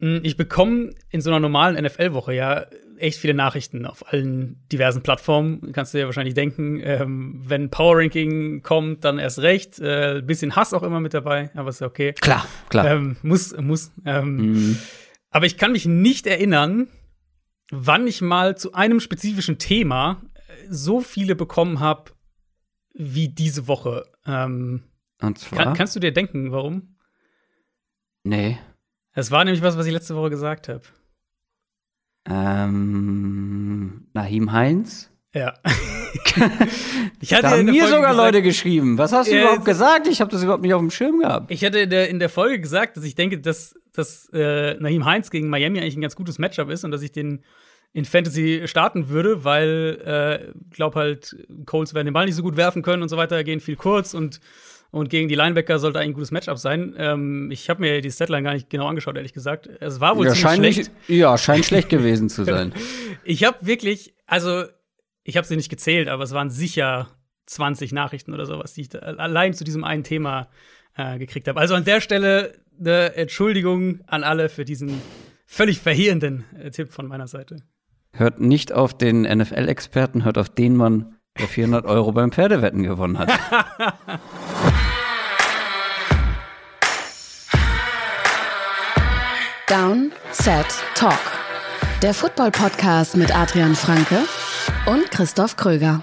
Hm, ich bekomme in so einer normalen NFL-Woche ja echt viele Nachrichten auf allen diversen Plattformen. Kannst du dir wahrscheinlich denken, ähm, wenn Power Ranking kommt, dann erst recht. Äh, bisschen Hass auch immer mit dabei, aber ist ja okay. Klar, klar. Ähm, muss, muss. Ähm, mhm. Aber ich kann mich nicht erinnern, wann ich mal zu einem spezifischen Thema äh, so viele bekommen habe wie diese Woche. Ähm, Und zwar? Kann, kannst du dir denken, warum? Nee. Es war nämlich was, was ich letzte Woche gesagt habe. Ähm, Nahim Heinz? Ja. ich hatte da haben mir sogar gesagt, Leute geschrieben. Was hast du äh, überhaupt gesagt? Ich habe das überhaupt nicht auf dem Schirm gehabt. Ich hatte in der, in der Folge gesagt, dass ich denke, dass, dass äh, Nahim Heinz gegen Miami eigentlich ein ganz gutes Matchup ist und dass ich den in Fantasy starten würde, weil äh, glaub halt, Coles werden den Ball nicht so gut werfen können und so weiter, gehen viel kurz und und gegen die Linebacker sollte ein gutes Matchup sein. Ähm, ich habe mir die Statline gar nicht genau angeschaut, ehrlich gesagt. Es war wohl ja, ziemlich schlecht. Ja, scheint schlecht gewesen zu sein. ich habe wirklich, also ich habe sie nicht gezählt, aber es waren sicher 20 Nachrichten oder sowas, die ich allein zu diesem einen Thema äh, gekriegt habe. Also an der Stelle eine Entschuldigung an alle für diesen völlig verheerenden äh, Tipp von meiner Seite. Hört nicht auf den NFL-Experten, hört auf den Mann, der 400 Euro beim Pferdewetten gewonnen hat. Down, Set, Talk. Der Football-Podcast mit Adrian Franke und Christoph Kröger.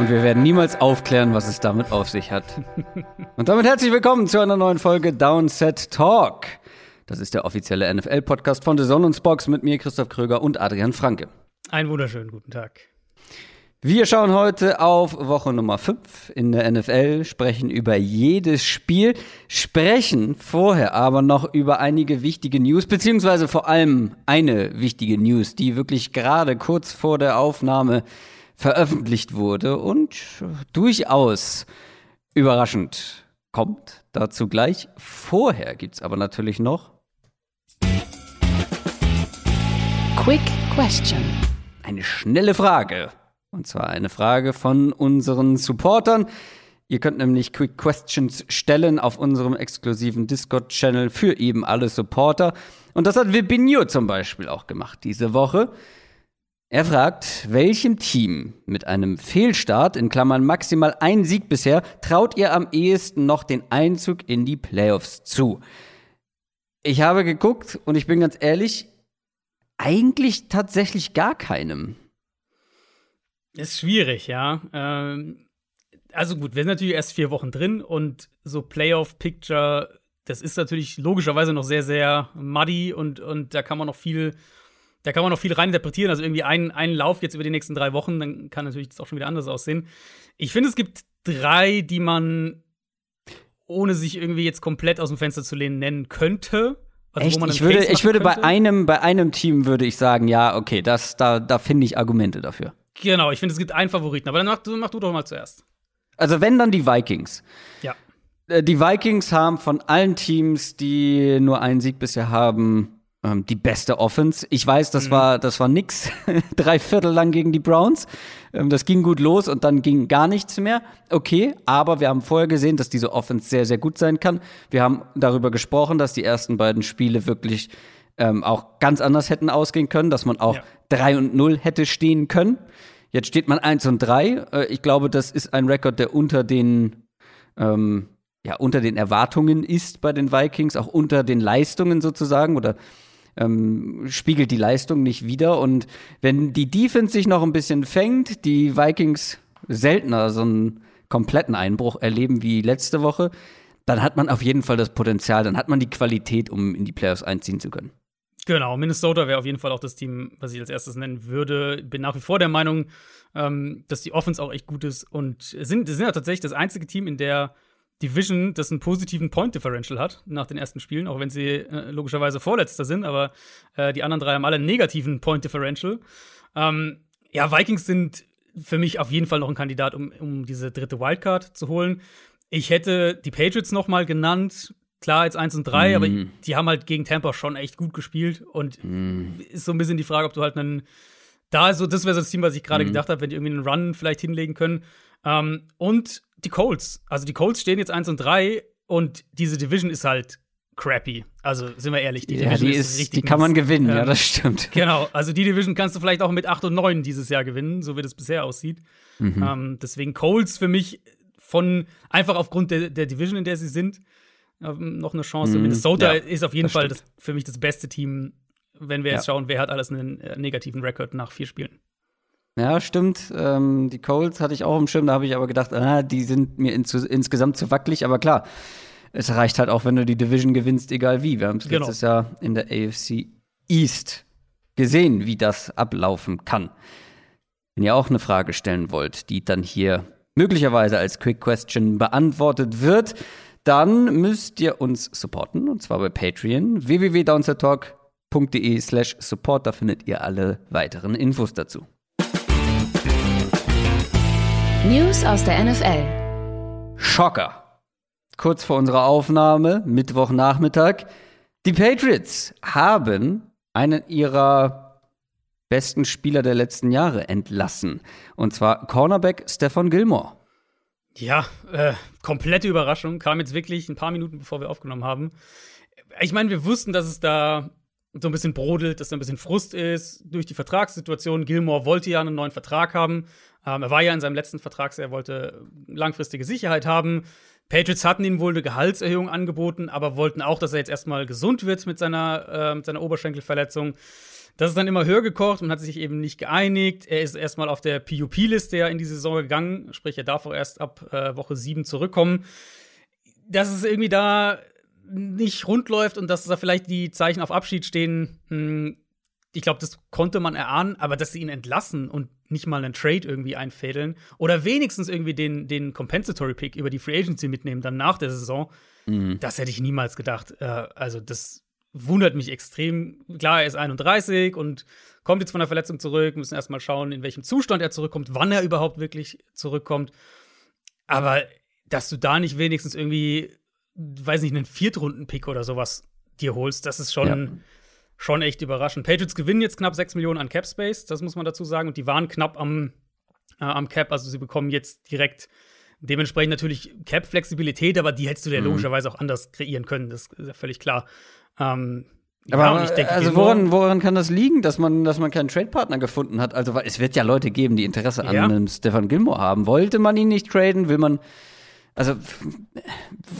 Und wir werden niemals aufklären, was es damit auf sich hat. Und damit herzlich willkommen zu einer neuen Folge Downset Talk. Das ist der offizielle NFL-Podcast von The Son und Spox mit mir, Christoph Kröger und Adrian Franke. Einen wunderschönen guten Tag. Wir schauen heute auf Woche Nummer 5 in der NFL, sprechen über jedes Spiel, sprechen vorher aber noch über einige wichtige News, beziehungsweise vor allem eine wichtige News, die wirklich gerade kurz vor der Aufnahme veröffentlicht wurde und durchaus überraschend kommt. Dazu gleich. Vorher gibt es aber natürlich noch Quick Question. Eine schnelle Frage. Und zwar eine Frage von unseren Supportern. Ihr könnt nämlich Quick Questions stellen auf unserem exklusiven Discord-Channel für eben alle Supporter. Und das hat Vibinho zum Beispiel auch gemacht diese Woche. Er fragt, welchem Team mit einem Fehlstart, in Klammern maximal ein Sieg bisher, traut ihr am ehesten noch den Einzug in die Playoffs zu? Ich habe geguckt und ich bin ganz ehrlich, eigentlich tatsächlich gar keinem. Ist schwierig, ja. Ähm, also gut, wir sind natürlich erst vier Wochen drin und so Playoff-Picture, das ist natürlich logischerweise noch sehr, sehr muddy und, und da kann man noch viel, da kann man noch viel reininterpretieren. Also irgendwie ein, ein Lauf jetzt über die nächsten drei Wochen, dann kann natürlich das auch schon wieder anders aussehen. Ich finde, es gibt drei, die man, ohne sich irgendwie jetzt komplett aus dem Fenster zu lehnen, nennen könnte. Also, Echt? ich würde, ich würde bei einem, bei einem Team würde ich sagen, ja, okay, das, da, da finde ich Argumente dafür. Genau, ich finde, es gibt einen Favoriten, aber dann mach, mach du doch mal zuerst. Also wenn dann die Vikings. Ja. Äh, die Vikings haben von allen Teams, die nur einen Sieg bisher haben, ähm, die beste Offense. Ich weiß, das mhm. war, das war nix. Drei Viertel lang gegen die Browns. Ähm, das ging gut los und dann ging gar nichts mehr. Okay, aber wir haben vorher gesehen, dass diese Offense sehr, sehr gut sein kann. Wir haben darüber gesprochen, dass die ersten beiden Spiele wirklich ähm, auch ganz anders hätten ausgehen können, dass man auch ja. 3 und 0 hätte stehen können. Jetzt steht man 1 und 3. Äh, ich glaube, das ist ein Rekord, der unter den ähm, ja, unter den Erwartungen ist bei den Vikings, auch unter den Leistungen sozusagen oder ähm, spiegelt die Leistung nicht wieder. Und wenn die Defense sich noch ein bisschen fängt, die Vikings seltener so einen kompletten Einbruch erleben wie letzte Woche, dann hat man auf jeden Fall das Potenzial, dann hat man die Qualität, um in die Playoffs einziehen zu können. Genau, Minnesota wäre auf jeden Fall auch das Team, was ich als erstes nennen würde. Bin nach wie vor der Meinung, ähm, dass die Offense auch echt gut ist und sind, sind ja tatsächlich das einzige Team in der Division, das einen positiven Point Differential hat nach den ersten Spielen, auch wenn sie äh, logischerweise Vorletzter sind, aber äh, die anderen drei haben alle einen negativen Point Differential. Ähm, ja, Vikings sind für mich auf jeden Fall noch ein Kandidat, um, um diese dritte Wildcard zu holen. Ich hätte die Patriots noch mal genannt, klar jetzt 1 und 3, mm. aber die haben halt gegen Tampa schon echt gut gespielt. Und mm. ist so ein bisschen die Frage, ob du halt einen. Da so, das wäre so das Team, was ich gerade mm. gedacht habe, wenn die irgendwie einen Run vielleicht hinlegen können. Ähm, und die Colts. Also die Colts stehen jetzt 1 und 3 und diese Division ist halt crappy. Also sind wir ehrlich, die ja, Division die ist, ist die kann man gewinnen, ähm, ja, das stimmt. Genau, also die Division kannst du vielleicht auch mit 8 und 9 dieses Jahr gewinnen, so wie das bisher aussieht. Mhm. Ähm, deswegen Colts für mich von einfach aufgrund der, der Division, in der sie sind, ähm, noch eine Chance. Mhm. Minnesota ja, ist auf jeden Fall das, für mich das beste Team, wenn wir jetzt schauen, wer hat alles einen äh, negativen Rekord nach vier Spielen. Ja, stimmt. Ähm, die Colts hatte ich auch im Schirm, da habe ich aber gedacht, ah, die sind mir ins, insgesamt zu wackelig, aber klar, es reicht halt auch, wenn du die Division gewinnst, egal wie. Wir haben es genau. letztes Jahr in der AFC East gesehen, wie das ablaufen kann. Wenn ihr auch eine Frage stellen wollt, die dann hier möglicherweise als Quick Question beantwortet wird, dann müsst ihr uns supporten und zwar bei Patreon www.downsettalk.de slash support. Da findet ihr alle weiteren Infos dazu. News aus der NFL. Schocker. Kurz vor unserer Aufnahme, Mittwochnachmittag. Die Patriots haben einen ihrer besten Spieler der letzten Jahre entlassen. Und zwar Cornerback Stefan Gilmore. Ja, äh, komplette Überraschung. Kam jetzt wirklich ein paar Minuten, bevor wir aufgenommen haben. Ich meine, wir wussten, dass es da so ein bisschen brodelt, dass da ein bisschen Frust ist durch die Vertragssituation. Gilmore wollte ja einen neuen Vertrag haben, ähm, er war ja in seinem letzten Vertrag, er wollte langfristige Sicherheit haben. Patriots hatten ihm wohl eine Gehaltserhöhung angeboten, aber wollten auch, dass er jetzt erstmal gesund wird mit seiner, äh, mit seiner Oberschenkelverletzung. Das ist dann immer höher gekocht und hat sich eben nicht geeinigt. Er ist erstmal auf der PUP-Liste ja in die Saison gegangen, sprich, er darf auch erst ab äh, Woche 7 zurückkommen. Dass es irgendwie da nicht rund läuft und dass da vielleicht die Zeichen auf Abschied stehen, mh, hm, ich glaube, das konnte man erahnen, aber dass sie ihn entlassen und nicht mal einen Trade irgendwie einfädeln oder wenigstens irgendwie den, den Compensatory Pick über die Free Agency mitnehmen, dann nach der Saison, mhm. das hätte ich niemals gedacht. Äh, also, das wundert mich extrem. Klar, er ist 31 und kommt jetzt von der Verletzung zurück, müssen erstmal schauen, in welchem Zustand er zurückkommt, wann er überhaupt wirklich zurückkommt. Aber dass du da nicht wenigstens irgendwie, weiß nicht, einen Viertrunden-Pick oder sowas dir holst, das ist schon. Ja schon echt überraschend. Patriots gewinnen jetzt knapp 6 Millionen an Cap Space, das muss man dazu sagen. Und die waren knapp am, äh, am Cap, also sie bekommen jetzt direkt dementsprechend natürlich Cap-Flexibilität, aber die hättest du ja mhm. logischerweise auch anders kreieren können, das ist ja völlig klar. Ähm, aber ja, denke, also woran, woran kann das liegen, dass man, dass man keinen Trade-Partner gefunden hat? Also es wird ja Leute geben, die Interesse an ja. einem Stefan Gilmore haben. Wollte man ihn nicht traden? Will man also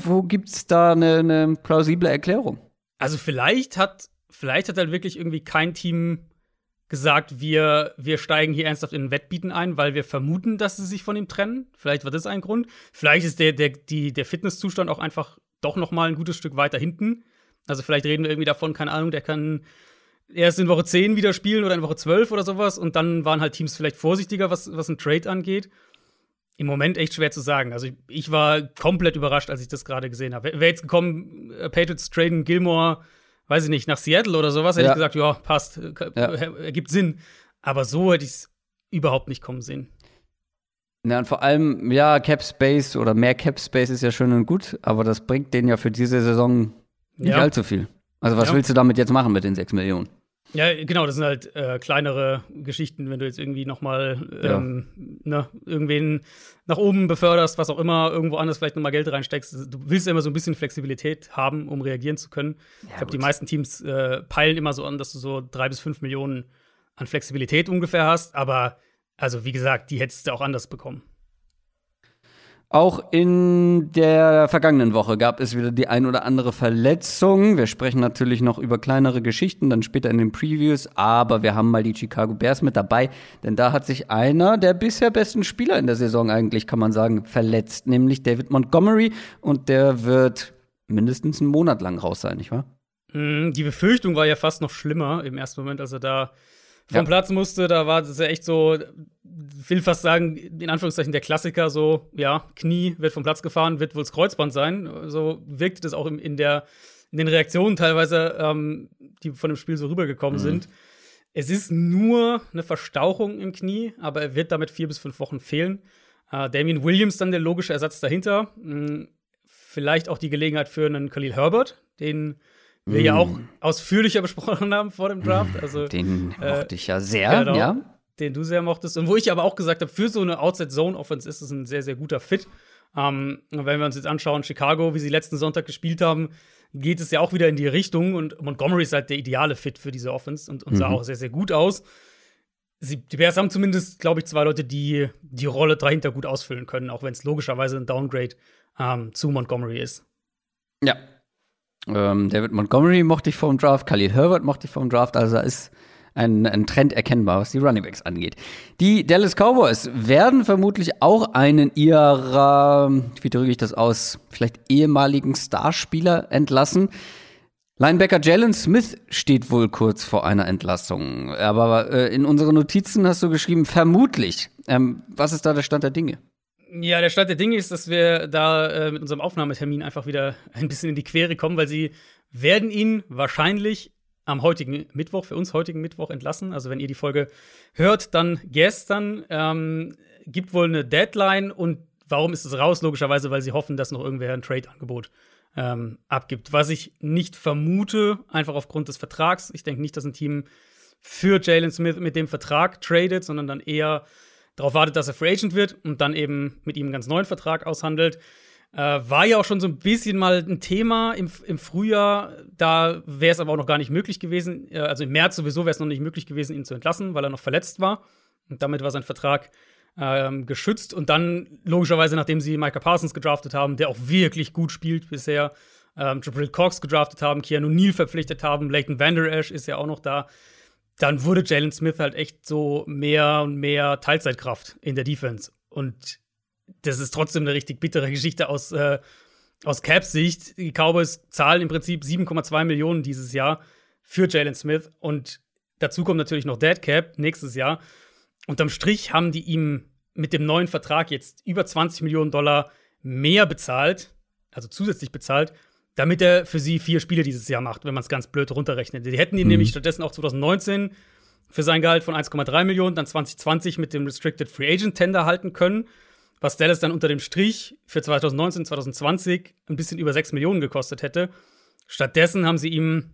wo gibt's da eine, eine plausible Erklärung? Also vielleicht hat vielleicht hat halt wirklich irgendwie kein Team gesagt, wir, wir steigen hier ernsthaft in Wettbieten ein, weil wir vermuten, dass sie sich von ihm trennen. Vielleicht war das ein Grund. Vielleicht ist der, der, die, der Fitnesszustand auch einfach doch noch mal ein gutes Stück weiter hinten. Also vielleicht reden wir irgendwie davon, keine Ahnung, der kann erst in Woche 10 wieder spielen oder in Woche 12 oder sowas. Und dann waren halt Teams vielleicht vorsichtiger, was, was ein Trade angeht. Im Moment echt schwer zu sagen. Also ich, ich war komplett überrascht, als ich das gerade gesehen habe. Wäre jetzt gekommen, äh, Patriots traden Gilmore weiß ich nicht, nach Seattle oder sowas, hätte ja. ich gesagt, ja, passt, ja. ergibt Sinn. Aber so hätte ich es überhaupt nicht kommen sehen. Ja, und vor allem, ja, Cap Space oder mehr Cap Space ist ja schön und gut, aber das bringt denen ja für diese Saison nicht ja. allzu viel. Also, was ja. willst du damit jetzt machen mit den 6 Millionen? Ja, genau, das sind halt äh, kleinere Geschichten, wenn du jetzt irgendwie noch mal ähm, ja. ne, irgendwen nach oben beförderst, was auch immer, irgendwo anders vielleicht noch mal Geld reinsteckst. Du willst ja immer so ein bisschen Flexibilität haben, um reagieren zu können. Ja, ich glaube, die meisten Teams äh, peilen immer so an, dass du so drei bis fünf Millionen an Flexibilität ungefähr hast. Aber also wie gesagt, die hättest du auch anders bekommen. Auch in der vergangenen Woche gab es wieder die ein oder andere Verletzung. Wir sprechen natürlich noch über kleinere Geschichten, dann später in den Previews, aber wir haben mal die Chicago Bears mit dabei, denn da hat sich einer der bisher besten Spieler in der Saison eigentlich, kann man sagen, verletzt, nämlich David Montgomery und der wird mindestens einen Monat lang raus sein, nicht wahr? Mm, die Befürchtung war ja fast noch schlimmer im ersten Moment, als er da vom ja. Platz musste. Da war es ja echt so, will fast sagen, in Anführungszeichen der Klassiker, so, ja, Knie wird vom Platz gefahren, wird wohl das Kreuzband sein. So wirkte das auch in, der, in den Reaktionen teilweise, ähm, die von dem Spiel so rübergekommen mhm. sind. Es ist nur eine Verstauchung im Knie, aber er wird damit vier bis fünf Wochen fehlen. Äh, Damien Williams dann der logische Ersatz dahinter. Mhm vielleicht auch die Gelegenheit für einen Khalil Herbert, den wir mm. ja auch ausführlicher besprochen haben vor dem Draft. Also, den äh, mochte ich ja sehr, genau, ja. Den du sehr mochtest. Und wo ich aber auch gesagt habe, für so eine Outside-Zone-Offense ist es ein sehr, sehr guter Fit. Ähm, wenn wir uns jetzt anschauen, Chicago, wie sie letzten Sonntag gespielt haben, geht es ja auch wieder in die Richtung. Und Montgomery ist halt der ideale Fit für diese Offense und, und sah mhm. auch sehr, sehr gut aus. Sie, die Bears haben zumindest, glaube ich, zwei Leute, die die Rolle dahinter gut ausfüllen können, auch wenn es logischerweise ein Downgrade ähm, zu Montgomery ist. Ja, ähm, David Montgomery mochte ich vor dem Draft, Khalil Herbert mochte ich vor dem Draft, also da ist ein, ein Trend erkennbar, was die Runningbacks angeht. Die Dallas Cowboys werden vermutlich auch einen ihrer, wie drücke ich das aus, vielleicht ehemaligen Starspieler entlassen. Linebacker Jalen Smith steht wohl kurz vor einer Entlassung. Aber äh, in unseren Notizen hast du geschrieben, vermutlich. Ähm, was ist da der Stand der Dinge? Ja, der Stand der Dinge ist, dass wir da äh, mit unserem Aufnahmetermin einfach wieder ein bisschen in die Quere kommen, weil sie werden ihn wahrscheinlich am heutigen Mittwoch, für uns heutigen Mittwoch entlassen. Also wenn ihr die Folge hört, dann gestern. Ähm, gibt wohl eine Deadline und warum ist es raus? Logischerweise, weil sie hoffen, dass noch irgendwer ein Trade-Angebot ähm, abgibt. Was ich nicht vermute, einfach aufgrund des Vertrags. Ich denke nicht, dass ein Team für Jalen Smith mit dem Vertrag tradet, sondern dann eher darauf wartet, dass er Free Agent wird und dann eben mit ihm einen ganz neuen Vertrag aushandelt. Äh, war ja auch schon so ein bisschen mal ein Thema im, im Frühjahr. Da wäre es aber auch noch gar nicht möglich gewesen. Äh, also im März sowieso wäre es noch nicht möglich gewesen, ihn zu entlassen, weil er noch verletzt war. Und damit war sein Vertrag ähm, geschützt. Und dann, logischerweise, nachdem sie Micah Parsons gedraftet haben, der auch wirklich gut spielt bisher, ähm, Jabril Cox gedraftet haben, Keanu Neal verpflichtet haben, Leighton Vander Esch ist ja auch noch da dann wurde Jalen Smith halt echt so mehr und mehr Teilzeitkraft in der Defense. Und das ist trotzdem eine richtig bittere Geschichte aus, äh, aus Caps Sicht. Die Cowboys zahlen im Prinzip 7,2 Millionen dieses Jahr für Jalen Smith. Und dazu kommt natürlich noch Dead Cap nächstes Jahr. Unterm Strich haben die ihm mit dem neuen Vertrag jetzt über 20 Millionen Dollar mehr bezahlt, also zusätzlich bezahlt, damit er für sie vier Spiele dieses Jahr macht, wenn man es ganz blöd runterrechnet. Die hätten ihn mhm. nämlich stattdessen auch 2019 für sein Gehalt von 1,3 Millionen, dann 2020 mit dem Restricted Free Agent Tender halten können, was Dallas dann unter dem Strich für 2019, 2020 ein bisschen über 6 Millionen gekostet hätte. Stattdessen haben sie ihm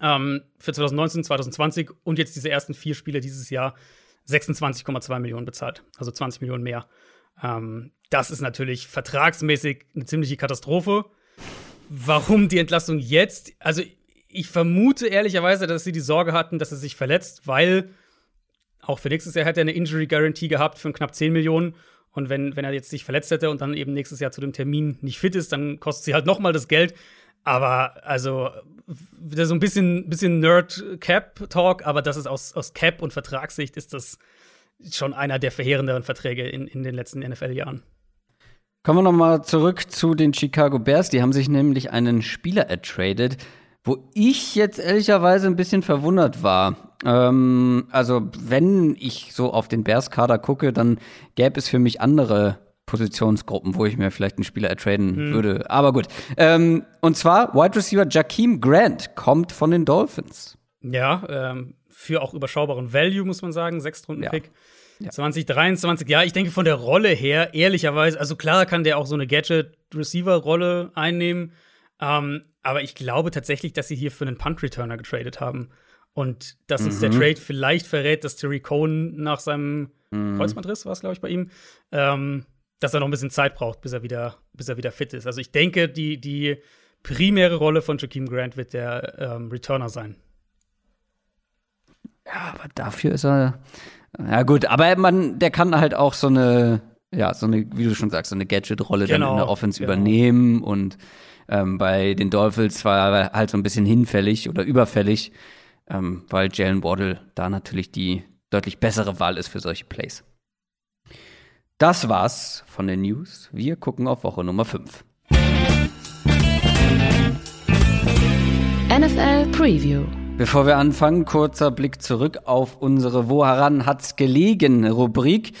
ähm, für 2019, 2020 und jetzt diese ersten vier Spiele dieses Jahr 26,2 Millionen bezahlt, also 20 Millionen mehr. Ähm, das ist natürlich vertragsmäßig eine ziemliche Katastrophe warum die Entlassung jetzt? Also, ich vermute ehrlicherweise, dass sie die Sorge hatten, dass er sich verletzt, weil auch für nächstes Jahr hätte er eine Injury Guarantee gehabt von knapp 10 Millionen. Und wenn, wenn er jetzt sich verletzt hätte und dann eben nächstes Jahr zu dem Termin nicht fit ist, dann kostet sie halt noch mal das Geld. Aber also wieder so ein bisschen, bisschen Nerd-Cap-Talk, aber das ist aus, aus Cap- und Vertragssicht ist das schon einer der verheerenderen Verträge in, in den letzten NFL-Jahren. Kommen wir nochmal zurück zu den Chicago Bears. Die haben sich nämlich einen Spieler ertradet, wo ich jetzt ehrlicherweise ein bisschen verwundert war. Ähm, also, wenn ich so auf den Bears-Kader gucke, dann gäbe es für mich andere Positionsgruppen, wo ich mir vielleicht einen Spieler ertraden hm. würde. Aber gut. Ähm, und zwar Wide Receiver Jakeem Grant kommt von den Dolphins. Ja, ähm, für auch überschaubaren Value, muss man sagen. Sechstrunden-Pick. Ja. Ja. 2023, ja, ich denke von der Rolle her, ehrlicherweise, also klar kann der auch so eine Gadget-Receiver-Rolle einnehmen, ähm, aber ich glaube tatsächlich, dass sie hier für einen Punt-Returner getradet haben. Und dass uns der mhm. Trade vielleicht verrät, dass Terry Cohen nach seinem mhm. Kreuzbandriss, war es, glaube ich, bei ihm, ähm, dass er noch ein bisschen Zeit braucht, bis er wieder, bis er wieder fit ist. Also ich denke, die, die primäre Rolle von Jakeem Grant wird der ähm, Returner sein. Ja, aber dafür ist er ja, gut, aber man, der kann halt auch so eine, ja, so eine, wie du schon sagst, so eine Gadget-Rolle genau, dann in der genau, Offense genau. übernehmen und ähm, bei den Dolphins war er halt so ein bisschen hinfällig oder überfällig, ähm, weil Jalen Waddle da natürlich die deutlich bessere Wahl ist für solche Plays. Das war's von den News. Wir gucken auf Woche Nummer 5. NFL Preview. Bevor wir anfangen, kurzer Blick zurück auf unsere Woran hat's gelegen Rubrik,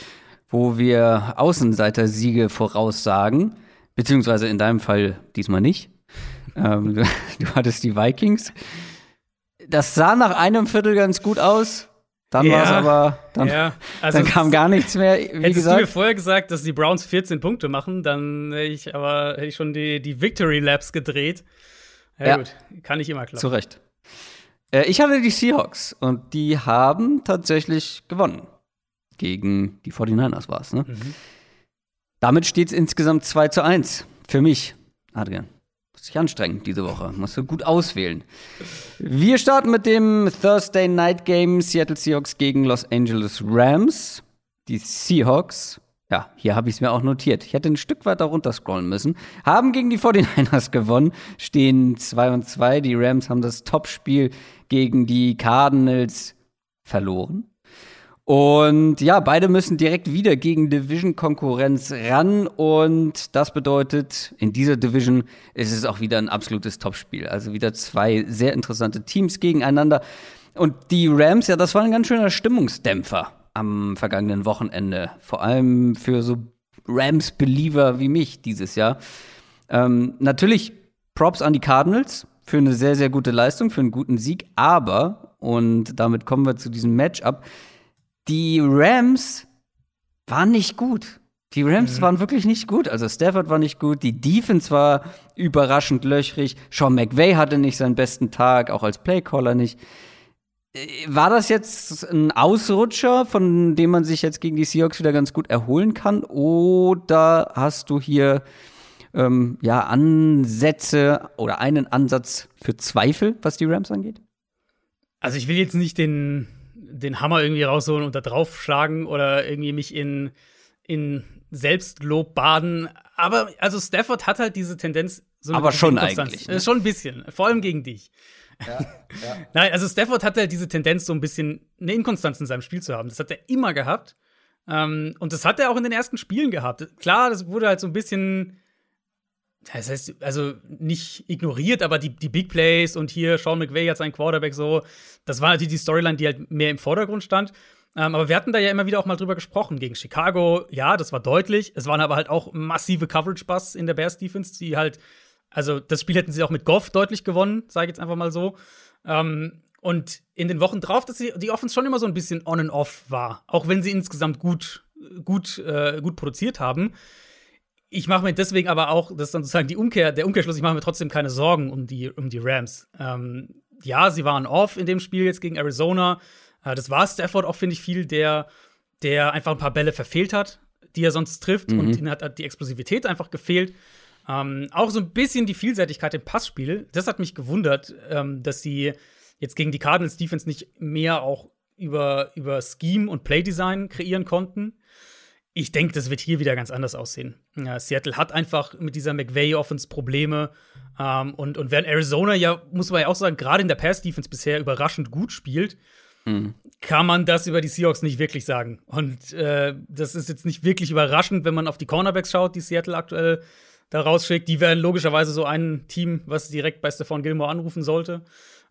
wo wir Außenseiter-Siege voraussagen, beziehungsweise in deinem Fall diesmal nicht. ähm, du, du hattest die Vikings. Das sah nach einem Viertel ganz gut aus. Dann Ja, war es aber, dann, ja. Also dann kam gar nichts mehr. Wie Hättest du gesagt, mir vorher gesagt, dass die Browns 14 Punkte machen, dann hätte ich aber hätte ich schon die, die Victory Laps gedreht. Ja, Ja. gut, kann nicht immer klappen. zu Recht. Äh, ich hatte die Seahawks und die haben tatsächlich gewonnen. Gegen die 49ers war es, ne? Mhm. Damit steht es insgesamt 2 zu 1 für mich, Adrian. Muss ich anstrengen diese Woche. Musst du gut auswählen. Wir starten mit dem Thursday Night Game Seattle Seahawks gegen Los Angeles Rams. Die Seahawks, ja, hier habe ich es mir auch notiert. Ich hätte ein Stück weiter runterscrollen müssen. Haben gegen die 49ers gewonnen, stehen 2 und 2. Die Rams haben das Topspiel gegen die Cardinals verloren. Und ja, beide müssen direkt wieder gegen Division-Konkurrenz ran. Und das bedeutet, in dieser Division ist es auch wieder ein absolutes Topspiel. Also wieder zwei sehr interessante Teams gegeneinander. Und die Rams, ja, das war ein ganz schöner Stimmungsdämpfer am vergangenen Wochenende. Vor allem für so Rams-Believer wie mich dieses Jahr. Ähm, natürlich Props an die Cardinals für eine sehr, sehr gute Leistung, für einen guten Sieg. Aber, und damit kommen wir zu diesem Matchup, die Rams waren nicht gut. Die Rams waren wirklich nicht gut. Also Stafford war nicht gut, die Defense war überraschend löchrig. Sean McVay hatte nicht seinen besten Tag, auch als Playcaller nicht. Äh, War das jetzt ein Ausrutscher, von dem man sich jetzt gegen die Seahawks wieder ganz gut erholen kann? Oder hast du hier ähm, ja Ansätze oder einen Ansatz für Zweifel, was die Rams angeht? Also ich will jetzt nicht den, den Hammer irgendwie rausholen und da draufschlagen oder irgendwie mich in, in Selbstlob baden. Aber also Stafford hat halt diese Tendenz, so Aber schon eigentlich, ne? Äh, Schon ein bisschen, vor allem gegen dich. Nein, also Stafford hat halt diese Tendenz, so ein bisschen eine Inkonstanz in seinem Spiel zu haben. Das hat er immer gehabt. Ähm, und das hat er auch in den ersten Spielen gehabt. Klar, das wurde halt so ein bisschen, das heißt, also nicht ignoriert, aber die, die Big Plays und hier Sean McVay als sein Quarterback so, das war natürlich die Storyline, die halt mehr im Vordergrund stand. Ähm, aber wir hatten da ja immer wieder auch mal drüber gesprochen. Gegen Chicago, ja, das war deutlich. Es waren aber halt auch massive Coverage-Busts in der Bears-Defense, die halt, also das Spiel hätten sie auch mit Goff deutlich gewonnen, sage ich jetzt einfach mal so. Ähm, und in den Wochen drauf, dass sie, die Offense schon immer so ein bisschen on and off war, auch wenn sie insgesamt gut, gut, äh, gut produziert haben. Ich mache mir deswegen aber auch, das ist dann sozusagen die Umkehr, der Umkehrschluss, ich mache mir trotzdem keine Sorgen um die, um die Rams. Ähm, ja, sie waren off in dem Spiel jetzt gegen Arizona. Äh, das war Stafford auch, finde ich, viel, der, der einfach ein paar Bälle verfehlt hat, die er sonst trifft. Mhm. Und ihnen hat, hat die Explosivität einfach gefehlt. Ähm, auch so ein bisschen die Vielseitigkeit im Passspiel. Das hat mich gewundert, ähm, dass sie jetzt gegen die Cardinals Defense nicht mehr auch über, über Scheme und Playdesign kreieren konnten. Ich denke, das wird hier wieder ganz anders aussehen. Ja, Seattle hat einfach mit dieser McVay-Offense Probleme. Ähm, und, und während Arizona ja, muss man ja auch sagen, gerade in der Pass-Defense bisher überraschend gut spielt, kann man das über die Seahawks nicht wirklich sagen. Und äh, das ist jetzt nicht wirklich überraschend, wenn man auf die Cornerbacks schaut, die Seattle aktuell da rausschickt. Die wären logischerweise so ein Team, was direkt bei Stephon Gilmore anrufen sollte.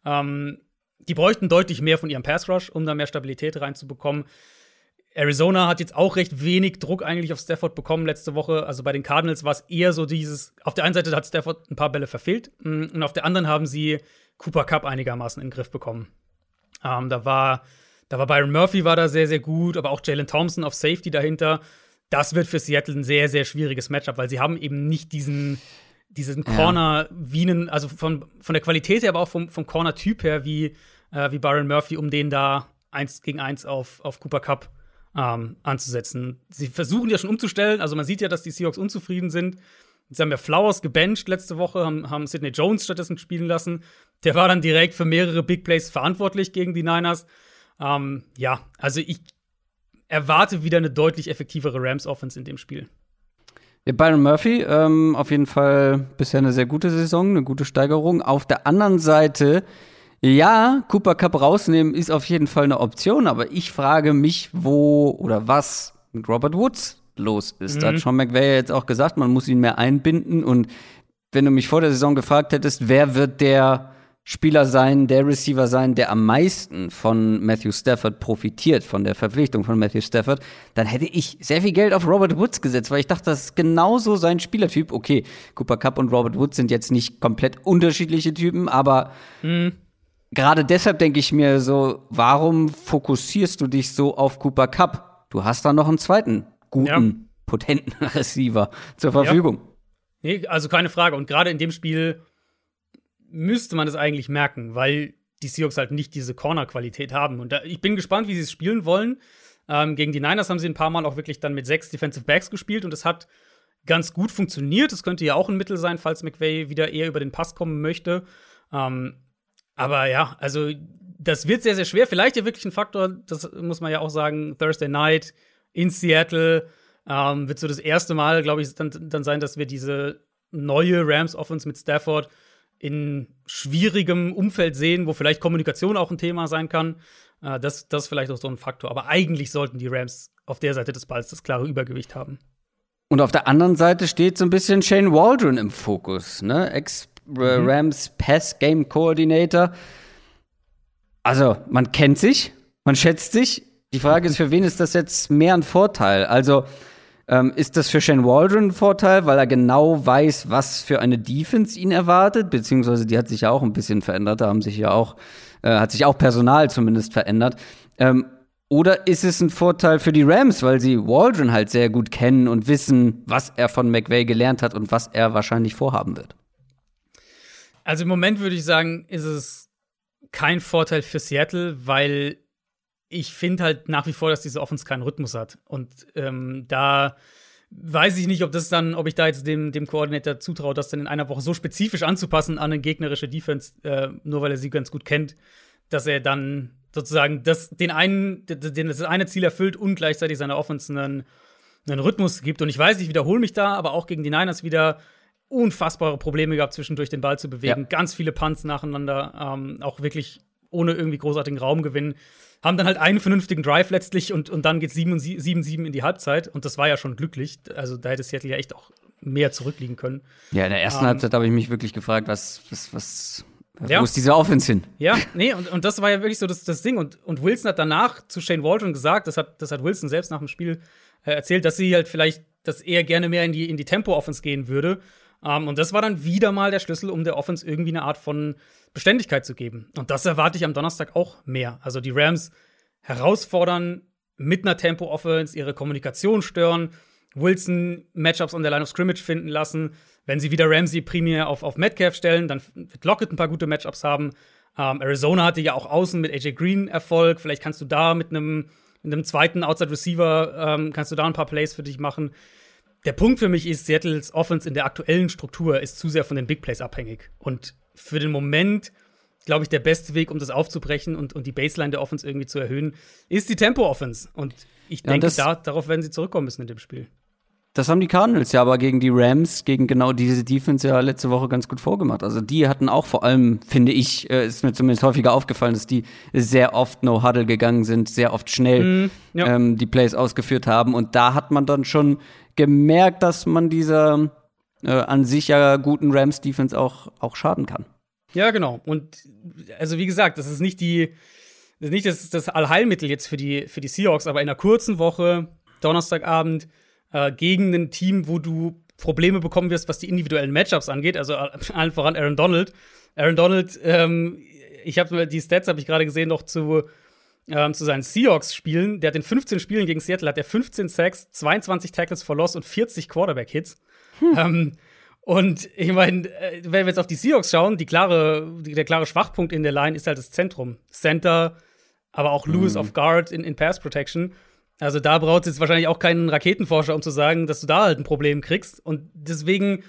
Ähm, die bräuchten deutlich mehr von ihrem Pass Rush, um da mehr Stabilität reinzubekommen. Arizona hat jetzt auch recht wenig Druck eigentlich auf Stafford bekommen letzte Woche. Also bei den Cardinals war es eher so dieses, auf der einen Seite hat Stafford ein paar Bälle verfehlt mm, und auf der anderen haben sie Cooper Cup einigermaßen in den Griff bekommen. Ähm, da war, da war Byron Murphy war da sehr, sehr gut, aber auch Jalen Thompson auf Safety dahinter. Das wird für Seattle ein sehr, sehr schwieriges Matchup, weil sie haben eben nicht diesen, diesen Corner wie einen, also von, von der Qualität her, aber auch vom, vom Corner-Typ her, wie, äh, wie Byron Murphy, um den da eins gegen eins auf, auf Cooper Cup ähm, anzusetzen. Sie versuchen ja schon umzustellen, also man sieht ja, dass die Seahawks unzufrieden sind. Sie haben ja Flowers gebencht letzte Woche, haben, haben Sidney Jones stattdessen spielen lassen. Der war dann direkt für mehrere Big Plays verantwortlich gegen die Niners. Ähm, ja, also ich erwarte wieder eine deutlich effektivere Rams-Offense in dem Spiel. Ja, Byron Murphy, ähm, auf jeden Fall bisher eine sehr gute Saison, eine gute Steigerung. Auf der anderen Seite, ja, Cooper Cup rausnehmen ist auf jeden Fall eine Option, aber ich frage mich, wo oder was mit Robert Woods los ist. Da hat Sean McVay ja jetzt auch gesagt, man muss ihn mehr einbinden. Und wenn du mich vor der Saison gefragt hättest, wer wird der Spieler sein, der Receiver sein, der am meisten von Matthew Stafford profitiert, von der Verpflichtung von Matthew Stafford, dann hätte ich sehr viel Geld auf Robert Woods gesetzt, weil ich dachte, das ist genauso sein Spielertyp. Okay, Cooper Cup und Robert Woods sind jetzt nicht komplett unterschiedliche Typen, aber gerade deshalb denke ich mir so, warum fokussierst du dich so auf Cooper Cup? Du hast da noch einen zweiten guten, ja. potenten Receiver zur Verfügung. Ja. Nee, also keine Frage. Und gerade in dem Spiel müsste man es eigentlich merken, weil die Seahawks halt nicht diese Corner-Qualität haben. Und da, ich bin gespannt, wie sie es spielen wollen. Ähm, gegen die Niners haben sie ein paar Mal auch wirklich dann mit sechs Defensive Backs gespielt und es hat ganz gut funktioniert. Das könnte ja auch ein Mittel sein, falls McVay wieder eher über den Pass kommen möchte. Ähm, aber ja, also das wird sehr, sehr schwer. Vielleicht ja wirklich ein Faktor, das muss man ja auch sagen, Thursday Night in Seattle ähm, wird so das erste Mal, glaube ich, dann, dann sein, dass wir diese neue Rams-Offense mit Stafford in schwierigem Umfeld sehen, wo vielleicht Kommunikation auch ein Thema sein kann. Äh, das, das ist vielleicht auch so ein Faktor. Aber eigentlich sollten die Rams auf der Seite des Balls das klare Übergewicht haben. Und auf der anderen Seite steht so ein bisschen Shane Waldron im Fokus, ne? Mhm. Pass Game Coordinator. Also, man kennt sich, man schätzt sich. Die Frage ist, für wen ist das jetzt mehr ein Vorteil? Also, ähm, ist das für Shane Waldron ein Vorteil, weil er genau weiß, was für eine Defense ihn erwartet? Beziehungsweise die hat sich ja auch ein bisschen verändert, da haben sich ja auch, äh, hat sich auch Personal zumindest verändert. Ähm, oder ist es ein Vorteil für die Rams, weil sie Waldron halt sehr gut kennen und wissen, was er von McVay gelernt hat und was er wahrscheinlich vorhaben wird? Also im Moment würde ich sagen, ist es kein Vorteil für Seattle, weil ich finde halt nach wie vor, dass diese Offense keinen Rhythmus hat. Und ähm, da weiß ich nicht, ob das dann, ob ich da jetzt dem, dem Koordinator zutraue, das dann in einer Woche so spezifisch anzupassen an eine gegnerische Defense, äh, nur weil er sie ganz gut kennt, dass er dann sozusagen das, den einen, das eine Ziel erfüllt und gleichzeitig seiner Offense einen, einen Rhythmus gibt. Und ich weiß, ich wiederhole mich da, aber auch gegen die Niners wieder unfassbare Probleme gehabt, zwischendurch den Ball zu bewegen. Ja. Ganz viele Punts nacheinander, ähm, auch wirklich ohne irgendwie großartigen Raumgewinn haben dann halt einen vernünftigen Drive letztlich und, und dann geht 7-7 in die Halbzeit. Und das war ja schon glücklich. Also da hätte Seattle ja echt auch mehr zurückliegen können. Ja, in der ersten ähm, Halbzeit habe ich mich wirklich gefragt, was, was, was, ja. wo ist diese Offense hin? Ja, nee, und, und das war ja wirklich so das, das Ding. Und, und Wilson hat danach zu Shane Waldron gesagt, das hat, das hat Wilson selbst nach dem Spiel äh, erzählt, dass sie halt vielleicht, dass er gerne mehr in die, in die Tempo-Offense gehen würde. Um, ähm, und das war dann wieder mal der Schlüssel, um der Offense irgendwie eine Art von Beständigkeit zu geben. Und das erwarte ich am Donnerstag auch mehr. Also die Rams herausfordern mit einer Tempo-Offense, ihre Kommunikation stören, Wilson Matchups an der Line of Scrimmage finden lassen. Wenn sie wieder Ramsey primär auf, auf Metcalf stellen, dann wird Lockett ein paar gute Matchups haben. Ähm, Arizona hatte ja auch außen mit AJ Green Erfolg. Vielleicht kannst du da mit einem mit einem zweiten Outside Receiver ähm, kannst du da ein paar Plays für dich machen. Der Punkt für mich ist, Seattles Offense in der aktuellen Struktur ist zu sehr von den Big Plays abhängig. Und für den Moment, glaube ich, der beste Weg, um das aufzubrechen und, und die Baseline der Offense irgendwie zu erhöhen, ist die Tempo-Offense. Und ich ja, denke, da, darauf werden sie zurückkommen müssen in dem Spiel. Das haben die Cardinals ja aber gegen die Rams, gegen genau diese Defense ja letzte Woche ganz gut vorgemacht. Also die hatten auch vor allem, finde ich, äh, ist mir zumindest häufiger aufgefallen, dass die sehr oft No-Huddle gegangen sind, sehr oft schnell mm, ja. ähm, die Plays ausgeführt haben. Und da hat man dann schon gemerkt, dass man dieser äh, an sich ja guten Rams-Defense auch, auch schaden kann. Ja, genau. Und also wie gesagt, das ist nicht die, das ist nicht das, das Allheilmittel jetzt für die, für die Seahawks, aber in einer kurzen Woche, Donnerstagabend, äh, gegen ein Team, wo du Probleme bekommen wirst, was die individuellen Matchups angeht, also allen voran Aaron Donald. Aaron Donald, ähm, ich habe die Stats habe ich gerade gesehen noch zu ähm, zu seinen Seahawks-Spielen. Der hat in 15 Spielen gegen Seattle hat er 15 Sacks, 22 Tackles for Loss und 40 Quarterback-Hits. Hm. Ähm, und ich meine, äh, wenn wir jetzt auf die Seahawks schauen, die klare, der klare Schwachpunkt in der Line ist halt das Zentrum. Center, aber auch Lewis mhm. of Guard in, in Pass Protection. Also da braucht es jetzt wahrscheinlich auch keinen Raketenforscher, um zu sagen, dass du da halt ein Problem kriegst. Und deswegen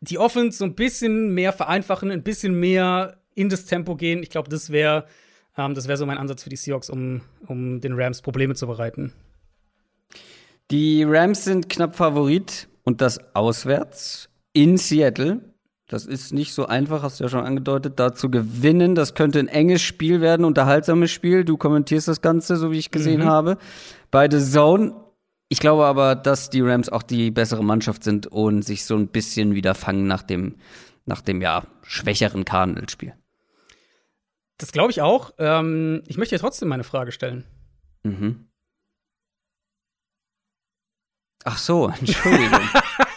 die Offense so ein bisschen mehr vereinfachen, ein bisschen mehr in das Tempo gehen. Ich glaube, das wäre ähm, wäre so mein Ansatz für die Seahawks, um, um den Rams Probleme zu bereiten. Die Rams sind knapp Favorit und das auswärts in Seattle. Das ist nicht so einfach, hast du ja schon angedeutet, da zu gewinnen. Das könnte ein enges Spiel werden, unterhaltsames Spiel. Du kommentierst das Ganze, so wie ich gesehen mhm. habe. Bei The Zone. Ich glaube aber, dass die Rams auch die bessere Mannschaft sind und sich so ein bisschen wieder fangen nach dem, nach dem ja, schwächeren Cardinals-Spiel. Das glaube ich auch. Ähm, ich möchte dir trotzdem meine Frage stellen. Mhm. Ach so, Entschuldigung.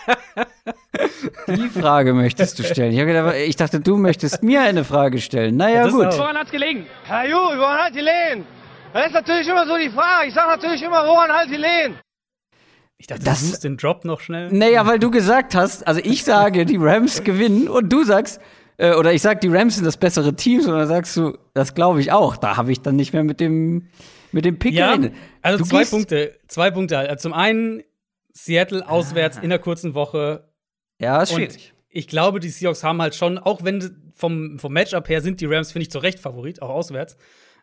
Die Frage möchtest du stellen. Ich, gedacht, ich dachte, du möchtest mir eine Frage stellen. Naja, gut. Auch. Woran hat's gelegen? Herr Ju, woran hat gelegen? Das ist natürlich immer so die Frage. Ich sage natürlich immer, woran hat gelegen? Ich dachte, das, du suchst den Drop noch schnell. Naja, weil du gesagt hast, also ich sage, die Rams gewinnen und du sagst, äh, oder ich sag, die Rams sind das bessere Team, und dann sagst du, das glaube ich auch. Da habe ich dann nicht mehr mit dem, mit dem Pick ja, geredet. Also du zwei Punkte, zwei Punkte. Also zum einen Seattle auswärts ah. in der kurzen Woche. Ja, ist schwierig. Ich glaube, die Seahawks haben halt schon, auch wenn vom, vom Matchup her sind die Rams, finde ich, zu Recht Favorit, auch auswärts.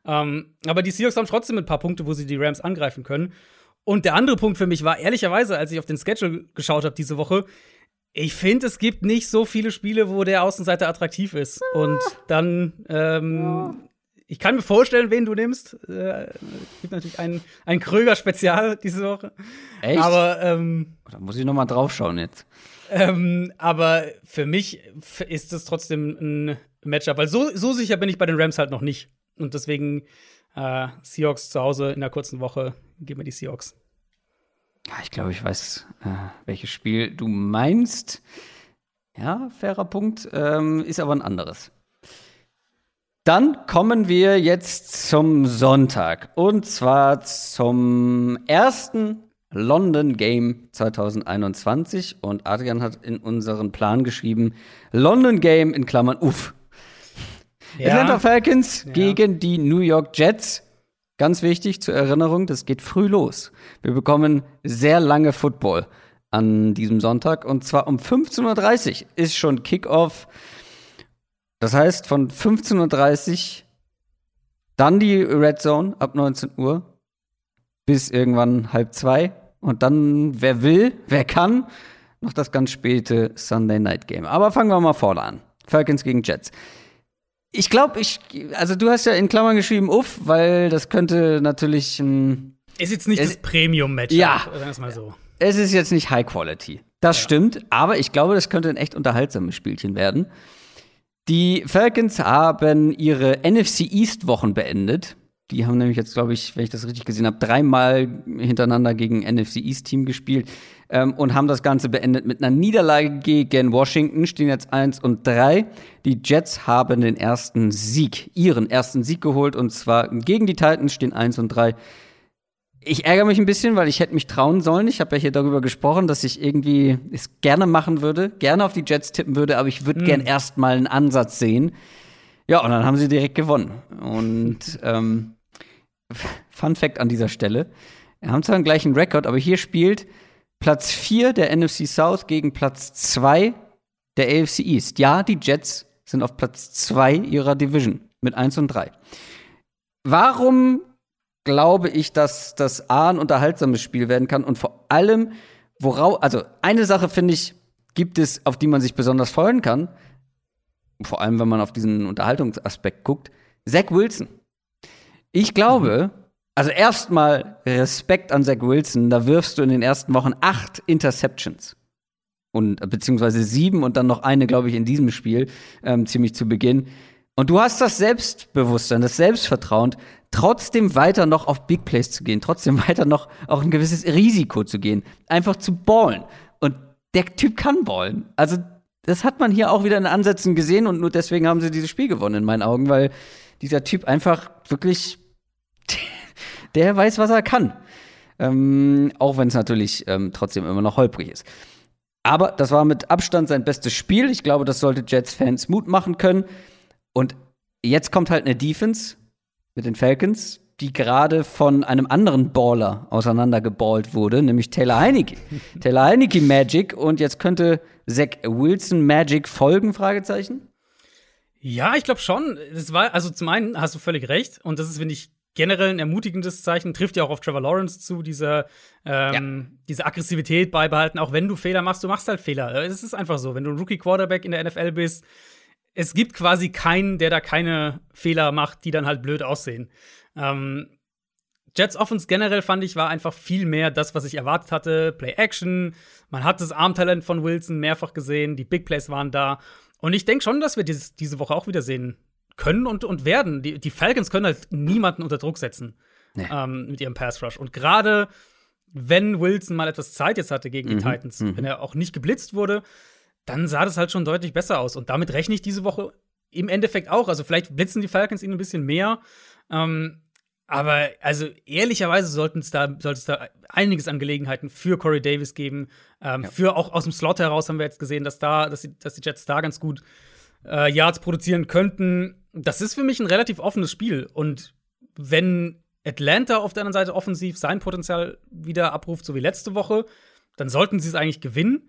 Ähm, aber die Seahawks haben trotzdem ein paar Punkte, wo sie die Rams angreifen können. Und der andere Punkt für mich war ehrlicherweise, als ich auf den Schedule geschaut habe diese Woche, ich finde, es gibt nicht so viele Spiele, wo der Außenseiter attraktiv ist. Und dann, ähm, ich kann mir vorstellen, wen du nimmst. Äh, es gibt natürlich ein, ein Kröger-Spezial diese Woche. Echt? Aber, ähm, Da muss ich noch mal draufschauen jetzt. Ähm, aber für mich ist es trotzdem ein Matchup, weil so, so sicher bin ich bei den Rams halt noch nicht. Und deswegen äh, Seahawks zu Hause in der kurzen Woche, geben wir die Seahawks. Ich glaube, ich weiß, äh, welches Spiel du meinst. Ja, fairer Punkt, ähm, ist aber ein anderes. Dann kommen wir jetzt zum Sonntag und zwar zum ersten London Game 2021 und Adrian hat in unseren Plan geschrieben London Game in Klammern uff. Ja. Atlanta Falcons ja. gegen die New York Jets. Ganz wichtig zur Erinnerung, das geht früh los. Wir bekommen sehr lange Football an diesem Sonntag und zwar um 15.30 Uhr ist schon Kickoff. Das heißt, von 15.30 Uhr dann die Red Zone ab 19 Uhr bis irgendwann halb zwei und dann, wer will, wer kann, noch das ganz späte Sunday Night Game. Aber fangen wir mal vorne an. Falcons gegen Jets. Ich glaube, ich, also du hast ja in Klammern geschrieben, uff, weil das könnte natürlich ein. Ist jetzt nicht es, das Premium-Match. Ja. Sagen mal so. Es ist jetzt nicht High Quality. Das ja. stimmt, aber ich glaube, das könnte ein echt unterhaltsames Spielchen werden. Die Falcons haben ihre NFC East Wochen beendet. Die haben nämlich jetzt, glaube ich, wenn ich das richtig gesehen habe, dreimal hintereinander gegen NFC East Team gespielt ähm, und haben das Ganze beendet mit einer Niederlage gegen Washington, stehen jetzt 1 und 3. Die Jets haben den ersten Sieg, ihren ersten Sieg geholt und zwar gegen die Titans, stehen 1 und 3. Ich ärgere mich ein bisschen, weil ich hätte mich trauen sollen. Ich habe ja hier darüber gesprochen, dass ich irgendwie es gerne machen würde, gerne auf die Jets tippen würde, aber ich würde mhm. gern erstmal einen Ansatz sehen. Ja, und dann haben sie direkt gewonnen. Und ähm, Fun Fact an dieser Stelle: Wir haben zwar einen gleichen Rekord, aber hier spielt Platz 4 der NFC South gegen Platz 2 der AFC East. Ja, die Jets sind auf Platz 2 ihrer Division mit 1 und 3. Warum glaube ich, dass das A ein unterhaltsames Spiel werden kann und vor allem, worauf, also eine Sache finde ich, gibt es, auf die man sich besonders freuen kann, vor allem wenn man auf diesen Unterhaltungsaspekt guckt, Zach Wilson. Ich glaube, mhm. Also erstmal Respekt an Zach Wilson. Da wirfst du in den ersten Wochen acht Interceptions. Und, beziehungsweise sieben und dann noch eine, glaube ich, in diesem Spiel, ähm, ziemlich zu Beginn. Und du hast das Selbstbewusstsein, das Selbstvertrauen, trotzdem weiter noch auf Big Plays zu gehen, trotzdem weiter noch auch ein gewisses Risiko zu gehen, einfach zu ballen. Und der Typ kann ballen. Also, das hat man hier auch wieder in Ansätzen gesehen und nur deswegen haben sie dieses Spiel gewonnen, in meinen Augen, weil dieser Typ einfach wirklich der weiß, was er kann. Ähm, auch wenn es natürlich ähm, trotzdem immer noch holprig ist. Aber das war mit Abstand sein bestes Spiel. Ich glaube, das sollte Jets-Fans Mut machen können. Und jetzt kommt halt eine Defense mit den Falcons, die gerade von einem anderen Baller auseinandergeballt wurde, nämlich Taylor Heineke. Taylor Heineke Magic. Und jetzt könnte Zach Wilson Magic folgen? Fragezeichen. Ja, ich glaube schon. Das war, also zum einen hast du völlig recht. Und das ist, finde ich, generell ein ermutigendes Zeichen, trifft ja auch auf Trevor Lawrence zu, diese, ähm, ja. diese Aggressivität beibehalten, auch wenn du Fehler machst, du machst halt Fehler. Es ist einfach so, wenn du ein Rookie-Quarterback in der NFL bist, es gibt quasi keinen, der da keine Fehler macht, die dann halt blöd aussehen. Ähm, Jets Offense generell fand ich war einfach viel mehr das, was ich erwartet hatte. Play Action, man hat das Armtalent von Wilson mehrfach gesehen, die Big Plays waren da. Und ich denke schon, dass wir dieses, diese Woche auch wieder sehen können und, und werden. Die, die Falcons können halt niemanden unter Druck setzen nee. ähm, mit ihrem Pass Rush. Und gerade wenn Wilson mal etwas Zeit jetzt hatte gegen die mhm. Titans, mhm. wenn er auch nicht geblitzt wurde, dann sah das halt schon deutlich besser aus. Und damit rechne ich diese Woche im Endeffekt auch. Also vielleicht blitzen die Falcons ihn ein bisschen mehr. Ähm, aber also ehrlicherweise sollten es da, sollte es da einiges an Gelegenheiten für Corey Davis geben. Ähm, ja. Für auch aus dem Slot heraus haben wir jetzt gesehen, dass da, dass die, dass die Jets da ganz gut äh, Yards produzieren könnten. Das ist für mich ein relativ offenes Spiel. Und wenn Atlanta auf der anderen Seite offensiv sein Potenzial wieder abruft, so wie letzte Woche, dann sollten sie es eigentlich gewinnen.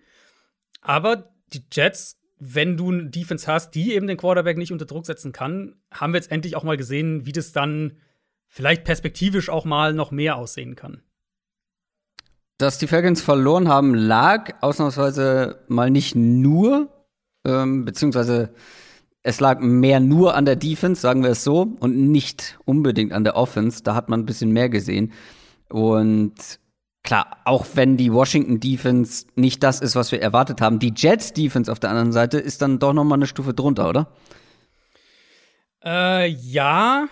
Aber die Jets, wenn du eine Defense hast, die eben den Quarterback nicht unter Druck setzen kann, haben wir jetzt endlich auch mal gesehen, wie das dann vielleicht perspektivisch auch mal noch mehr aussehen kann. Dass die Falcons verloren haben, lag ausnahmsweise mal nicht nur, ähm, beziehungsweise es lag mehr nur an der Defense, sagen wir es so, und nicht unbedingt an der Offense. Da hat man ein bisschen mehr gesehen. Und klar, auch wenn die Washington Defense nicht das ist, was wir erwartet haben, die Jets Defense auf der anderen Seite ist dann doch noch mal eine Stufe drunter, oder? Äh, ja,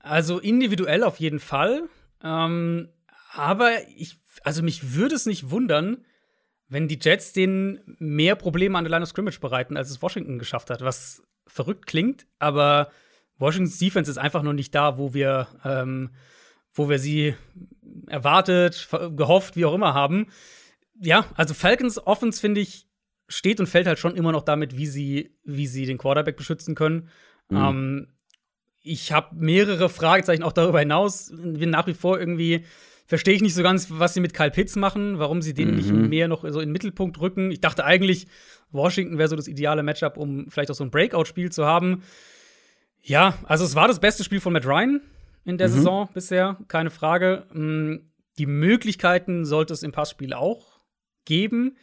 also individuell auf jeden Fall. Ähm, aber ich, also mich würde es nicht wundern, wenn die Jets denen mehr Probleme an der Line of Scrimmage bereiten, als es Washington geschafft hat. Was verrückt klingt, aber Washingtons Defense ist einfach noch nicht da, wo wir, ähm, wo wir sie erwartet, gehofft, wie auch immer haben. Ja, also Falcons Offense, finde ich, steht und fällt halt schon immer noch damit, wie sie, wie sie den Quarterback beschützen können. Mhm. Ähm, ich habe mehrere Fragezeichen auch darüber hinaus. Bin nach wie vor irgendwie verstehe ich nicht so ganz, was sie mit Kyle Pitts machen, warum sie den mhm. nicht mehr noch so in den Mittelpunkt rücken. Ich dachte eigentlich, Washington wäre so das ideale Matchup, um vielleicht auch so ein Breakout-Spiel zu haben. Ja, also es war das beste Spiel von Matt Ryan in der mhm. Saison bisher, keine Frage. Mm, die Möglichkeiten sollte es im Passspiel auch geben.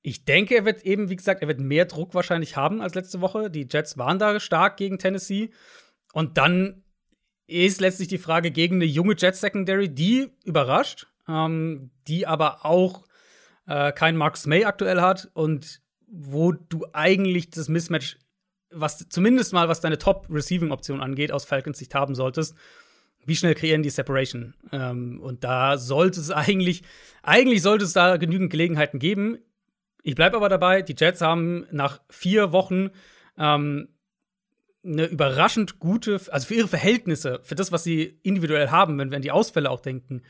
Ich denke, er wird eben, wie gesagt, er wird mehr Druck wahrscheinlich haben als letzte Woche. Die Jets waren da stark gegen Tennessee. Und dann ist letztlich die Frage gegen eine junge Jets Secondary, die überrascht, ähm, die aber auch äh, kein Marcus May aktuell hat und wo du eigentlich das Mismatch, was zumindest mal was deine Top-Receiving-Option angeht, aus Falcons Sicht haben solltest. Wie schnell kreieren die Separation? Ähm, und da sollte es eigentlich, eigentlich sollte es da genügend Gelegenheiten geben. Ich bleibe aber dabei, die Jets haben nach vier Wochen ähm, eine überraschend gute, also für ihre Verhältnisse, für das, was sie individuell haben, wenn wir an die Ausfälle auch denken,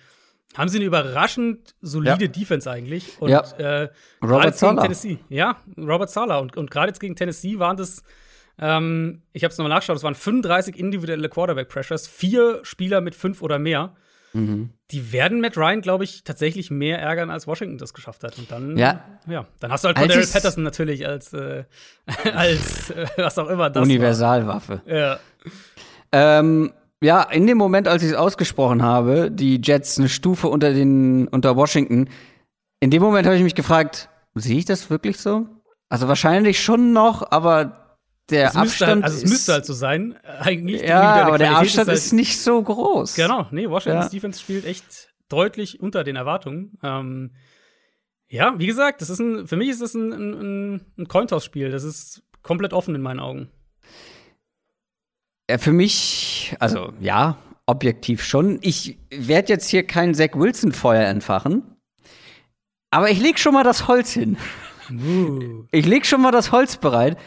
haben sie eine überraschend solide ja. Defense eigentlich. Und ja. äh, Robert Sala. Tennessee. Ja, Robert Sala. Und, und gerade jetzt gegen Tennessee waren das, ähm, ich habe es nochmal nachgeschaut, es waren 35 individuelle Quarterback-Pressures, vier Spieler mit fünf oder mehr. Mhm. Die werden Matt Ryan, glaube ich, tatsächlich mehr ärgern, als Washington das geschafft hat. Und dann, ja, ja dann hast du halt Cordell Patterson natürlich als, äh, als äh, was auch immer das Universalwaffe. Ja. Ähm, ja, in dem Moment, als ich es ausgesprochen habe, die Jets eine Stufe unter den unter Washington, in dem Moment habe ich mich gefragt, sehe ich das wirklich so? Also wahrscheinlich schon noch, aber der es Abstand. Halt, also es müsste halt so sein, eigentlich. Ja, aber der Abstand ist, halt, ist, nicht so groß. Genau, nee, Washington ja. Defense spielt echt deutlich unter den Erwartungen. Ähm, ja, wie gesagt, das ist ein, für mich ist das ein, ein, ein Cointoss-Spiel. Das ist komplett offen in meinen Augen. Ja, für mich, also ja, objektiv schon. Ich werde jetzt hier kein Zach Wilson-Feuer entfachen. Aber ich leg schon mal das Holz hin. Uh. Ich leg schon mal das Holz bereit.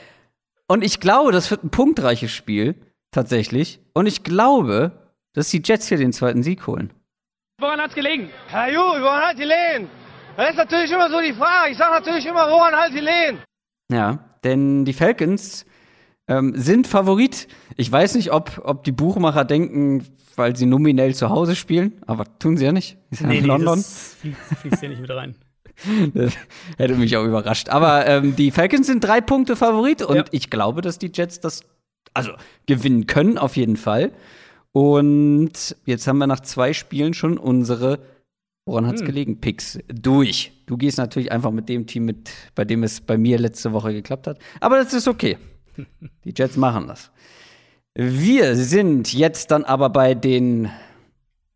Und ich glaube, das wird ein punktreiches Spiel, tatsächlich. Und ich glaube, dass die Jets hier den zweiten Sieg holen. Woran hat's gelegen? Herr Ju, woran hat die Lehen? Das ist natürlich immer so die Frage. Ich sage natürlich immer, woran halt die Lehen? Ja, denn die Falcons ähm, sind Favorit. Ich weiß nicht, ob, ob die Buchmacher denken, weil sie nominell zu Hause spielen, aber tun sie ja nicht. Ist ja nee, in nee, London. Das fließt hier nicht mit rein. Das hätte mich auch überrascht. Aber ähm, die Falcons sind drei Punkte Favorit und ja. ich glaube, dass die Jets das also gewinnen können, auf jeden Fall. Und jetzt haben wir nach zwei Spielen schon unsere, woran hat's hm. gelegen, Picks durch. Du gehst natürlich einfach mit dem Team mit, bei dem es bei mir letzte Woche geklappt hat. Aber das ist okay. Die Jets machen das. Wir sind jetzt dann aber bei den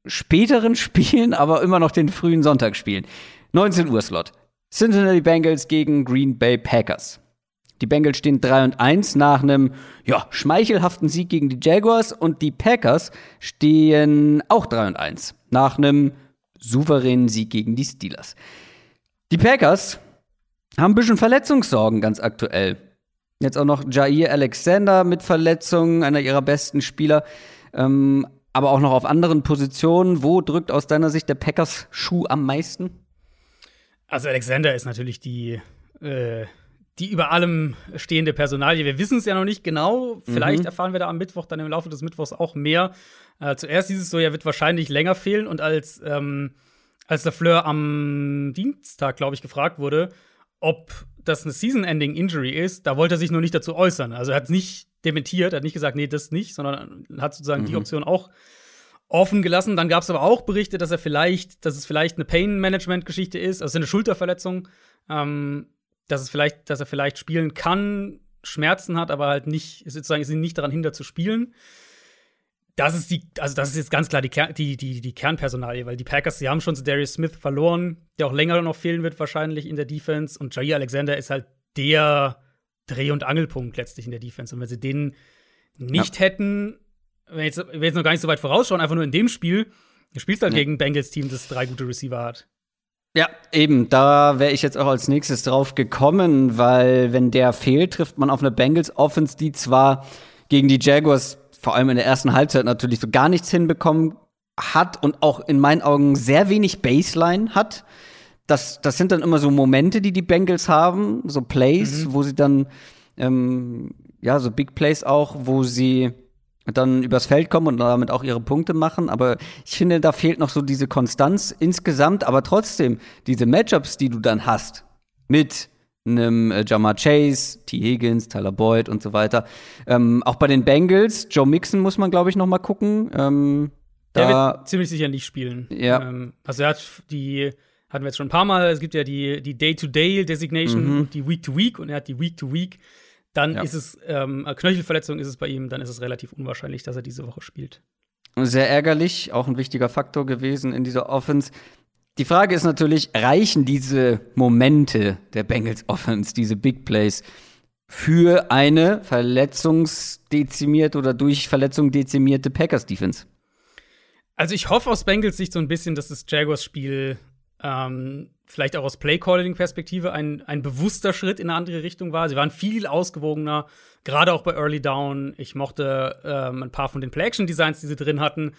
späteren Spielen, aber immer noch den frühen Sonntagsspielen. 19 Uhr Slot. Cincinnati Bengals gegen Green Bay Packers. Die Bengals stehen 3 und 1 nach einem ja, schmeichelhaften Sieg gegen die Jaguars und die Packers stehen auch 3 und 1 nach einem souveränen Sieg gegen die Steelers. Die Packers haben ein bisschen Verletzungssorgen ganz aktuell. Jetzt auch noch Jair Alexander mit Verletzungen, einer ihrer besten Spieler. Ähm, aber auch noch auf anderen Positionen. Wo drückt aus deiner Sicht der Packers Schuh am meisten? Also Alexander ist natürlich die, äh, die über allem stehende Personalie. Wir wissen es ja noch nicht genau. Vielleicht mhm. erfahren wir da am Mittwoch, dann im Laufe des Mittwochs auch mehr. Äh, zuerst hieß es so, er wird wahrscheinlich länger fehlen. Und als, ähm, als der Fleur am Dienstag, glaube ich, gefragt wurde, ob das eine Season-Ending-Injury ist, da wollte er sich noch nicht dazu äußern. Also er hat es nicht dementiert, er hat nicht gesagt, nee, das nicht, sondern hat sozusagen mhm. die Option auch offen gelassen. Dann gab es aber auch Berichte, dass er vielleicht, dass es vielleicht eine Pain-Management-Geschichte ist, also eine Schulterverletzung, ähm, dass es vielleicht, dass er vielleicht spielen kann, Schmerzen hat, aber halt nicht, sozusagen ist ihn nicht daran hindert zu spielen. Das ist die, also das ist jetzt ganz klar die, die, die, die Kernpersonalie, weil die Packers, die haben schon zu Darius Smith verloren, der auch länger noch fehlen wird wahrscheinlich in der Defense. Und Jair Alexander ist halt der Dreh- und Angelpunkt letztlich in der Defense. Und wenn sie den nicht ja. hätten, wenn jetzt, wenn jetzt noch gar nicht so weit vorausschauen, einfach nur in dem Spiel, du spielst halt ja. gegen ein Bengals-Team, das drei gute Receiver hat. Ja, eben, da wäre ich jetzt auch als nächstes drauf gekommen, weil wenn der fehlt, trifft man auf eine Bengals-Offense, die zwar gegen die Jaguars vor allem in der ersten Halbzeit natürlich so gar nichts hinbekommen hat und auch in meinen Augen sehr wenig Baseline hat. Das, das sind dann immer so Momente, die die Bengals haben, so Plays, mhm. wo sie dann, ähm, ja, so Big Plays auch, wo sie dann übers Feld kommen und damit auch ihre Punkte machen. Aber ich finde, da fehlt noch so diese Konstanz insgesamt. Aber trotzdem, diese Matchups, die du dann hast mit einem äh, Jamar Chase, T. Higgins, Tyler Boyd und so weiter. Ähm, auch bei den Bengals, Joe Mixon muss man, glaube ich, noch mal gucken. Ähm, der wird ziemlich sicher nicht spielen. Ja. Ähm, also er hat die hatten wir jetzt schon ein paar Mal. Es gibt ja die, die Day-to-Day-Designation mhm. und die Week-to-Week und er hat die Week-to-Week. Dann ja. ist es ähm, Knöchelverletzung ist es bei ihm, dann ist es relativ unwahrscheinlich, dass er diese Woche spielt. Sehr ärgerlich, auch ein wichtiger Faktor gewesen in dieser Offense. Die Frage ist natürlich, reichen diese Momente der Bengals Offense, diese Big Plays, für eine verletzungsdezimierte oder durch Verletzung dezimierte Packers Defense? Also ich hoffe aus Bengals Sicht so ein bisschen, dass das Jaguars-Spiel ähm, vielleicht auch aus Play-Calling-Perspektive ein, ein bewusster Schritt in eine andere Richtung war. Sie waren viel ausgewogener, gerade auch bei Early Down. Ich mochte ähm, ein paar von den Play-Action-Designs, die sie drin hatten.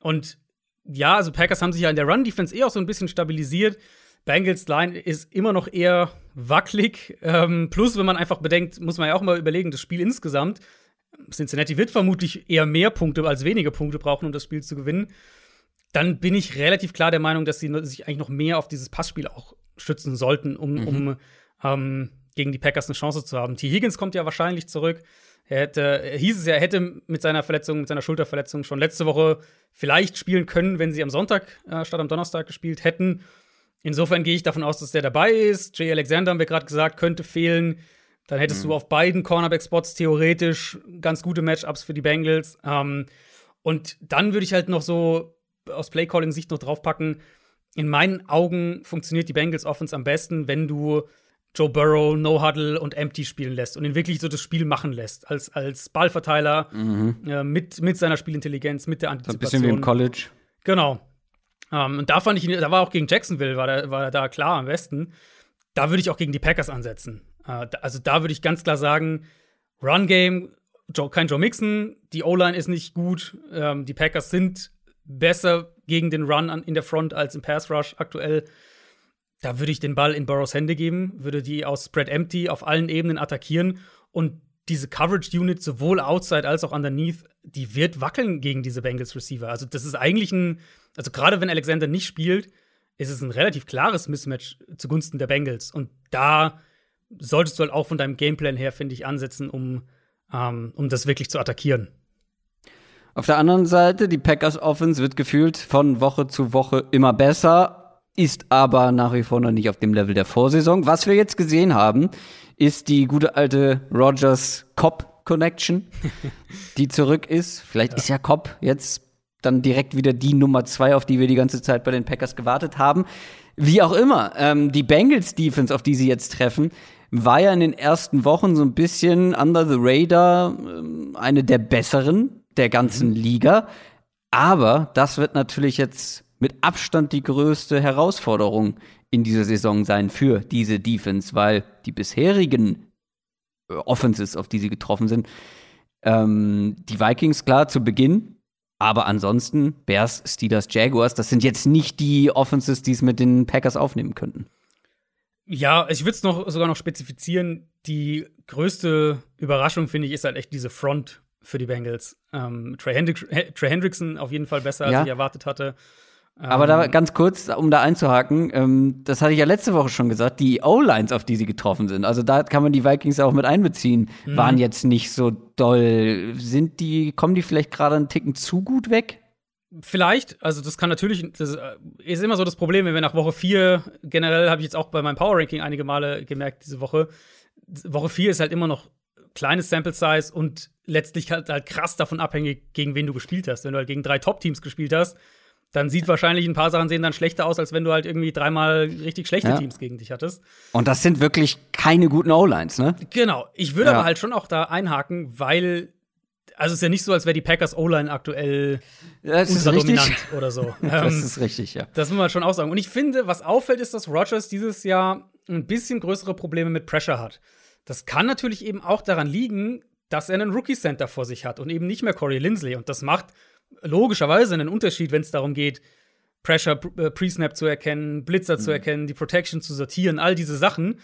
Und ja, also Packers haben sich ja in der Run-Defense eh auch so ein bisschen stabilisiert. Bengals Line ist immer noch eher wackelig. Ähm, plus, wenn man einfach bedenkt, muss man ja auch mal überlegen, das Spiel insgesamt. Cincinnati wird vermutlich eher mehr Punkte als weniger Punkte brauchen, um das Spiel zu gewinnen. Dann bin ich relativ klar der Meinung, dass sie sich eigentlich noch mehr auf dieses Passspiel auch schützen sollten, um, mhm. um ähm, gegen die Packers eine Chance zu haben. T. Higgins kommt ja wahrscheinlich zurück. Er hätte, hieß es ja, er hätte mit seiner Verletzung, mit seiner Schulterverletzung schon letzte Woche vielleicht spielen können, wenn sie am Sonntag äh, statt am Donnerstag gespielt hätten. Insofern gehe ich davon aus, dass der dabei ist. Jay Alexander haben wir gerade gesagt, könnte fehlen. Dann hättest mhm. du auf beiden Cornerback-Spots theoretisch ganz gute Matchups für die Bengals. Ähm, und dann würde ich halt noch so aus Playcalling-Sicht noch draufpacken. In meinen Augen funktioniert die Bengals Offense am besten, wenn du Joe Burrow No Huddle und Empty spielen lässt und ihn wirklich so das Spiel machen lässt als, als Ballverteiler mhm. äh, mit, mit seiner Spielintelligenz, mit der Antizipation. So ein bisschen wie im College. Genau. Um, und da fand ich ihn, da war auch gegen Jacksonville, war er war da klar am besten. Da würde ich auch gegen die Packers ansetzen. Da, also da würde ich ganz klar sagen, Run Game, Joe, kein Joe Mixon, die O-Line ist nicht gut, ähm, die Packers sind besser gegen den Run an, in der Front als im Pass Rush aktuell. Da würde ich den Ball in Burrows Hände geben, würde die aus Spread Empty auf allen Ebenen attackieren und diese Coverage Unit sowohl outside als auch underneath, die wird wackeln gegen diese Bengals Receiver. Also das ist eigentlich ein, also gerade wenn Alexander nicht spielt, ist es ein relativ klares Mismatch zugunsten der Bengals. Und da solltest du halt auch von deinem Gameplan her, finde ich, ansetzen, um, ähm, um das wirklich zu attackieren. Auf der anderen Seite, die Packers Offense wird gefühlt von Woche zu Woche immer besser ist aber nach wie vor noch nicht auf dem Level der Vorsaison. Was wir jetzt gesehen haben, ist die gute alte Rogers Cop Connection, die zurück ist. Vielleicht ja. ist ja Cop jetzt dann direkt wieder die Nummer zwei, auf die wir die ganze Zeit bei den Packers gewartet haben. Wie auch immer, ähm, die Bengals Defense, auf die sie jetzt treffen, war ja in den ersten Wochen so ein bisschen under the radar ähm, eine der besseren der ganzen mhm. Liga. Aber das wird natürlich jetzt mit Abstand die größte Herausforderung in dieser Saison sein für diese Defense, weil die bisherigen äh, Offenses, auf die sie getroffen sind, ähm, die Vikings klar zu Beginn, aber ansonsten Bears, Steelers, Jaguars, das sind jetzt nicht die Offenses, die es mit den Packers aufnehmen könnten. Ja, ich würde es noch sogar noch spezifizieren. Die größte Überraschung, finde ich, ist halt echt diese Front für die Bengals. Ähm, Trey, Hendrick Trey Hendrickson auf jeden Fall besser, ja. als ich erwartet hatte. Aber da ähm, ganz kurz, um da einzuhaken, ähm, das hatte ich ja letzte Woche schon gesagt, die O-Lines, auf die sie getroffen sind, also da kann man die Vikings auch mit einbeziehen, mhm. waren jetzt nicht so doll. Sind die, kommen die vielleicht gerade einen Ticken zu gut weg? Vielleicht, also das kann natürlich, das äh, ist immer so das Problem, wenn wir nach Woche 4, generell habe ich jetzt auch bei meinem Power Ranking einige Male gemerkt diese Woche, Woche 4 ist halt immer noch kleines Sample Size und letztlich halt, halt krass davon abhängig, gegen wen du gespielt hast. Wenn du halt gegen drei Top-Teams gespielt hast, dann sieht wahrscheinlich ein paar Sachen sehen dann schlechter aus, als wenn du halt irgendwie dreimal richtig schlechte ja. Teams gegen dich hattest. Und das sind wirklich keine guten O-Lines, ne? Genau. Ich würde ja. aber halt schon auch da einhaken, weil also es ist ja nicht so, als wäre die Packers O-Line aktuell das ultra dominant oder so. das ähm, ist richtig, ja. Das muss man schon auch sagen. Und ich finde, was auffällt, ist, dass Rogers dieses Jahr ein bisschen größere Probleme mit Pressure hat. Das kann natürlich eben auch daran liegen, dass er einen Rookie Center vor sich hat und eben nicht mehr Corey Lindsley. Und das macht logischerweise einen Unterschied, wenn es darum geht, Pressure äh, Pre-Snap zu erkennen, Blitzer mhm. zu erkennen, die Protection zu sortieren, all diese Sachen.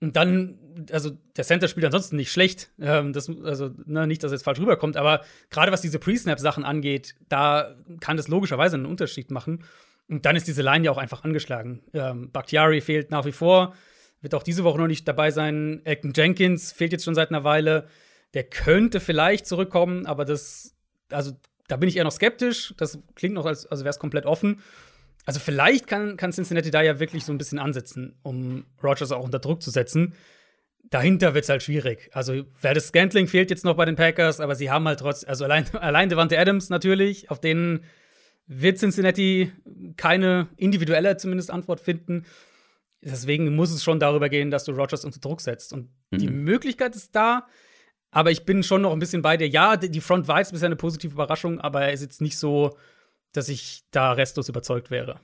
Und dann, also der Center spielt ansonsten nicht schlecht. Ähm, das, also ne, nicht, dass es jetzt falsch rüberkommt, aber gerade was diese Pre-Snap-Sachen angeht, da kann das logischerweise einen Unterschied machen. Und dann ist diese Line ja auch einfach angeschlagen. Ähm, Bakhtiari fehlt nach wie vor, wird auch diese Woche noch nicht dabei sein. Elton Jenkins fehlt jetzt schon seit einer Weile. Der könnte vielleicht zurückkommen, aber das, also da bin ich eher noch skeptisch. Das klingt noch, als, als wäre es komplett offen. Also vielleicht kann, kann Cincinnati da ja wirklich so ein bisschen ansetzen, um Rogers auch unter Druck zu setzen. Dahinter wird es halt schwierig. Also, das Scantling fehlt jetzt noch bei den Packers, aber sie haben halt trotzdem, also allein, allein Devante Adams natürlich, auf denen wird Cincinnati keine individuelle zumindest Antwort finden. Deswegen muss es schon darüber gehen, dass du Rogers unter Druck setzt. Und mhm. die Möglichkeit ist da, aber ich bin schon noch ein bisschen bei dir. Ja, die Front war jetzt bisher eine positive Überraschung, aber er ist jetzt nicht so, dass ich da restlos überzeugt wäre.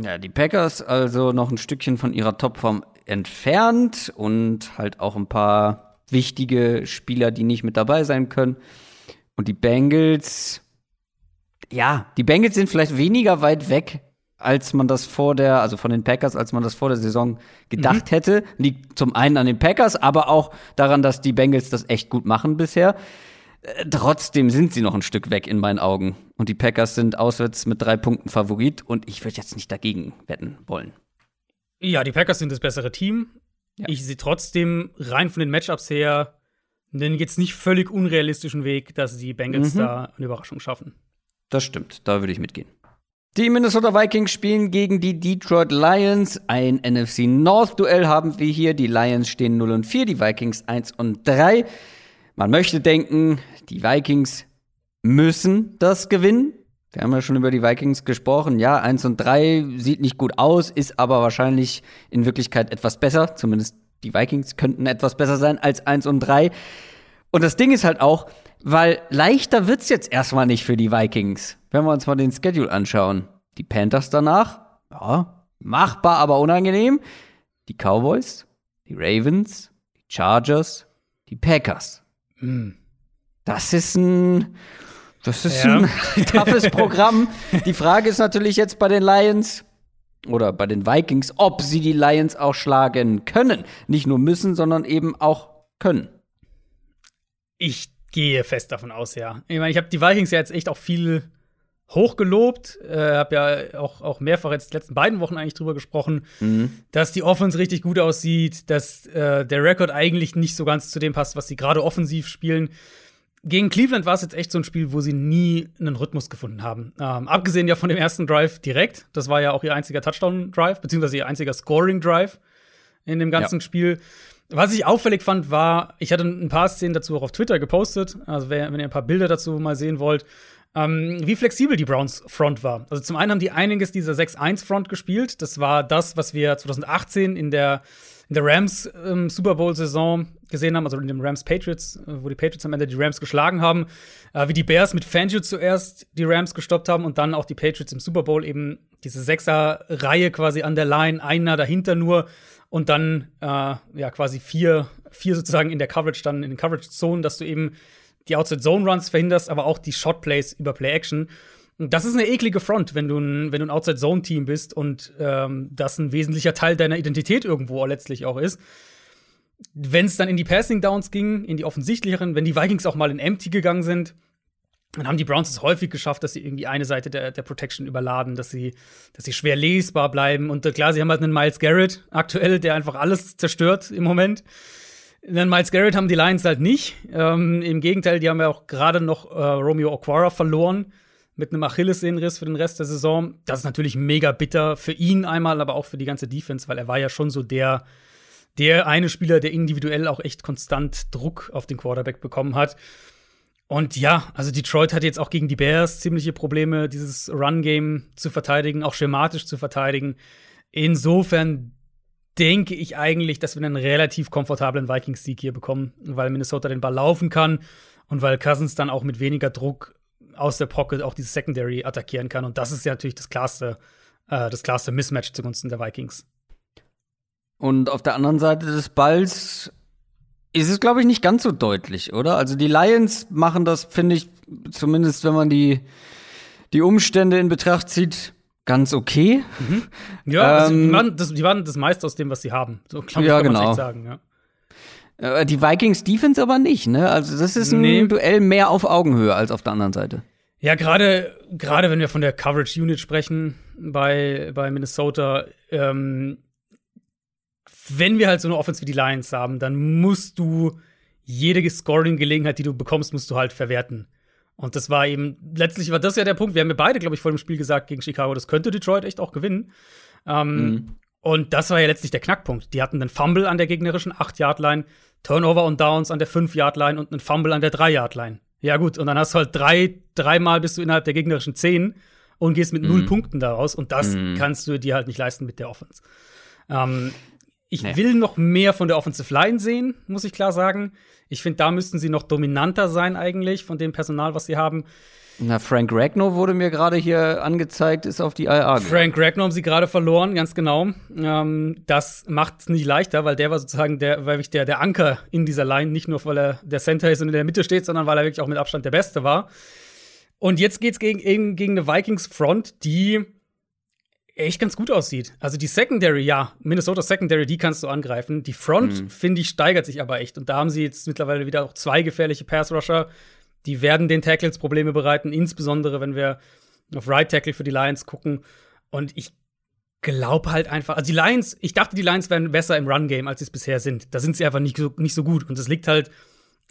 Ja, die Packers also noch ein Stückchen von ihrer Topform entfernt und halt auch ein paar wichtige Spieler, die nicht mit dabei sein können. Und die Bengals, ja, die Bengals sind vielleicht weniger weit weg als man das vor der, also von den Packers, als man das vor der Saison gedacht mhm. hätte. Liegt zum einen an den Packers, aber auch daran, dass die Bengals das echt gut machen bisher. Äh, trotzdem sind sie noch ein Stück weg in meinen Augen. Und die Packers sind auswärts mit drei Punkten Favorit und ich würde jetzt nicht dagegen wetten wollen. Ja, die Packers sind das bessere Team. Ja. Ich sehe trotzdem rein von den Matchups her einen jetzt nicht völlig unrealistischen Weg, dass die Bengals mhm. da eine Überraschung schaffen. Das stimmt, da würde ich mitgehen. Die Minnesota Vikings spielen gegen die Detroit Lions. Ein NFC North Duell haben wir hier. Die Lions stehen 0 und 4, die Vikings 1 und 3. Man möchte denken, die Vikings müssen das gewinnen. Wir haben ja schon über die Vikings gesprochen. Ja, 1 und 3 sieht nicht gut aus, ist aber wahrscheinlich in Wirklichkeit etwas besser. Zumindest die Vikings könnten etwas besser sein als 1 und 3. Und das Ding ist halt auch, weil leichter wird's jetzt erstmal nicht für die Vikings. Wenn wir uns mal den Schedule anschauen. Die Panthers danach, ja, machbar, aber unangenehm. Die Cowboys, die Ravens, die Chargers, die Packers. Mhm. Das ist ein, das ist ja. ein toughes Programm. Die Frage ist natürlich jetzt bei den Lions oder bei den Vikings, ob sie die Lions auch schlagen können. Nicht nur müssen, sondern eben auch können. Ich gehe fest davon aus, ja. Ich meine, ich habe die Vikings ja jetzt echt auch viel hochgelobt. Äh, habe ja auch, auch mehrfach jetzt die letzten beiden Wochen eigentlich drüber gesprochen, mhm. dass die Offense richtig gut aussieht, dass äh, der Rekord eigentlich nicht so ganz zu dem passt, was sie gerade offensiv spielen. Gegen Cleveland war es jetzt echt so ein Spiel, wo sie nie einen Rhythmus gefunden haben. Ähm, abgesehen ja von dem ersten Drive direkt. Das war ja auch ihr einziger Touchdown-Drive, beziehungsweise ihr einziger Scoring-Drive in dem ganzen ja. Spiel. Was ich auffällig fand, war, ich hatte ein paar Szenen dazu auch auf Twitter gepostet. Also, wenn ihr ein paar Bilder dazu mal sehen wollt, ähm, wie flexibel die Browns Front war. Also zum einen haben die einiges dieser 6-1 Front gespielt. Das war das, was wir 2018 in der, in der Rams ähm, Super Bowl Saison gesehen haben, also in dem Rams Patriots, äh, wo die Patriots am Ende die Rams geschlagen haben, äh, wie die Bears mit Fangio zuerst die Rams gestoppt haben und dann auch die Patriots im Super Bowl eben diese Sechser-Reihe quasi an der Line, einer dahinter nur und dann äh, ja quasi vier, vier sozusagen in der Coverage, dann in den Coverage-Zonen, dass du eben die Outside-Zone-Runs verhinderst, aber auch die Shot-Plays über Play-Action. Das ist eine eklige Front, wenn du ein, wenn du ein Outside-Zone-Team bist und ähm, das ein wesentlicher Teil deiner Identität irgendwo letztlich auch ist. Wenn es dann in die Passing-Downs ging, in die offensichtlicheren, wenn die Vikings auch mal in Empty gegangen sind, dann haben die Browns es häufig geschafft, dass sie irgendwie eine Seite der, der Protection überladen, dass sie, dass sie schwer lesbar bleiben. Und äh, klar, sie haben halt einen Miles Garrett aktuell, der einfach alles zerstört im Moment. Dann Miles Garrett haben die Lions halt nicht. Ähm, Im Gegenteil, die haben ja auch gerade noch äh, Romeo Aquara verloren mit einem Achillessehnenriss für den Rest der Saison. Das ist natürlich mega bitter für ihn einmal, aber auch für die ganze Defense, weil er war ja schon so der, der eine Spieler, der individuell auch echt konstant Druck auf den Quarterback bekommen hat. Und ja, also Detroit hat jetzt auch gegen die Bears ziemliche Probleme, dieses Run-Game zu verteidigen, auch schematisch zu verteidigen. Insofern denke ich eigentlich, dass wir einen relativ komfortablen Vikings-Sieg hier bekommen, weil Minnesota den Ball laufen kann und weil Cousins dann auch mit weniger Druck aus der Pocket auch dieses Secondary attackieren kann. Und das ist ja natürlich das klarste, äh, das klarste Mismatch zugunsten der Vikings. Und auf der anderen Seite des Balls ist es, glaube ich, nicht ganz so deutlich, oder? Also die Lions machen das, finde ich, zumindest wenn man die, die Umstände in Betracht zieht, ganz okay. Mhm. Ja, ähm, also die, waren das, die waren das meiste aus dem, was sie haben. So glaub, ja, kann genau. sagen, ja. Äh, die Vikings Defense aber nicht, ne? Also das ist ein nee. Duell mehr auf Augenhöhe als auf der anderen Seite. Ja, gerade gerade wenn wir von der Coverage Unit sprechen bei, bei Minnesota, ähm, wenn wir halt so eine Offense wie die Lions haben, dann musst du jede Scoring-Gelegenheit, die du bekommst, musst du halt verwerten. Und das war eben, letztlich war das ja der Punkt. Wir haben ja beide, glaube ich, vor dem Spiel gesagt gegen Chicago, das könnte Detroit echt auch gewinnen. Ähm, mhm. Und das war ja letztlich der Knackpunkt. Die hatten einen Fumble an der gegnerischen 8-Yard-Line, Turnover und Downs an der 5-Yard-Line und einen Fumble an der 3-Yard-Line. Ja, gut, und dann hast du halt drei, dreimal bist du innerhalb der gegnerischen 10 und gehst mit mhm. null Punkten daraus. Und das mhm. kannst du dir halt nicht leisten mit der Offense. Ähm, ich nee. will noch mehr von der Offensive Line sehen, muss ich klar sagen. Ich finde, da müssten sie noch dominanter sein eigentlich von dem Personal, was sie haben. Na, Frank Ragnow wurde mir gerade hier angezeigt, ist auf die IR. Frank Ragnow haben sie gerade verloren, ganz genau. Ähm, das macht es nicht leichter, weil der war sozusagen der, weil der, der Anker in dieser Line, nicht nur weil er der Center ist und in der Mitte steht, sondern weil er wirklich auch mit Abstand der Beste war. Und jetzt geht's gegen, gegen eine Vikings Front, die echt ganz gut aussieht. Also die Secondary, ja, Minnesota Secondary, die kannst du angreifen. Die Front, mhm. finde ich, steigert sich aber echt. Und da haben sie jetzt mittlerweile wieder auch zwei gefährliche Pass-Rusher. Die werden den Tackles Probleme bereiten, insbesondere wenn wir auf Right Tackle für die Lions gucken. Und ich glaube halt einfach, also die Lions, ich dachte, die Lions wären besser im Run-Game, als sie es bisher sind. Da sind sie einfach nicht so, nicht so gut. Und es liegt halt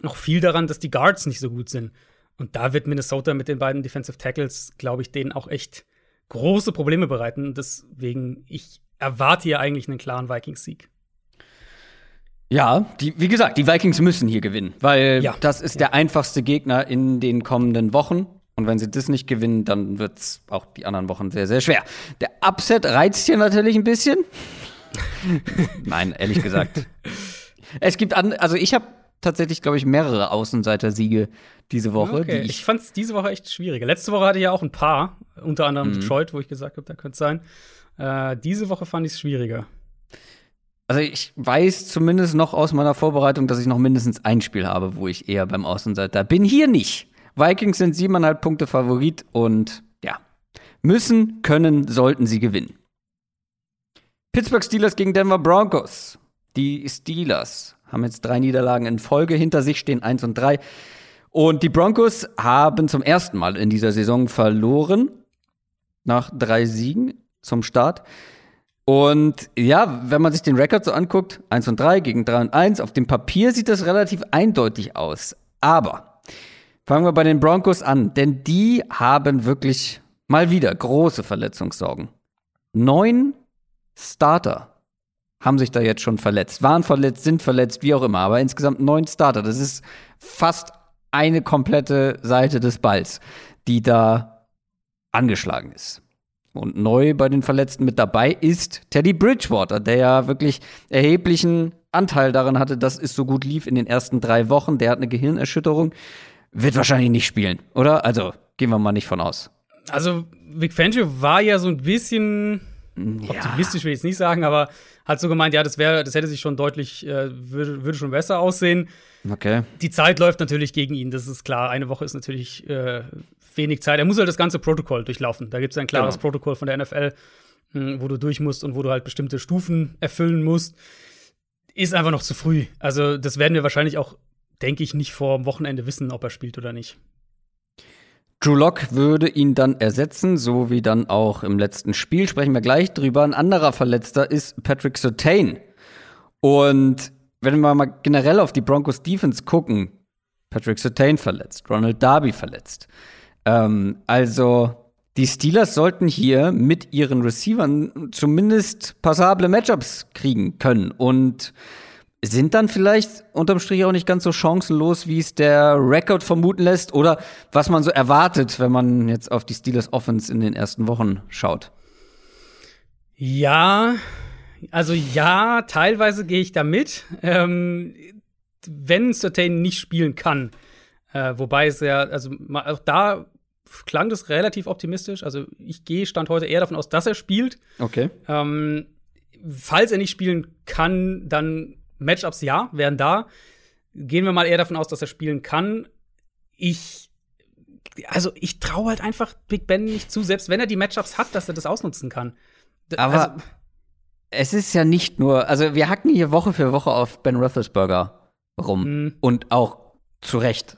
auch viel daran, dass die Guards nicht so gut sind. Und da wird Minnesota mit den beiden Defensive Tackles, glaube ich, denen auch echt große Probleme bereiten. Deswegen, ich erwarte hier eigentlich einen klaren Vikings-Sieg. Ja, die, wie gesagt, die Vikings müssen hier gewinnen, weil ja. das ist ja. der einfachste Gegner in den kommenden Wochen. Und wenn sie das nicht gewinnen, dann wird es auch die anderen Wochen sehr, sehr schwer. Der Upset reizt hier natürlich ein bisschen. Nein, ehrlich gesagt. es gibt an, also ich habe tatsächlich, glaube ich, mehrere Außenseiter-Siege diese Woche. Okay. ich, ich fand es diese Woche echt schwieriger. Letzte Woche hatte ich ja auch ein paar, unter anderem mhm. Detroit, wo ich gesagt habe, da könnte es sein. Äh, diese Woche fand ich es schwieriger. Also ich weiß zumindest noch aus meiner Vorbereitung, dass ich noch mindestens ein Spiel habe, wo ich eher beim Außenseiter bin. Hier nicht. Vikings sind siebeneinhalb Punkte Favorit und ja, müssen, können, sollten sie gewinnen. Pittsburgh Steelers gegen Denver Broncos. Die Steelers haben jetzt drei Niederlagen in Folge hinter sich, stehen eins und drei. Und die Broncos haben zum ersten Mal in dieser Saison verloren. Nach drei Siegen zum Start. Und ja, wenn man sich den Rekord so anguckt, 1 und 3 gegen 3 und 1, auf dem Papier sieht das relativ eindeutig aus. Aber fangen wir bei den Broncos an, denn die haben wirklich mal wieder große Verletzungssorgen. Neun Starter haben sich da jetzt schon verletzt, waren verletzt, sind verletzt, wie auch immer, aber insgesamt neun Starter. Das ist fast eine komplette Seite des Balls, die da angeschlagen ist. Und neu bei den Verletzten mit dabei ist Teddy Bridgewater, der ja wirklich erheblichen Anteil daran hatte, dass es so gut lief in den ersten drei Wochen. Der hat eine Gehirnerschütterung. Wird wahrscheinlich nicht spielen, oder? Also gehen wir mal nicht von aus. Also, Vic Fangio war ja so ein bisschen ja. optimistisch, will ich jetzt nicht sagen, aber hat so gemeint, ja, das wäre, das hätte sich schon deutlich, äh, würde, würde schon besser aussehen. Okay. Die Zeit läuft natürlich gegen ihn, das ist klar. Eine Woche ist natürlich äh, wenig Zeit. Er muss halt das ganze Protokoll durchlaufen. Da gibt es ein klares genau. Protokoll von der NFL, hm, wo du durch musst und wo du halt bestimmte Stufen erfüllen musst. Ist einfach noch zu früh. Also, das werden wir wahrscheinlich auch, denke ich, nicht vor dem Wochenende wissen, ob er spielt oder nicht. Drew Lock würde ihn dann ersetzen, so wie dann auch im letzten Spiel. Sprechen wir gleich drüber. Ein anderer Verletzter ist Patrick Sotain. Und wenn wir mal generell auf die Broncos Defense gucken, Patrick Sotain verletzt, Ronald Darby verletzt. Ähm, also die Steelers sollten hier mit ihren Receivern zumindest passable Matchups kriegen können und sind dann vielleicht unterm Strich auch nicht ganz so chancenlos, wie es der Rekord vermuten lässt oder was man so erwartet, wenn man jetzt auf die Steelers Offense in den ersten Wochen schaut. Ja, also ja, teilweise gehe ich da mit. Ähm, wenn Certain nicht spielen kann, äh, wobei es ja, also auch da klang das relativ optimistisch. Also ich gehe Stand heute eher davon aus, dass er spielt. Okay. Ähm, falls er nicht spielen kann, dann Matchups ja, wären da. Gehen wir mal eher davon aus, dass er spielen kann. Ich, also ich traue halt einfach Big Ben nicht zu, selbst wenn er die Matchups hat, dass er das ausnutzen kann. Aber also, es ist ja nicht nur, also wir hacken hier Woche für Woche auf Ben Roethlisberger rum mhm. und auch zu Recht.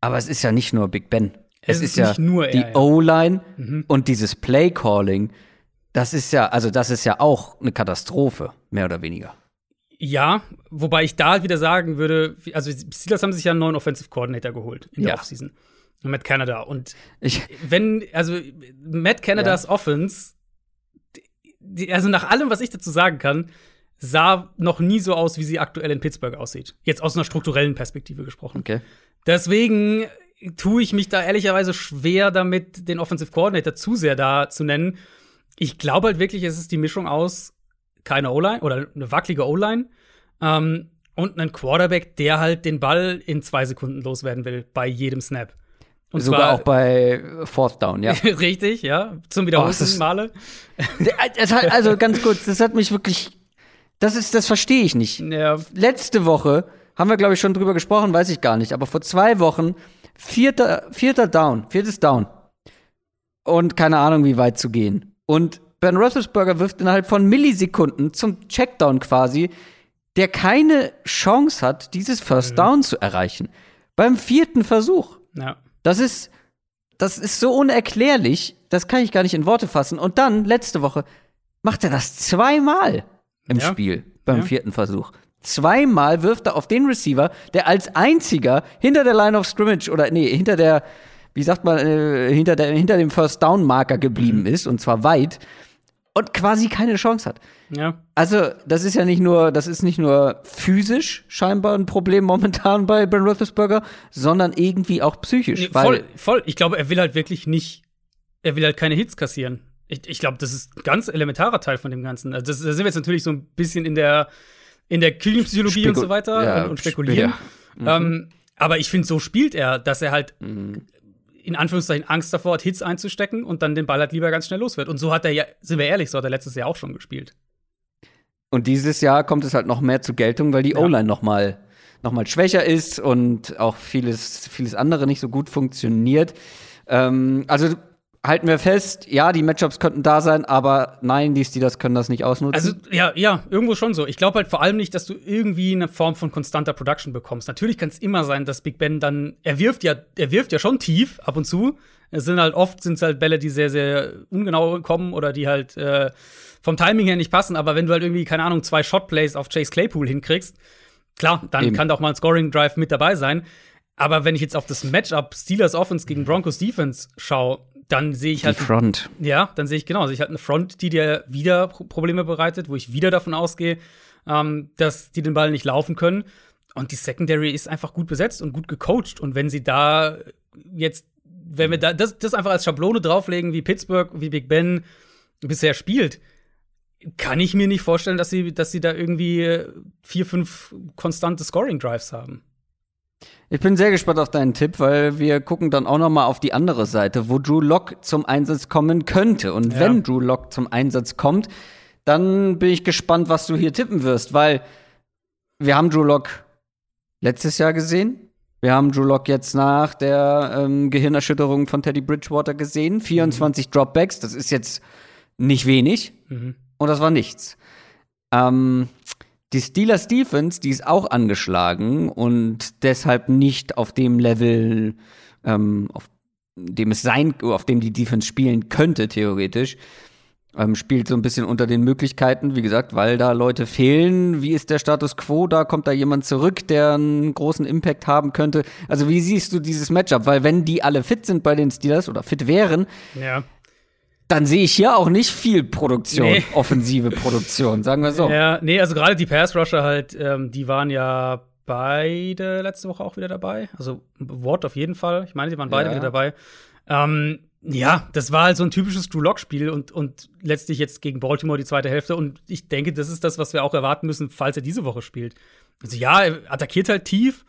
Aber es ist ja nicht nur Big Ben. Es, es ist, ist, ja nur die ja. O-Line mhm. und dieses Play-Calling. Das ist ja, also das ist ja auch eine Katastrophe, mehr oder weniger. Ja, wobei ich da wieder sagen würde, also die Steelers haben sich ja einen neuen Offensive Coordinator geholt in der ja. Offseason. Matt Canada. Und ich, wenn, also Matt Canadas ja. Offense, also nach allem, was ich dazu sagen kann, sah noch nie so aus, wie sie aktuell in Pittsburgh aussieht. Jetzt aus einer strukturellen Perspektive gesprochen. Okay. Deswegen tue ich mich da ehrlicherweise schwer damit, den Offensive Coordinator zu sehr da zu nennen. Ich glaube halt wirklich, es ist die Mischung aus keine O-Line oder eine wackelige O-Line ähm, und einen Quarterback, der halt den Ball in zwei Sekunden loswerden will bei jedem Snap. Und Sogar auch bei Fourth Down, ja. Richtig, ja. Zum wiederholten oh, Male. Hat, also ganz kurz, das hat mich wirklich. Das ist, das verstehe ich nicht. Ja. Letzte Woche haben wir, glaube ich, schon drüber gesprochen, weiß ich gar nicht. Aber vor zwei Wochen, vierter, vierter Down, viertes Down. Und keine Ahnung, wie weit zu gehen. Und Ben Roethlisberger wirft innerhalb von Millisekunden zum Checkdown quasi, der keine Chance hat, dieses First. Down zu erreichen. Beim vierten Versuch. Ja. Das ist, das ist so unerklärlich, das kann ich gar nicht in Worte fassen. Und dann, letzte Woche, macht er das zweimal im ja. Spiel, beim ja. vierten Versuch. Zweimal wirft er auf den Receiver, der als einziger hinter der Line of Scrimmage oder nee, hinter der, wie sagt man, äh, hinter, der, hinter dem First Down Marker geblieben mhm. ist, und zwar weit und quasi keine Chance hat. Ja. Also, das ist ja nicht nur, das ist nicht nur physisch scheinbar ein Problem momentan bei Ben Roethlisberger, sondern irgendwie auch psychisch. Nee, voll, voll. Ich glaube, er will halt wirklich nicht, er will halt keine Hits kassieren. Ich, ich glaube, das ist ein ganz elementarer Teil von dem Ganzen. Also, das, da sind wir jetzt natürlich so ein bisschen in der, in der Küchenpsychologie Spekul und so weiter ja, und, und spekulieren. Ja. Mhm. Ähm, aber ich finde, so spielt er, dass er halt mhm in Anführungszeichen Angst davor hat, Hits einzustecken und dann den Ball halt lieber ganz schnell los wird. Und so hat er ja, sind wir ehrlich, so hat er letztes Jahr auch schon gespielt. Und dieses Jahr kommt es halt noch mehr zur Geltung, weil die ja. O-Line noch mal, noch mal schwächer ist und auch vieles, vieles andere nicht so gut funktioniert. Ähm, also halten wir fest, ja, die Matchups könnten da sein, aber nein, die Steelers können das nicht ausnutzen. Also, ja, ja, irgendwo schon so. Ich glaube halt vor allem nicht, dass du irgendwie eine Form von konstanter Production bekommst. Natürlich kann es immer sein, dass Big Ben dann, er wirft ja, er wirft ja schon tief ab und zu. Es sind halt oft sind halt Bälle, die sehr, sehr ungenau kommen oder die halt äh, vom Timing her nicht passen. Aber wenn du halt irgendwie, keine Ahnung, zwei Shotplays auf Chase Claypool hinkriegst, klar, dann Eben. kann da auch mal ein Scoring Drive mit dabei sein. Aber wenn ich jetzt auf das Matchup Steelers Offense gegen Broncos Defense schaue, dann sehe ich halt. Die Front. Ja, dann sehe ich genau, sehe ich halt eine Front, die dir wieder Probleme bereitet, wo ich wieder davon ausgehe, ähm, dass die den Ball nicht laufen können. Und die Secondary ist einfach gut besetzt und gut gecoacht. Und wenn sie da jetzt, wenn wir da das, das einfach als Schablone drauflegen, wie Pittsburgh, wie Big Ben bisher spielt, kann ich mir nicht vorstellen, dass sie, dass sie da irgendwie vier, fünf konstante Scoring-Drives haben. Ich bin sehr gespannt auf deinen Tipp, weil wir gucken dann auch noch mal auf die andere Seite, wo Drew Lock zum Einsatz kommen könnte. Und ja. wenn Drew Lock zum Einsatz kommt, dann bin ich gespannt, was du hier tippen wirst, weil wir haben Drew Lock letztes Jahr gesehen. Wir haben Drew Lock jetzt nach der ähm, Gehirnerschütterung von Teddy Bridgewater gesehen. 24 mhm. Dropbacks, das ist jetzt nicht wenig. Mhm. Und das war nichts. Ähm, die Steelers Defense, die ist auch angeschlagen und deshalb nicht auf dem Level, ähm, auf dem es sein, auf dem die Defense spielen könnte, theoretisch. Ähm, spielt so ein bisschen unter den Möglichkeiten, wie gesagt, weil da Leute fehlen. Wie ist der Status quo? Da kommt da jemand zurück, der einen großen Impact haben könnte. Also, wie siehst du dieses Matchup? Weil, wenn die alle fit sind bei den Steelers oder fit wären, ja dann sehe ich hier auch nicht viel Produktion, nee. offensive Produktion, sagen wir so. Ja, nee, also gerade die Pass-Rusher halt, ähm, die waren ja beide letzte Woche auch wieder dabei. Also Ward auf jeden Fall. Ich meine, die waren beide ja. wieder dabei. Ähm, ja, das war halt so ein typisches Drew Lock-Spiel und, und letztlich jetzt gegen Baltimore die zweite Hälfte. Und ich denke, das ist das, was wir auch erwarten müssen, falls er diese Woche spielt. Also ja, er attackiert halt tief,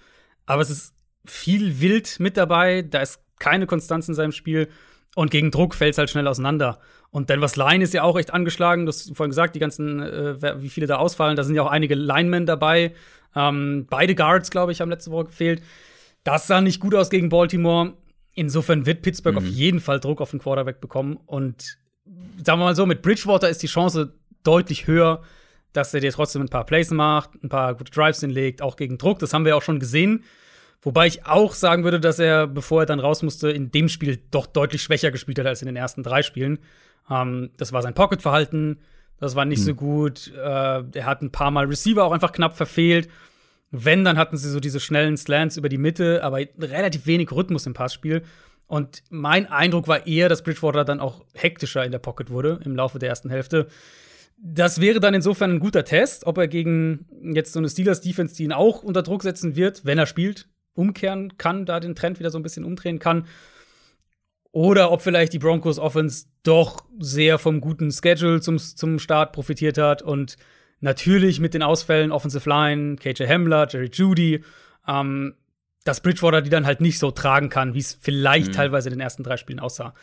aber es ist viel wild mit dabei. Da ist keine Konstanz in seinem Spiel. Und gegen Druck fällt es halt schnell auseinander. Und Denver's Line ist ja auch echt angeschlagen. Du hast vorhin gesagt, die ganzen, äh, wie viele da ausfallen. Da sind ja auch einige Linemen dabei. Ähm, beide Guards, glaube ich, haben letzte Woche gefehlt. Das sah nicht gut aus gegen Baltimore. Insofern wird Pittsburgh mhm. auf jeden Fall Druck auf den Quarterback bekommen. Und sagen wir mal so, mit Bridgewater ist die Chance deutlich höher, dass er dir trotzdem ein paar Plays macht, ein paar gute Drives hinlegt, auch gegen Druck. Das haben wir auch schon gesehen. Wobei ich auch sagen würde, dass er, bevor er dann raus musste, in dem Spiel doch deutlich schwächer gespielt hat als in den ersten drei Spielen. Ähm, das war sein Pocket-Verhalten, das war nicht mhm. so gut. Äh, er hat ein paar Mal Receiver auch einfach knapp verfehlt. Wenn, dann hatten sie so diese schnellen Slants über die Mitte, aber relativ wenig Rhythmus im Passspiel. Und mein Eindruck war eher, dass Bridgewater dann auch hektischer in der Pocket wurde im Laufe der ersten Hälfte. Das wäre dann insofern ein guter Test, ob er gegen jetzt so eine Steelers-Defense, die ihn auch unter Druck setzen wird, wenn er spielt, umkehren kann, da den Trend wieder so ein bisschen umdrehen kann. Oder ob vielleicht die Broncos Offense doch sehr vom guten Schedule zum, zum Start profitiert hat und natürlich mit den Ausfällen Offensive Line, KJ Hamler, Jerry Judy, ähm, dass Bridgewater die dann halt nicht so tragen kann, wie es vielleicht mhm. teilweise in den ersten drei Spielen aussah.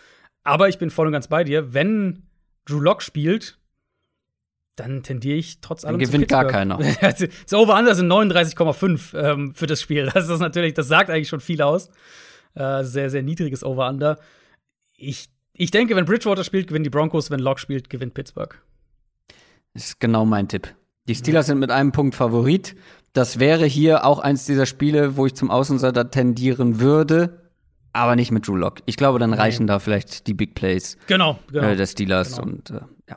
Aber ich bin voll und ganz bei dir. Wenn Drew Lock spielt, dann tendiere ich trotz allem dann gewinnt gar keiner. das Over-Under sind 39,5 ähm, für das Spiel. Das ist natürlich, das sagt eigentlich schon viel aus. Äh, sehr, sehr niedriges Over-Under. Ich, ich denke, wenn Bridgewater spielt, gewinnen die Broncos. Wenn Locke spielt, gewinnt Pittsburgh. Das ist genau mein Tipp. Die Steelers ja. sind mit einem Punkt Favorit. Das wäre hier auch eins dieser Spiele, wo ich zum Außenseiter tendieren würde, aber nicht mit Drew Lock. Ich glaube, dann reichen nee. da vielleicht die Big Plays genau, genau. Äh, der Steelers genau. und äh, ja.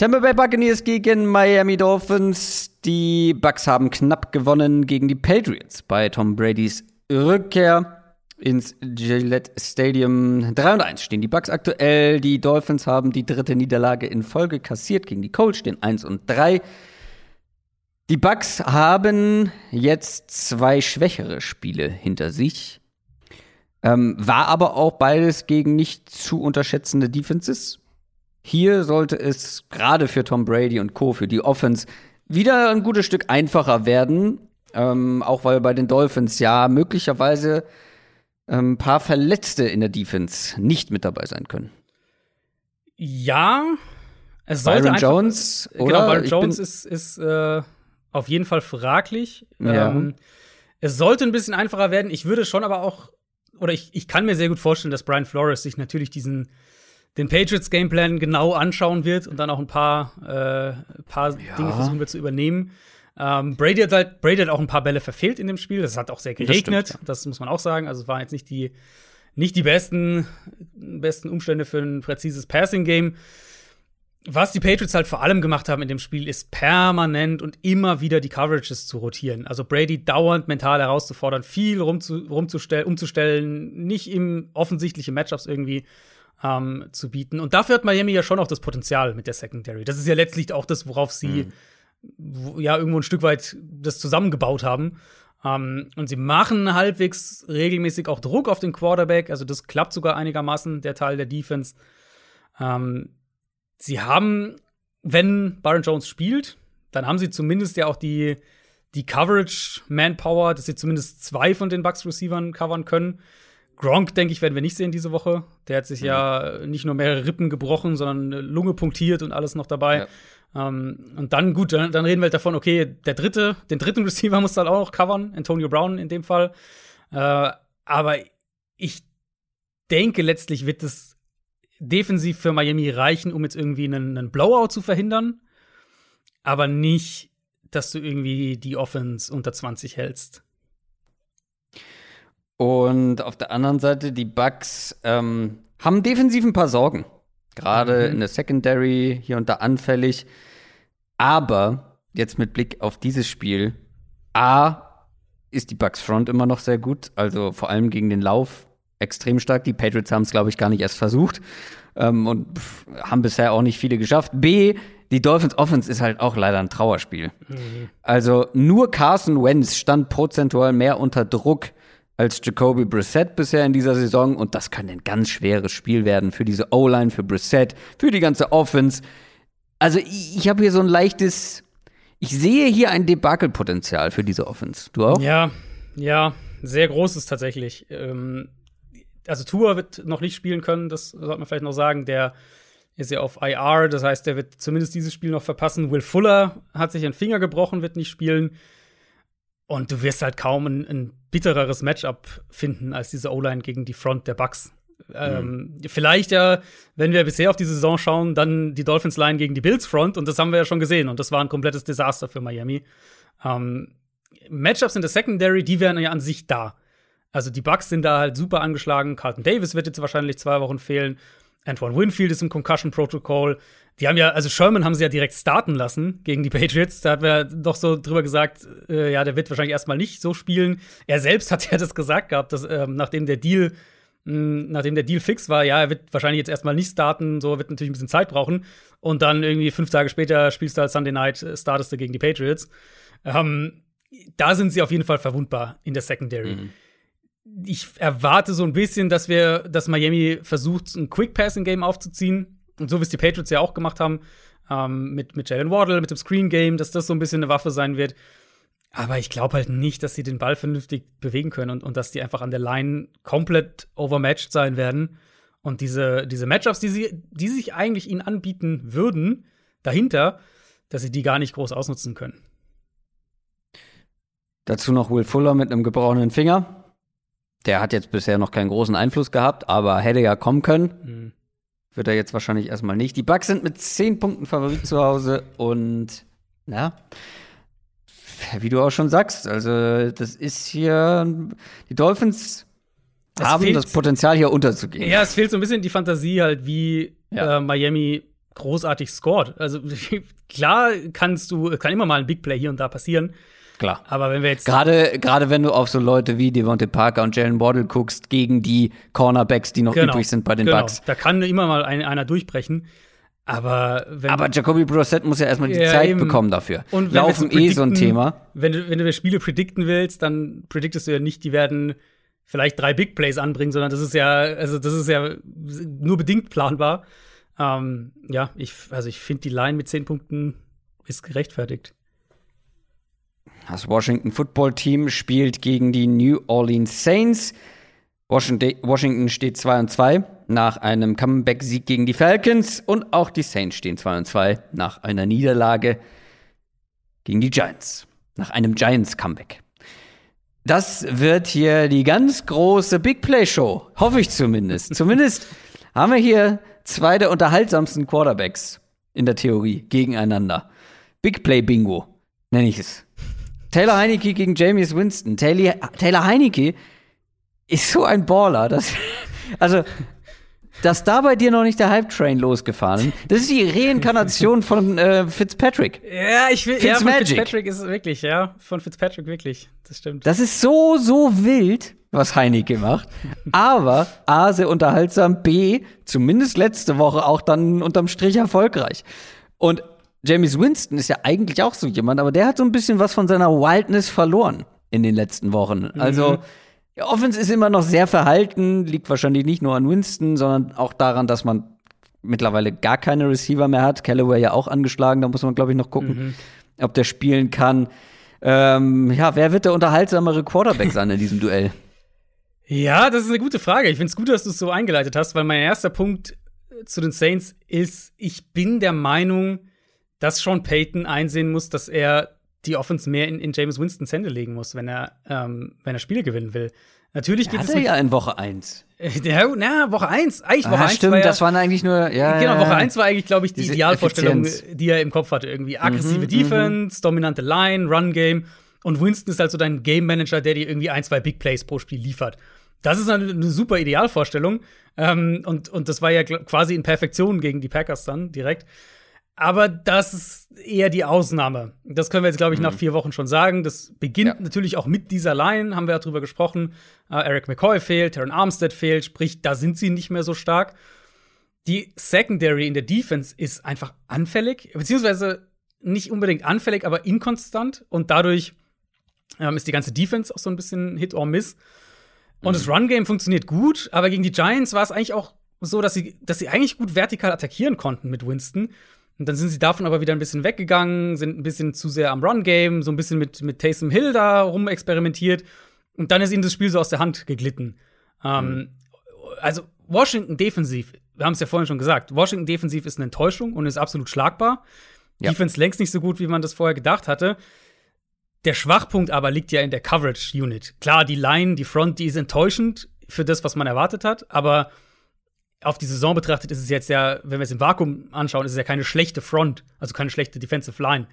Tampa Bay Buccaneers gegen Miami Dolphins. Die Bucks haben knapp gewonnen gegen die Patriots bei Tom Bradys Rückkehr ins Gillette Stadium. 3 und 1 stehen die Bucks aktuell. Die Dolphins haben die dritte Niederlage in Folge kassiert gegen die Colts, stehen 1 und 3. Die Bucks haben jetzt zwei schwächere Spiele hinter sich. Ähm, war aber auch beides gegen nicht zu unterschätzende Defenses. Hier sollte es gerade für Tom Brady und Co., für die Offense, wieder ein gutes Stück einfacher werden. Ähm, auch weil bei den Dolphins ja möglicherweise ein ähm, paar Verletzte in der Defense nicht mit dabei sein können. Ja, es sollte Byron einfach, Jones, genau, oder? Genau, Byron Jones ist, ist äh, auf jeden Fall fraglich. Ja. Ähm, es sollte ein bisschen einfacher werden. Ich würde schon aber auch, oder ich, ich kann mir sehr gut vorstellen, dass Brian Flores sich natürlich diesen den Patriots Gameplan genau anschauen wird und dann auch ein paar, äh, paar ja. Dinge versuchen wird zu übernehmen. Ähm, Brady, hat halt, Brady hat auch ein paar Bälle verfehlt in dem Spiel. Das hat auch sehr geregnet. Das, stimmt, ja. das muss man auch sagen. Also es waren jetzt nicht die, nicht die besten, besten Umstände für ein präzises Passing-Game. Was die Patriots halt vor allem gemacht haben in dem Spiel, ist permanent und immer wieder die Coverages zu rotieren. Also Brady dauernd mental herauszufordern, viel rumzu, rumzustellen, umzustellen, nicht im offensichtlichen Matchups irgendwie ähm, zu bieten. Und dafür hat Miami ja schon auch das Potenzial mit der Secondary. Das ist ja letztlich auch das, worauf sie mhm. ja irgendwo ein Stück weit das zusammengebaut haben. Ähm, und sie machen halbwegs regelmäßig auch Druck auf den Quarterback. Also das klappt sogar einigermaßen, der Teil der Defense. Ähm, sie haben, wenn Byron Jones spielt, dann haben sie zumindest ja auch die, die Coverage-Manpower, dass sie zumindest zwei von den Bucks-Receivern covern können. Gronk, denke ich, werden wir nicht sehen diese Woche. Der hat sich mhm. ja nicht nur mehrere Rippen gebrochen, sondern eine Lunge punktiert und alles noch dabei. Ja. Ähm, und dann, gut, dann, dann, reden wir halt davon, okay, der dritte, den dritten Receiver muss dann auch noch covern, Antonio Brown in dem Fall. Äh, aber ich denke, letztlich wird es defensiv für Miami reichen, um jetzt irgendwie einen, einen Blowout zu verhindern. Aber nicht, dass du irgendwie die Offense unter 20 hältst. Und auf der anderen Seite, die Bucks ähm, haben defensiv ein paar Sorgen. Gerade mhm. in der Secondary hier und da anfällig. Aber jetzt mit Blick auf dieses Spiel, A, ist die Bucks Front immer noch sehr gut. Also vor allem gegen den Lauf extrem stark. Die Patriots haben es, glaube ich, gar nicht erst versucht. Ähm, und pff, haben bisher auch nicht viele geschafft. B, die Dolphins Offense ist halt auch leider ein Trauerspiel. Mhm. Also nur Carson Wentz stand prozentual mehr unter Druck als Jacoby Brissett bisher in dieser Saison und das kann ein ganz schweres Spiel werden für diese O-Line, für Brissett, für die ganze Offense. Also ich, ich habe hier so ein leichtes, ich sehe hier ein Debakelpotenzial für diese Offense. Du auch? Ja, ja, sehr großes tatsächlich. Ähm, also Tour wird noch nicht spielen können, das sollte man vielleicht noch sagen. Der ist ja auf IR, das heißt, der wird zumindest dieses Spiel noch verpassen. Will Fuller hat sich einen Finger gebrochen, wird nicht spielen. Und du wirst halt kaum ein, ein bittereres Matchup finden als diese O-Line gegen die Front der Bucks. Ähm, mhm. vielleicht ja, wenn wir bisher auf die Saison schauen, dann die Dolphins Line gegen die Bills Front und das haben wir ja schon gesehen und das war ein komplettes Desaster für Miami. Ähm, Matchups in der Secondary, die wären ja an sich da. Also die Bucks sind da halt super angeschlagen. Carlton Davis wird jetzt wahrscheinlich zwei Wochen fehlen. Antoine Winfield ist im Concussion Protocol. Die haben ja, also Sherman haben sie ja direkt starten lassen gegen die Patriots. Da hat wir doch so drüber gesagt, äh, ja, der wird wahrscheinlich erstmal nicht so spielen. Er selbst hat ja das gesagt gehabt, dass ähm, nachdem der Deal, mh, hm, nachdem der Deal fix war, ja, er wird wahrscheinlich jetzt erstmal nicht starten, so wird natürlich ein bisschen Zeit brauchen. Und dann irgendwie fünf Tage später spielst du als Sunday Night, äh, startest du gegen die Patriots. Ähm, da sind sie auf jeden Fall verwundbar in der Secondary. Mhm ich erwarte so ein bisschen, dass wir, dass Miami versucht, ein Quick Passing Game aufzuziehen. Und so wie es die Patriots ja auch gemacht haben, ähm, mit, mit Jalen Waddle, mit dem Screen Game, dass das so ein bisschen eine Waffe sein wird. Aber ich glaube halt nicht, dass sie den Ball vernünftig bewegen können und, und dass die einfach an der Line komplett overmatched sein werden. Und diese, diese Matchups, die, sie, die sich eigentlich ihnen anbieten würden, dahinter, dass sie die gar nicht groß ausnutzen können. Dazu noch Will Fuller mit einem gebrochenen Finger. Der hat jetzt bisher noch keinen großen Einfluss gehabt, aber hätte ja kommen können. Mhm. Wird er jetzt wahrscheinlich erstmal nicht. Die Bucks sind mit 10 Punkten Favorit zu Hause und, na, wie du auch schon sagst, also das ist hier, die Dolphins es haben fehlt, das Potenzial hier unterzugehen. Ja, es fehlt so ein bisschen die Fantasie halt, wie ja. äh, Miami großartig scored. Also klar kannst du, kann immer mal ein Big Play hier und da passieren. Klar. Aber wenn wir jetzt. Gerade, gerade wenn du auf so Leute wie Devontae Parker und Jalen Waddle guckst, gegen die Cornerbacks, die noch genau, übrig sind bei den genau. Bucks. Da kann immer mal ein, einer durchbrechen. Aber wenn Aber Jacoby Brissett muss ja erstmal die ja, Zeit eben. bekommen dafür. Und Laufen eh so ein Thema. Wenn du, wenn du Spiele predikten willst, dann prediktest du ja nicht, die werden vielleicht drei Big Plays anbringen, sondern das ist ja, also das ist ja nur bedingt planbar. Ähm, ja, ich, also ich finde die Line mit zehn Punkten ist gerechtfertigt. Das Washington Football Team spielt gegen die New Orleans Saints. Washington steht 2 und 2 nach einem Comeback-Sieg gegen die Falcons und auch die Saints stehen 2 und 2 nach einer Niederlage gegen die Giants. Nach einem Giants-Comeback. Das wird hier die ganz große Big Play Show. Hoffe ich zumindest. zumindest haben wir hier zwei der unterhaltsamsten Quarterbacks in der Theorie gegeneinander. Big Play Bingo nenne ich es. Taylor Heineke gegen James Winston. Taylor, Taylor Heineke ist so ein Baller. Dass, also, dass da bei dir noch nicht der Hype-Train losgefahren das ist die Reinkarnation von äh, Fitzpatrick. Ja, ich will, ja, von Fitzpatrick ist es wirklich, ja, von Fitzpatrick wirklich, das stimmt. Das ist so, so wild, was Heineke macht, aber A, sehr unterhaltsam, B, zumindest letzte Woche auch dann unterm Strich erfolgreich. Und James Winston ist ja eigentlich auch so jemand, aber der hat so ein bisschen was von seiner Wildness verloren in den letzten Wochen. Mhm. Also, ja, Offense ist immer noch sehr verhalten, liegt wahrscheinlich nicht nur an Winston, sondern auch daran, dass man mittlerweile gar keine Receiver mehr hat. Callaway ja auch angeschlagen, da muss man, glaube ich, noch gucken, Mhm. ob der spielen kann. Ähm, ja, wer wird der unterhaltsamere Quarterback sein in diesem Duell? Ja, das ist eine gute Frage. Ich finde es gut, dass du es so eingeleitet hast, weil mein erster Punkt zu den Saints ist, ich bin der Meinung, dass Sean Payton einsehen muss, dass er die Offense mehr in, in James Winstons Hände legen muss, wenn er, ähm, wenn er Spiele gewinnen will. Natürlich geht Hat es er mit, ja in Woche 1. äh, ja, na, Woche 1, eigentlich Woche Ah, 1 stimmt, war ja, das waren eigentlich nur, ja. Genau, ja, Woche ja. 1 war eigentlich, glaube ich, die Idealvorstellung, Effizienz. die er im Kopf hatte. Irgendwie aggressive Mhm, Defense, dominante Line, Run-Game. Und Winston ist halt so dein Game-Manager, der dir irgendwie ein, zwei Big Plays pro Spiel liefert. Das ist eine, eine super Idealvorstellung. Ähm, und, und das war ja quasi in Perfektion gegen die Packers dann direkt. Aber das ist eher die Ausnahme. Das können wir jetzt, glaube ich, nach vier Wochen schon sagen. Das beginnt Ja. natürlich auch mit dieser Line, haben wir ja drüber gesprochen. Äh, Eric McCoy fehlt, Terran Armstead fehlt, sprich, da sind sie nicht mehr so stark. Die Secondary in der Defense ist einfach anfällig, beziehungsweise nicht unbedingt anfällig, aber inkonstant und dadurch ähm, ist die ganze Defense auch so ein bisschen Hit or Miss. Und das Run-Game funktioniert gut, aber gegen die Giants war es eigentlich auch so, dass sie, dass sie eigentlich gut vertikal attackieren konnten mit Winston. Und dann sind sie davon aber wieder ein bisschen weggegangen, sind ein bisschen zu sehr am Run-Game, so ein bisschen mit, mit Taysom Hill da rumexperimentiert. Und dann ist ihnen das Spiel so aus der Hand geglitten. Ähm, also Washington defensiv, wir haben es ja vorhin schon gesagt, Washington defensiv ist eine Enttäuschung und ist absolut schlagbar. Ja. Defense längst nicht so gut, wie man das vorher gedacht hatte. Der Schwachpunkt aber liegt ja in der Coverage Unit. Klar, die Line, die Front, die ist enttäuschend für das, was man erwartet hat, aber auf die Saison betrachtet ist es jetzt ja, wenn wir es im Vakuum anschauen, ist es ja keine schlechte Front, also keine schlechte Defensive Line.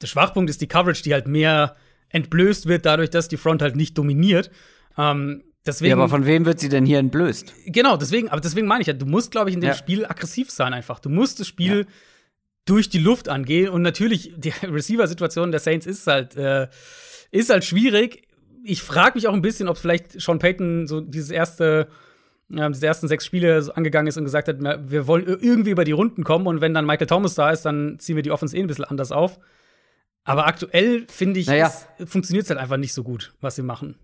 Der Schwachpunkt ist die Coverage, die halt mehr entblößt wird, dadurch, dass die Front halt nicht dominiert. Ähm, deswegen, Ja, aber von wem wird sie denn hier entblößt? Genau, deswegen, aber deswegen meine ich ja, du musst, glaube ich, in dem Ja. Spiel aggressiv sein einfach. Du musst das Spiel durch die Luft angehen und natürlich die Receiver-Situation der Saints ist halt äh, ist halt schwierig. Ich frage mich auch ein bisschen, ob vielleicht Sean Payton so dieses erste diese ersten sechs Spiele angegangen ist und gesagt hat, wir wollen ir- irgendwie über die Runden kommen und wenn dann Michael Thomas da ist, dann ziehen wir die Offense eh ein bisschen anders auf. Aber aktuell finde ich, Naja. funktioniert es halt einfach nicht so gut, was sie machen.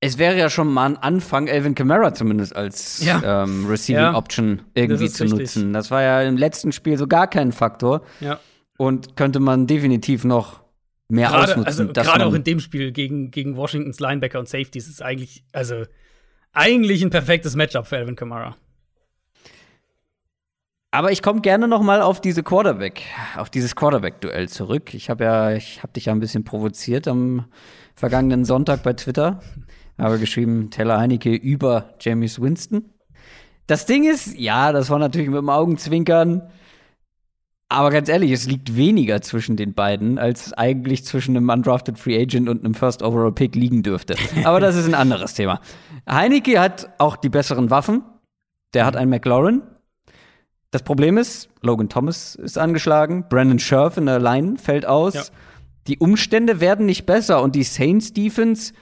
Es wäre ja schon mal ein Anfang, Elvin Kamara zumindest als Ja. ähm, Receiving Ja. Option irgendwie zu richtig. nutzen. Das war ja im letzten Spiel so gar kein Faktor Ja. und könnte man definitiv noch mehr Gerade, ausnutzen. also, gerade auch in dem Spiel gegen, gegen Washingtons Linebacker und Safeties ist eigentlich, also eigentlich ein perfektes Matchup für Alvin Kamara. Aber ich komme gerne noch mal auf diese Quarterback, auf dieses Quarterback-Duell zurück. Ich habe ja, ich habe dich ja ein bisschen provoziert am vergangenen Sonntag bei Twitter. Habe geschrieben, Taylor Heinecke über James Winston. Das Ding ist, ja, das war natürlich mit dem Augenzwinkern. Aber ganz ehrlich, es liegt weniger zwischen den beiden, als eigentlich zwischen einem undrafted Free Agent und einem First Overall Pick liegen dürfte. Aber das ist ein anderes Thema. Heinecke hat auch die besseren Waffen. Der hat einen McLaurin. Das Problem ist, Logan Thomas ist angeschlagen, Brandon Scherf in der Line fällt aus. Ja. Die Umstände werden nicht besser und die Saints Defense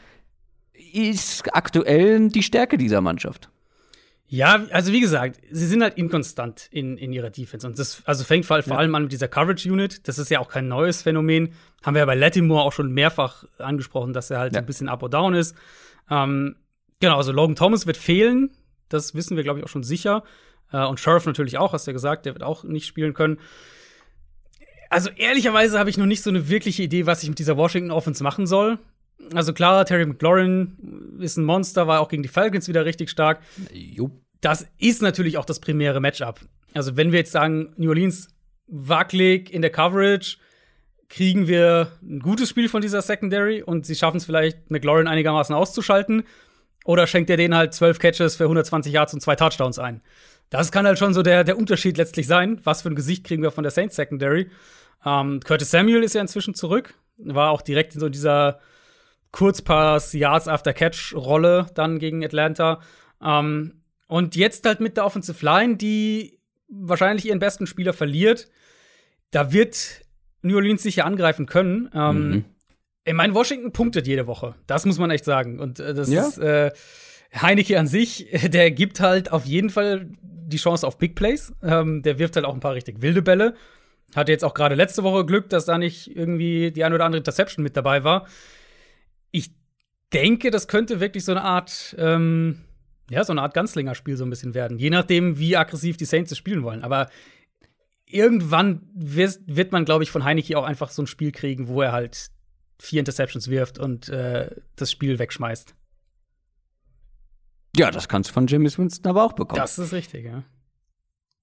ist aktuell die Stärke dieser Mannschaft. Ja, also wie gesagt, sie sind halt inkonstant in, in ihrer Defense. Und das also fängt vor, vor allem an mit dieser Coverage Unit. Das ist ja auch kein neues Phänomen. Haben wir ja bei Latimore auch schon mehrfach angesprochen, dass er halt Ja. ein bisschen up or down ist. Ähm, genau, also Logan Thomas wird fehlen. Das wissen wir, glaube ich, auch schon sicher. Äh, und Sheriff natürlich auch, hast du ja gesagt, der wird auch nicht spielen können. Also ehrlicherweise habe ich noch nicht so eine wirkliche Idee, was ich mit dieser Washington Offense machen soll. Also klar, Terry McLaurin ist ein Monster, war auch gegen die Falcons wieder richtig stark Jo. Das ist natürlich auch das primäre Matchup. Also, wenn wir jetzt sagen, New Orleans wackelig in der Coverage, kriegen wir ein gutes Spiel von dieser Secondary und sie schaffen es vielleicht, McLaurin einigermaßen auszuschalten. Oder schenkt er denen halt zwölf Catches für 120 Yards und zwei Touchdowns ein? Das kann halt schon so der, der Unterschied letztlich sein. Was für ein Gesicht kriegen wir von der Saints Secondary? Ähm, Curtis Samuel ist ja inzwischen zurück. War auch direkt in so dieser Kurzpass, Yards after Catch Rolle dann gegen Atlanta. Ähm, und jetzt halt mit der Offensive Line, die wahrscheinlich ihren besten Spieler verliert. Da wird New Orleans sicher angreifen können. Ähm, Mhm. Ich meine, Washington punktet jede Woche. Das muss man echt sagen. Und äh, das Ja. ist äh, Heineke an sich, der gibt halt auf jeden Fall die Chance auf Big Plays. Ähm, der wirft halt auch ein paar richtig wilde Bälle. Hatte jetzt auch gerade letzte Woche Glück, dass da nicht irgendwie die ein oder andere Interception mit dabei war. Ich denke, das könnte wirklich so eine Art, ähm, ja, so eine Art Ganzlinger-Spiel so ein bisschen werden. Je nachdem, wie aggressiv die Saints es spielen wollen. Aber irgendwann wird, man, glaube ich, von Heineke auch einfach so ein Spiel kriegen, wo er halt vier Interceptions wirft und äh, das Spiel wegschmeißt. Ja, das kannst du von James Winston aber auch bekommen. Das ist richtig, ja.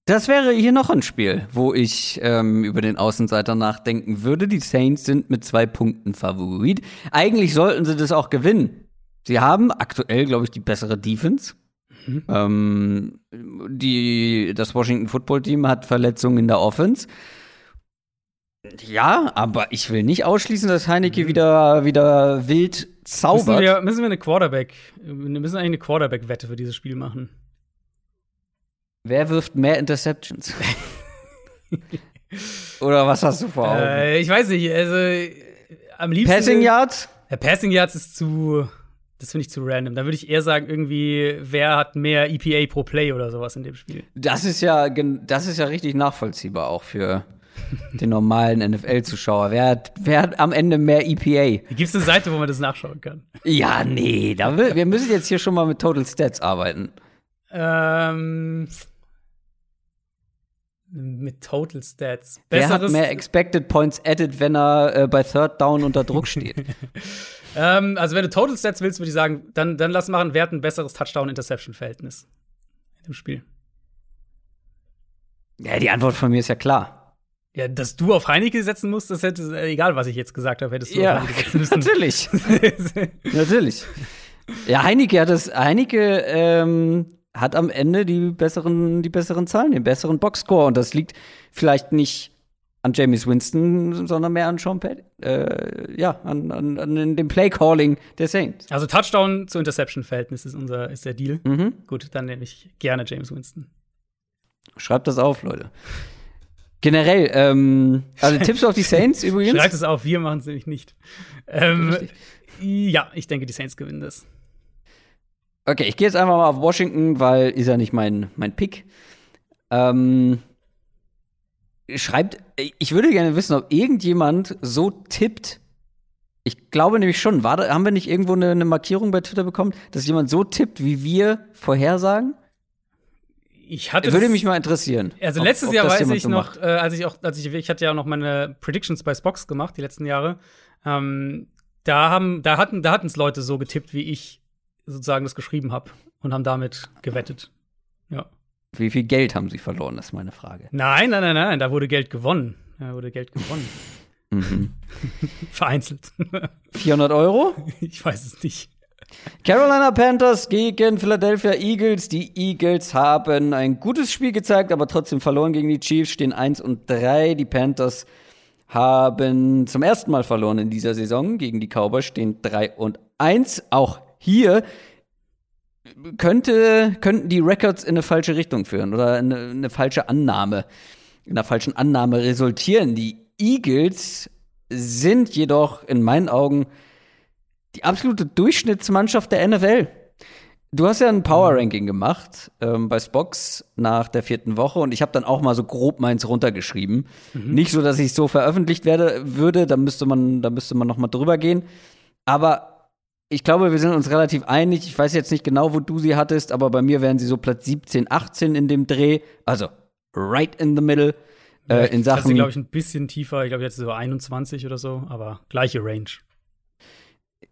Das wäre hier noch ein Spiel, wo ich ähm, über den Außenseiter nachdenken würde. Die Saints sind mit zwei Punkten Favorit. Eigentlich sollten sie das auch gewinnen. Sie haben aktuell, glaube ich, die bessere Defense. Mhm. Ähm, die, das Washington Football Team hat Verletzungen in der Offense. Ja, aber ich will nicht ausschließen, dass Heineke mhm. wieder, wieder wild zaubert. Müssen wir, müssen wir eine Quarterback, wir müssen eigentlich eine Quarterback-Wette für dieses Spiel machen. Wer wirft mehr Interceptions? Oder was hast du vor Augen? Äh, ich weiß nicht, also am liebsten. Passing Yards? Ja, Passing Yards ist zu. Das finde ich zu random. Da würde ich eher sagen, irgendwie, wer hat mehr EPA pro Play oder sowas in dem Spiel. Das ist ja, das ist ja richtig nachvollziehbar auch für den normalen NFL-Zuschauer. Wer hat, wer hat am Ende mehr EPA? Gibt es eine Seite, wo man das nachschauen kann? Ja, nee. Da will, wir müssen jetzt hier schon mal mit Total Stats arbeiten. Ähm, mit Total Stats. Besseres Wer hat mehr Expected Points added, wenn er äh, bei Third Down unter Druck steht? ähm, also, wenn du Total Stats willst, würde ich sagen, dann, dann lass machen, wer hat ein besseres Touchdown-Interception-Verhältnis in dem Spiel? Ja, die Antwort von mir ist ja klar. Ja, dass du auf Heineke setzen musst, das hätte, egal was ich jetzt gesagt habe, hättest du ja, auf Heineke setzen müssen. natürlich. natürlich. Ja, Heineke hat das, Heineke, ähm, hat am Ende die besseren, die besseren Zahlen, den besseren Boxscore. Und das liegt vielleicht nicht an James Winston, sondern mehr an Sean Pett, äh, ja, an, an, an dem Play-Calling der Saints. Also Touchdown zu Interception-Verhältnis ist unser, ist der Deal. Mhm. Gut, dann nehme ich gerne James Winston. Schreibt das auf, Leute. Generell, ähm, also Tipps auf die Saints übrigens. Schreibt es auf, wir machen es nämlich nicht. Ähm, ja, ich denke, die Saints gewinnen das. Okay, ich gehe jetzt einfach mal auf Washington, weil ist ja nicht mein, mein Pick. Ähm, schreibt, ich würde gerne wissen, ob irgendjemand so tippt. Ich glaube nämlich schon. War da, haben wir nicht irgendwo eine, eine Markierung bei Twitter bekommen, dass jemand so tippt, wie wir vorhersagen? Ich hatte würde mich mal interessieren. Also ob, letztes ob Jahr weiß ich so noch, äh, als ich auch, als ich, ich hatte ja auch noch meine Predictions bei Spox gemacht die letzten Jahre. Ähm, da haben, da hatten, da hatten es Leute so getippt, wie ich sozusagen das geschrieben habe und haben damit gewettet. Ja. Wie viel Geld haben sie verloren, das ist meine Frage. Nein, nein, nein, nein, da wurde Geld gewonnen. Da wurde Geld gewonnen. mhm. Vereinzelt. 400 Euro? Ich weiß es nicht. Carolina Panthers gegen Philadelphia Eagles. Die Eagles haben ein gutes Spiel gezeigt, aber trotzdem verloren gegen die Chiefs, stehen 1 und 3. Die Panthers haben zum ersten Mal verloren in dieser Saison gegen die Cowboys, stehen 3 und 1. Auch hier könnte, könnten die Records in eine falsche Richtung führen oder eine, eine falsche Annahme, in einer falschen Annahme resultieren. Die Eagles sind jedoch in meinen Augen die absolute Durchschnittsmannschaft der NFL. Du hast ja ein Power Ranking gemacht ähm, bei Spox nach der vierten Woche und ich habe dann auch mal so grob meins runtergeschrieben. Mhm. Nicht so, dass ich so veröffentlicht werde würde, da müsste man, da müsste man noch mal drüber gehen. Aber ich glaube, wir sind uns relativ einig. Ich weiß jetzt nicht genau, wo du sie hattest, aber bei mir wären sie so Platz 17, 18 in dem Dreh. Also right in the middle. Äh, in Sachen. glaube ich, ein bisschen tiefer. Ich glaube, jetzt so 21 oder so, aber gleiche Range.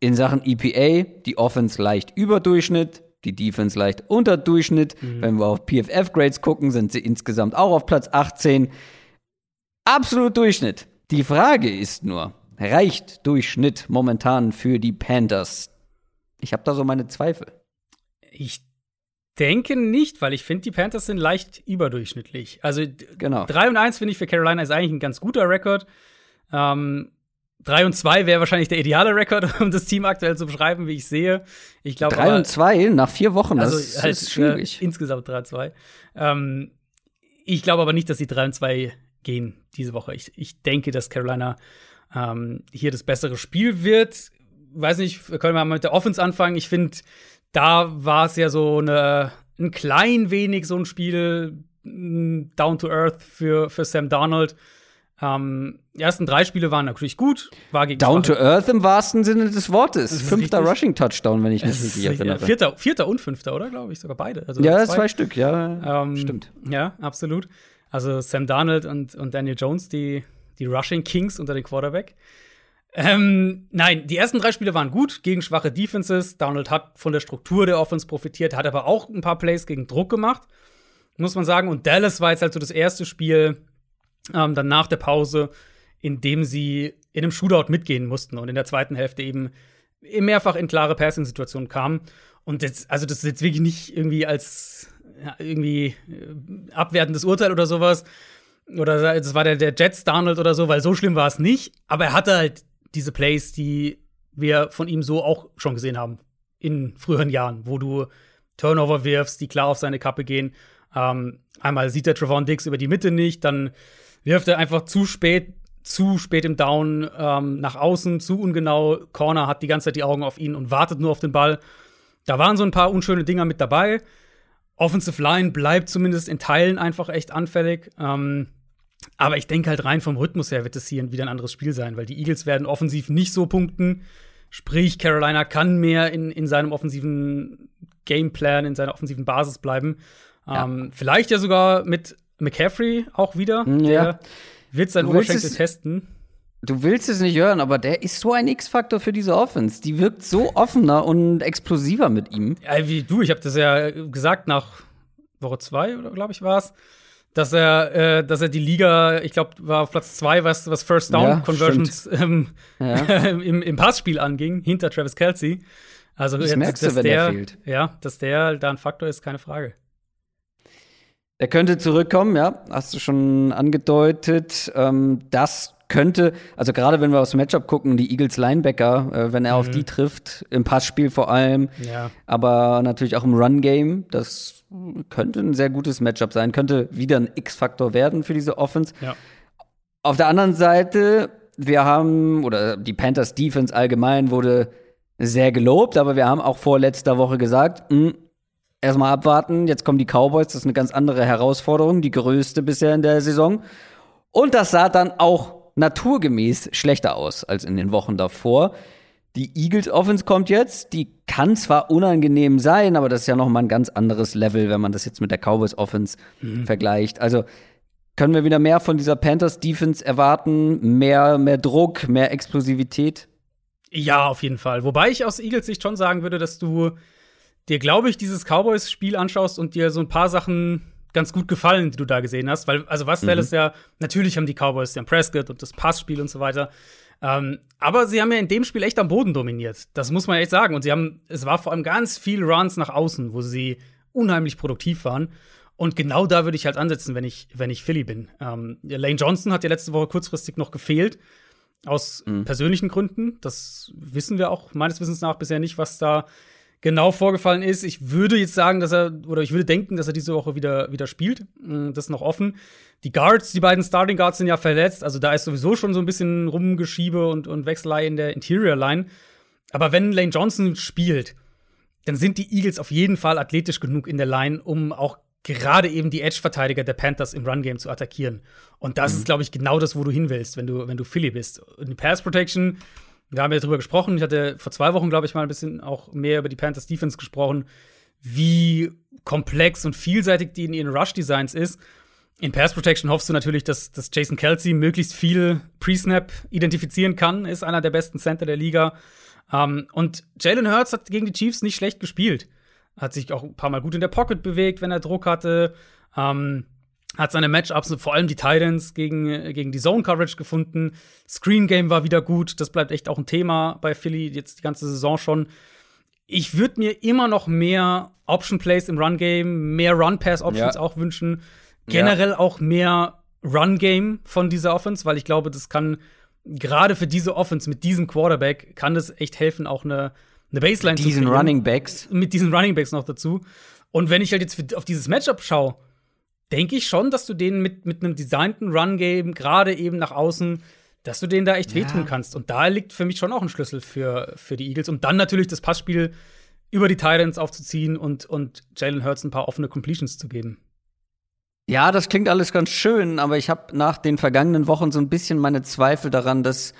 In Sachen EPA, die Offense leicht über Durchschnitt, die Defense leicht unter Durchschnitt. Mhm. Wenn wir auf PFF-Grades gucken, sind sie insgesamt auch auf Platz 18. Absolut Durchschnitt. Die Frage ist nur, reicht Durchschnitt momentan für die Panthers? Ich habe da so meine Zweifel. Ich denke nicht, weil ich finde, die Panthers sind leicht überdurchschnittlich. Also genau. 3 und 1 finde ich für Carolina ist eigentlich ein ganz guter Rekord. Ähm, 3 und 2 wäre wahrscheinlich der ideale Rekord, um das Team aktuell zu beschreiben, wie ich sehe. Ich glaube 3 und 2 nach vier Wochen, also das halt, ist schwierig. Äh, insgesamt 3 und 2. Ähm, ich glaube aber nicht, dass sie 3 und 2 gehen diese Woche. Ich, ich denke, dass Carolina ähm, hier das bessere Spiel wird. Weiß nicht, wir können mal mit der Offense anfangen. Ich finde, da war es ja so eine, ein klein wenig so ein Spiel down to earth für, für Sam Darnold. Ähm, die ersten drei Spiele waren natürlich gut. War gegen Down to schwache- earth im wahrsten Sinne des Wortes. Fünfter richtig. Rushing-Touchdown, wenn ich mich richtig erinnere. Vierter, vierter und fünfter, oder? Glaube ich, sogar beide. Also ja, zwei. zwei Stück, ja. Ähm, Stimmt. Ja, absolut. Also Sam Darnold und, und Daniel Jones, die, die Rushing Kings unter den Quarterback. Ähm, nein, die ersten drei Spiele waren gut gegen schwache Defenses. Darnold hat von der Struktur der Offense profitiert, hat aber auch ein paar Plays gegen Druck gemacht, muss man sagen. Und Dallas war jetzt halt so das erste Spiel ähm, dann nach der Pause, in dem sie in einem Shootout mitgehen mussten und in der zweiten Hälfte eben mehrfach in klare Passing-Situationen kamen. Und jetzt, also das ist jetzt wirklich nicht irgendwie als ja, irgendwie äh, abwertendes Urteil oder sowas. Oder das war der, der Jets Darnold oder so, weil so schlimm war es nicht. Aber er hatte halt diese Plays, die wir von ihm so auch schon gesehen haben in früheren Jahren, wo du Turnover wirfst, die klar auf seine Kappe gehen. Ähm, einmal sieht der Trevon Diggs über die Mitte nicht, dann wirft er einfach zu spät, zu spät im Down ähm, nach außen, zu ungenau. Corner hat die ganze Zeit die Augen auf ihn und wartet nur auf den Ball. Da waren so ein paar unschöne Dinger mit dabei. Offensive Line bleibt zumindest in Teilen einfach echt anfällig. Ähm, aber ich denke halt rein vom Rhythmus her wird es hier wieder ein anderes Spiel sein, weil die Eagles werden offensiv nicht so punkten. Sprich, Carolina kann mehr in, in seinem offensiven Gameplan, in seiner offensiven Basis bleiben. Ähm, vielleicht ja sogar mit McCaffrey auch wieder. Ja. Der wird sein Oberschenkel es- testen. Du willst es nicht hören, aber der ist so ein X-Faktor für diese Offense. Die wirkt so offener und explosiver mit ihm. Ja, wie du, ich habe das ja gesagt nach Woche zwei oder glaube ich war es, dass er, äh, dass er die Liga, ich glaube, war auf Platz zwei, was, was First Down Ja, Conversions ähm, Ja. im, im Passspiel anging, hinter Travis Kelsey. Also Das jetzt, merkst du, dass wenn der, der fehlt. Ja, dass der da ein Faktor ist, keine Frage. Der könnte zurückkommen, ja, hast du schon angedeutet. Ähm, das könnte, also gerade wenn wir aufs Matchup gucken, die Eagles Linebacker, äh, wenn er auf die trifft, im Passspiel vor allem, Ja. aber natürlich auch im Run-Game, das könnte ein sehr gutes Matchup sein, könnte wieder ein X-Faktor werden für diese Offense. Ja. Auf der anderen Seite, wir haben, oder die Panthers Defense allgemein wurde sehr gelobt, aber wir haben auch vor letzter Woche gesagt, mh, erstmal abwarten, jetzt kommen die Cowboys, das ist eine ganz andere Herausforderung, die größte bisher in der Saison. Und das sah dann auch naturgemäß schlechter aus als in den Wochen davor. Die Eagles Offense kommt jetzt, die kann zwar unangenehm sein, aber das ist ja noch mal ein ganz anderes Level, wenn man das jetzt mit der Cowboys Offense vergleicht. Also können wir wieder mehr von dieser Panthers Defense erwarten, mehr mehr Druck, mehr Explosivität? Ja, auf jeden Fall. Wobei ich aus Eagles Sicht schon sagen würde, dass du dir, glaube ich, dieses Cowboys-Spiel anschaust und dir so ein paar Sachen ganz gut gefallen, die du da gesehen hast. Weil, also was Dallas ja, natürlich haben die Cowboys den Prescott und das Passspiel und so weiter. Ähm, aber sie haben ja in dem Spiel echt am Boden dominiert. Das muss man echt sagen. Und sie haben, es war vor allem ganz viel Runs nach außen, wo sie unheimlich produktiv waren. Und genau da würde ich halt ansetzen, wenn ich, wenn ich Philly bin. Ähm, Lane Johnson hat ja letzte Woche kurzfristig noch gefehlt. Aus persönlichen Gründen. Das wissen wir auch meines Wissens nach bisher nicht, was da genau vorgefallen ist. Ich würde jetzt sagen, dass er, oder ich würde denken, dass er diese Woche wieder, wieder spielt. Mm, Das ist noch offen. Die Guards, die beiden Starting Guards sind ja verletzt. Also da ist sowieso schon so ein bisschen Rumgeschiebe und, und Wechselei in der Interior Line. Aber wenn Lane Johnson spielt, dann sind die Eagles auf jeden Fall athletisch genug in der Line, um auch gerade eben die Edge-Verteidiger der Panthers im Run-Game zu attackieren. Und das ist, glaube ich, genau das, wo du hin willst, wenn du, wenn du Philly bist. Und die Pass-Protection, wir haben ja drüber gesprochen. Ich hatte vor zwei Wochen, glaube ich, mal ein bisschen auch mehr über die Panthers Defense gesprochen, wie komplex und vielseitig die in ihren Rush-Designs ist. In Pass Protection hoffst du natürlich, dass, dass Jason Kelsey möglichst viel Pre-Snap identifizieren kann, ist einer der besten Center der Liga. Ähm, und Jalen Hurts hat gegen die Chiefs nicht schlecht gespielt. Hat sich auch ein paar Mal gut in der Pocket bewegt, wenn er Druck hatte. Ähm, hat seine Matchups, vor allem die Titans, gegen, gegen die Zone-Coverage gefunden. Screen Game war wieder gut. Das bleibt echt auch ein Thema bei Philly jetzt die ganze Saison schon. Ich würde mir immer noch mehr Option Plays im Run Game, mehr Run Pass Options Ja. auch wünschen. Generell auch mehr Run Game von dieser Offense, weil ich glaube, das kann gerade für diese Offense mit diesem Quarterback kann das echt helfen, auch eine, eine Baseline zu Diesen kreieren Running Backs. mit diesen Running Backs noch dazu. Und wenn ich halt jetzt für, auf dieses Matchup schaue, denke ich schon, dass du denen mit, mit einem designten Run-Game, gerade eben nach außen, dass du denen da echt wehtun kannst. Und da liegt für mich schon auch ein Schlüssel für, für die Eagles. Und dann natürlich das Passspiel über die Titans aufzuziehen und, und Jalen Hurts ein paar offene Completions zu geben. Ja, das klingt alles ganz schön, aber ich habe nach den vergangenen Wochen so ein bisschen meine Zweifel daran, dass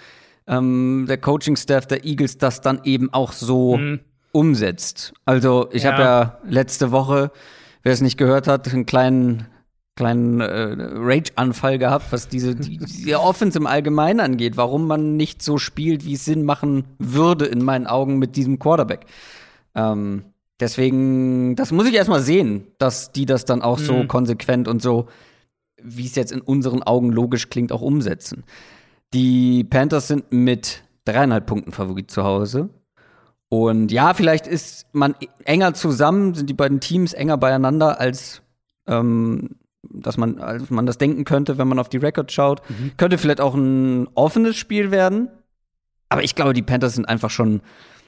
ähm, der Coaching-Staff der Eagles das dann eben auch so mhm. umsetzt. Also ich ja. habe ja letzte Woche, wer es nicht gehört hat, einen kleinen kleinen äh, Rage-Anfall gehabt, was diese die, die Offense im Allgemeinen angeht, warum man nicht so spielt, wie es Sinn machen würde in meinen Augen mit diesem Quarterback. Ähm, Deswegen, das muss ich erstmal sehen, dass die das dann auch mhm. so konsequent und so, wie es jetzt in unseren Augen logisch klingt, auch umsetzen. Die Panthers sind mit dreieinhalb Punkten Favorit zu Hause. Und ja, vielleicht ist man enger zusammen, sind die beiden Teams enger beieinander, als ähm, dass man, als man das denken könnte, wenn man auf die Records schaut. Mhm. Könnte vielleicht auch ein offenes Spiel werden. Aber ich glaube, die Panthers sind einfach schon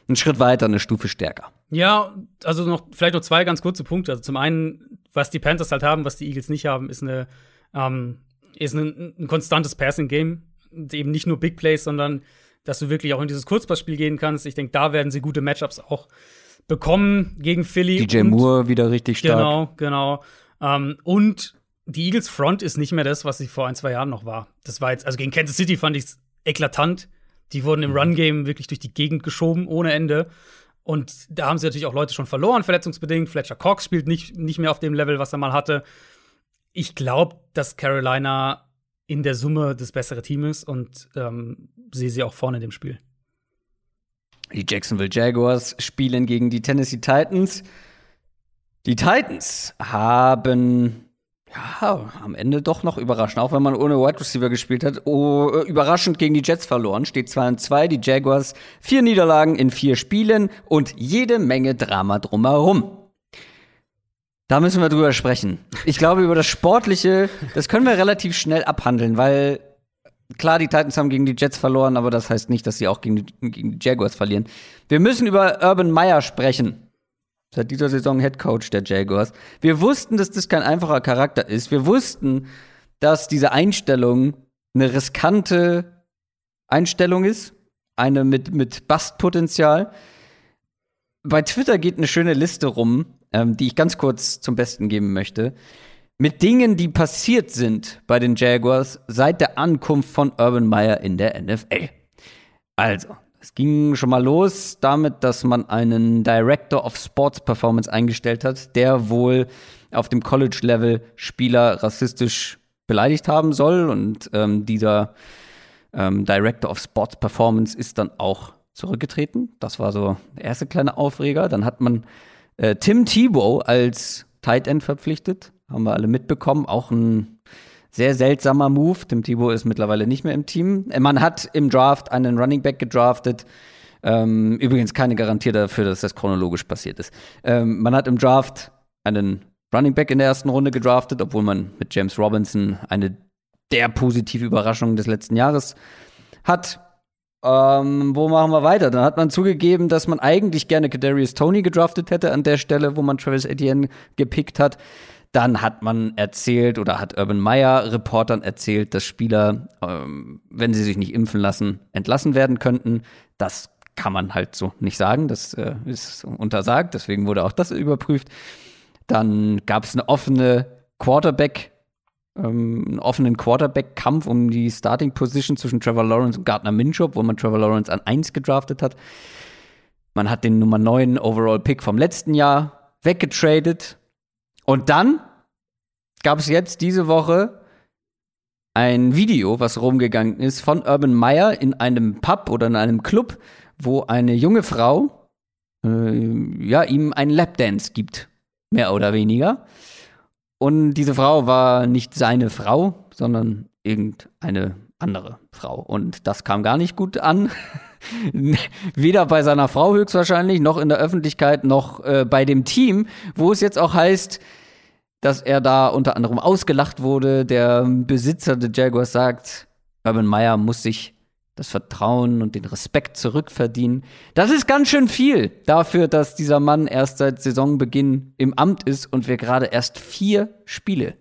einen Schritt weiter, eine Stufe stärker. Ja, also noch vielleicht noch zwei ganz kurze Punkte. Also zum einen, was die Panthers halt haben, was die Eagles nicht haben, ist eine ähm, ist ein, ein konstantes Passing-Game. Eben nicht nur Big Plays, sondern dass du wirklich auch in dieses Kurzpassspiel gehen kannst. Ich denke, da werden sie gute Matchups auch bekommen gegen Philly. DJ Moore wieder richtig stark. Genau, genau. Ähm, und die Eagles Front ist nicht mehr das, was sie vor ein, zwei Jahren noch war. Das war jetzt, also gegen Kansas City fand ich es eklatant. Die wurden im mhm. Run-Game wirklich durch die Gegend geschoben, ohne Ende. Und da haben sie natürlich auch Leute schon verloren, verletzungsbedingt. Fletcher Cox spielt nicht, nicht mehr auf dem Level, was er mal hatte. Ich glaube, dass Carolina in der Summe das bessere Team ist und ähm, sehe sie auch vorne in dem Spiel. Die Jacksonville Jaguars spielen gegen die Tennessee Titans. Die Titans haben ja, am Ende doch noch überraschend, auch wenn man ohne Wide Receiver gespielt hat. Oh, äh, überraschend gegen die Jets verloren. Steht 2 und 2, die Jaguars. Vier Niederlagen in vier Spielen und jede Menge Drama drumherum. Da müssen wir drüber sprechen. Ich glaube, über das Sportliche, das können wir relativ schnell abhandeln, weil klar, die Titans haben gegen die Jets verloren, aber das heißt nicht, dass sie auch gegen die, gegen die Jaguars verlieren. Wir müssen über Urban Meyer sprechen seit dieser Saison Head Coach der Jaguars. Wir wussten, dass das kein einfacher Charakter ist. Wir wussten, dass diese Einstellung eine riskante Einstellung ist, eine mit, mit Bastpotenzial. Bei Twitter geht eine schöne Liste rum, ähm, die ich ganz kurz zum Besten geben möchte, mit Dingen, die passiert sind bei den Jaguars seit der Ankunft von Urban Meyer in der NFL. Also, es ging schon mal los damit, dass man einen Director of Sports Performance eingestellt hat, der wohl auf dem College-Level Spieler rassistisch beleidigt haben soll. Und ähm, dieser ähm, Director of Sports Performance ist dann auch zurückgetreten. Das war so der erste kleine Aufreger. Dann hat man äh, Tim Tebow als Tight End verpflichtet. Haben wir alle mitbekommen. Auch ein sehr seltsamer Move. Tim Thibault ist mittlerweile nicht mehr im Team. Man hat im Draft einen Running Back gedraftet. Ähm, übrigens keine Garantie dafür, dass das chronologisch passiert ist. Ähm, man hat im Draft einen Running Back in der ersten Runde gedraftet, obwohl man mit James Robinson eine der positive Überraschung des letzten Jahres hat. Ähm, wo machen wir weiter? Dann hat man zugegeben, dass man eigentlich gerne Kadarius Tony gedraftet hätte an der Stelle, wo man Travis Etienne gepickt hat. Dann hat man erzählt oder hat Urban Meyer Reportern erzählt, dass Spieler, ähm, wenn sie sich nicht impfen lassen, entlassen werden könnten. Das kann man halt so nicht sagen. Das äh, ist untersagt. Deswegen wurde auch das überprüft. Dann gab es eine offene Quarterback, ähm, einen offenen Quarterback-Kampf um die Starting Position zwischen Trevor Lawrence und Gardner Minshew, wo man Trevor Lawrence an 1 gedraftet hat. Man hat den Nummer 9 Overall Pick vom letzten Jahr weggetradet und dann gab es jetzt diese Woche ein Video, was rumgegangen ist von Urban Meyer in einem Pub oder in einem Club, wo eine junge Frau äh, ja, ihm einen Lapdance gibt, mehr oder weniger. Und diese Frau war nicht seine Frau, sondern irgendeine andere Frau. Und das kam gar nicht gut an. Weder bei seiner Frau höchstwahrscheinlich, noch in der Öffentlichkeit, noch äh, bei dem Team, wo es jetzt auch heißt, dass er da unter anderem ausgelacht wurde. Der Besitzer der Jaguars sagt, Urban Meyer muss sich das Vertrauen und den Respekt zurückverdienen. Das ist ganz schön viel dafür, dass dieser Mann erst seit Saisonbeginn im Amt ist und wir gerade erst vier Spiele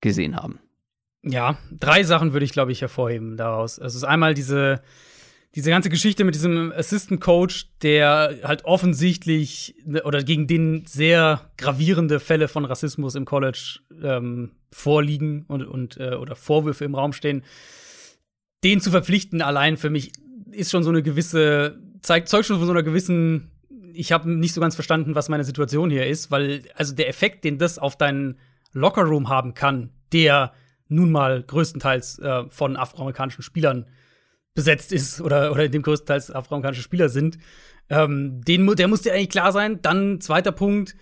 gesehen haben. Ja, drei Sachen würde ich, glaube ich, hervorheben daraus. Es ist einmal diese, diese ganze Geschichte mit diesem Assistant Coach, der halt offensichtlich ne, oder gegen den sehr gravierende Fälle von Rassismus im College ähm, vorliegen und, und äh, oder Vorwürfe im Raum stehen, den zu verpflichten allein für mich ist schon so eine gewisse zeigt zeugt schon von so einer gewissen ich habe nicht so ganz verstanden, was meine Situation hier ist, weil also der Effekt, den das auf deinen Lockerroom haben kann, der nun mal größtenteils äh, von afroamerikanischen Spielern besetzt ist oder, oder in dem größtenteils afroamerikanische Spieler sind. Ähm, den, der muss dir eigentlich klar sein. Dann zweiter Punkt.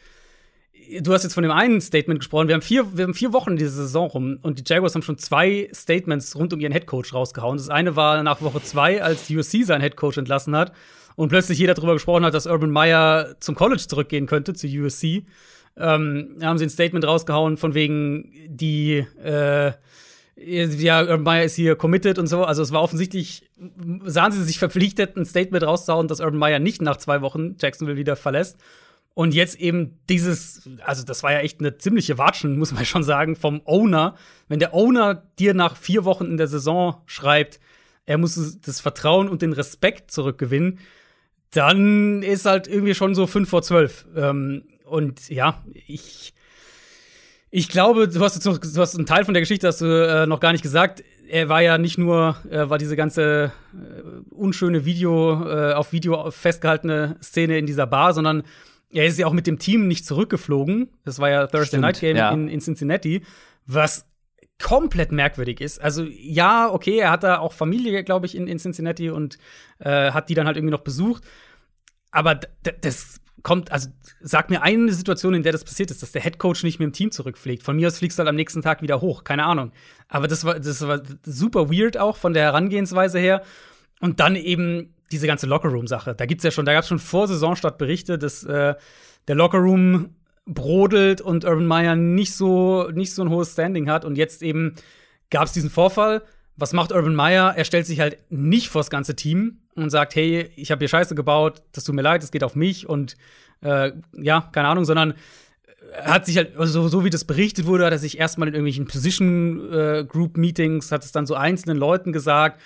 Du hast jetzt von dem einen Statement gesprochen. Wir haben vier, wir haben vier Wochen in dieser Saison rum und die Jaguars haben schon zwei Statements rund um ihren Headcoach rausgehauen. Das eine war nach Woche zwei, als USC seinen Headcoach entlassen hat und plötzlich jeder darüber gesprochen hat, dass Urban Meyer zum College zurückgehen könnte, zu USC. Ähm, haben sie ein Statement rausgehauen von wegen die äh, ja, Urban Meyer ist hier committed und so. Also es war offensichtlich, sahen sie sich verpflichtet, ein Statement rauszuhauen, dass Urban Meyer nicht nach zwei Wochen Jacksonville wieder verlässt. Und jetzt eben dieses, also das war ja echt eine ziemliche Watschen, muss man schon sagen, vom Owner. Wenn der Owner dir nach vier Wochen in der Saison schreibt, er muss das Vertrauen und den Respekt zurückgewinnen, dann ist halt irgendwie schon so fünf vor zwölf. Ähm, und ja, ich ich glaube, du hast noch, du hast einen Teil von der Geschichte hast du äh, noch gar nicht gesagt. Er war ja nicht nur, äh, war diese ganze äh, unschöne Video, äh, auf Video festgehaltene Szene in dieser Bar, sondern er ist ja auch mit dem Team nicht zurückgeflogen. Das war ja Thursday Stimmt, Night Game ja. in, in Cincinnati, was komplett merkwürdig ist. Also ja, okay, er hat da auch Familie, glaube ich, in, in Cincinnati und äh, hat die dann halt irgendwie noch besucht. Aber das kommt, also sag mir eine Situation, in der das passiert ist, dass der Headcoach nicht mit dem Team zurückfliegt. Von mir aus fliegst du halt am nächsten Tag wieder hoch, keine Ahnung. Aber das war, das war super weird auch von der Herangehensweise her. Und dann eben diese ganze Lockerroom-Sache. Da gibt's ja schon, da gab's schon vor Saisonstart Berichte, dass äh, der Lockerroom brodelt und Urban Meyer nicht so, nicht so ein hohes Standing hat. Und jetzt eben gab's diesen Vorfall. Was macht Urban Meyer? Er stellt sich halt nicht vors ganze Team, und sagt, hey, ich habe hier Scheiße gebaut, das tut mir leid, es geht auf mich und äh, ja, keine Ahnung, sondern er hat sich halt, also so wie das berichtet wurde, hat er sich erstmal in irgendwelchen Position äh, Group Meetings, hat es dann so einzelnen Leuten gesagt,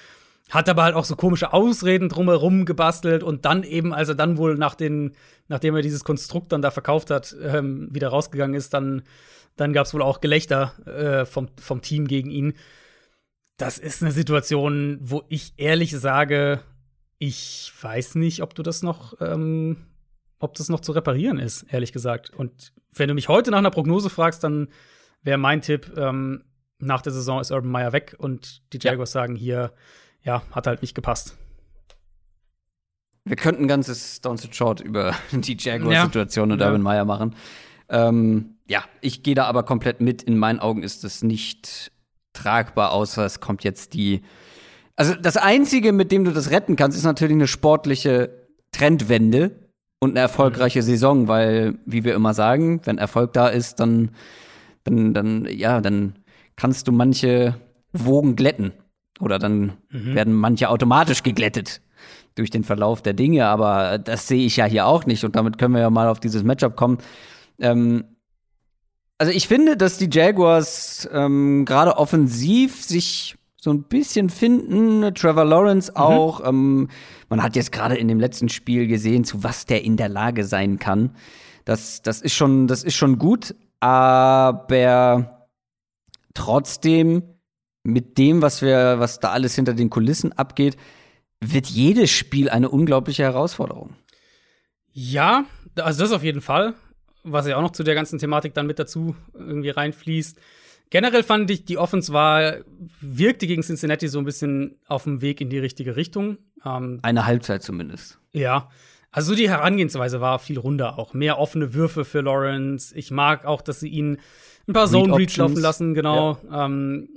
hat aber halt auch so komische Ausreden drumherum gebastelt und dann eben, als er dann wohl nach den, nachdem er dieses Konstrukt dann da verkauft hat, ähm, wieder rausgegangen ist, dann, dann gab es wohl auch Gelächter äh, vom, vom Team gegen ihn. Das ist eine Situation, wo ich ehrlich sage, ich weiß nicht, ob du das noch, ähm, ob das noch zu reparieren ist, ehrlich gesagt. Und wenn du mich heute nach einer Prognose fragst, dann wäre mein Tipp, ähm, nach der Saison ist Urban Meyer weg und die Jaguars ja. sagen hier, ja, hat halt nicht gepasst. Wir könnten ein ganzes Down to Short über die Jaguars-Situation ja. und ja. Urban Meyer machen. Ähm, ja, ich gehe da aber komplett mit. In meinen Augen ist das nicht tragbar, außer es kommt jetzt die also das Einzige, mit dem du das retten kannst, ist natürlich eine sportliche Trendwende und eine erfolgreiche Saison, weil, wie wir immer sagen, wenn Erfolg da ist, dann, dann, dann, ja, dann kannst du manche Wogen glätten. Oder dann mhm. werden manche automatisch geglättet durch den Verlauf der Dinge. Aber das sehe ich ja hier auch nicht. Und damit können wir ja mal auf dieses Matchup kommen. Ähm, also ich finde, dass die Jaguars ähm, gerade offensiv sich so ein bisschen finden. Trevor Lawrence mhm. auch. Mhm. Ähm, man hat jetzt gerade in dem letzten Spiel gesehen, zu was der in der Lage sein kann. Das, das, ist, schon, das ist schon gut, aber trotzdem mit dem, was wir, was da alles hinter den Kulissen abgeht, wird jedes Spiel eine unglaubliche Herausforderung. Ja, also das auf jeden Fall. Was ja auch noch zu der ganzen Thematik dann mit dazu irgendwie reinfließt. Generell fand ich, die Offense war, wirkte gegen Cincinnati so ein bisschen auf dem Weg in die richtige Richtung. Ähm, Eine Halbzeit zumindest. Ja. Also die Herangehensweise war viel runder auch. Mehr offene Würfe für Lawrence. Ich mag auch, dass sie ihn ein paar Zone Reads laufen lassen, genau. Ja. Ähm,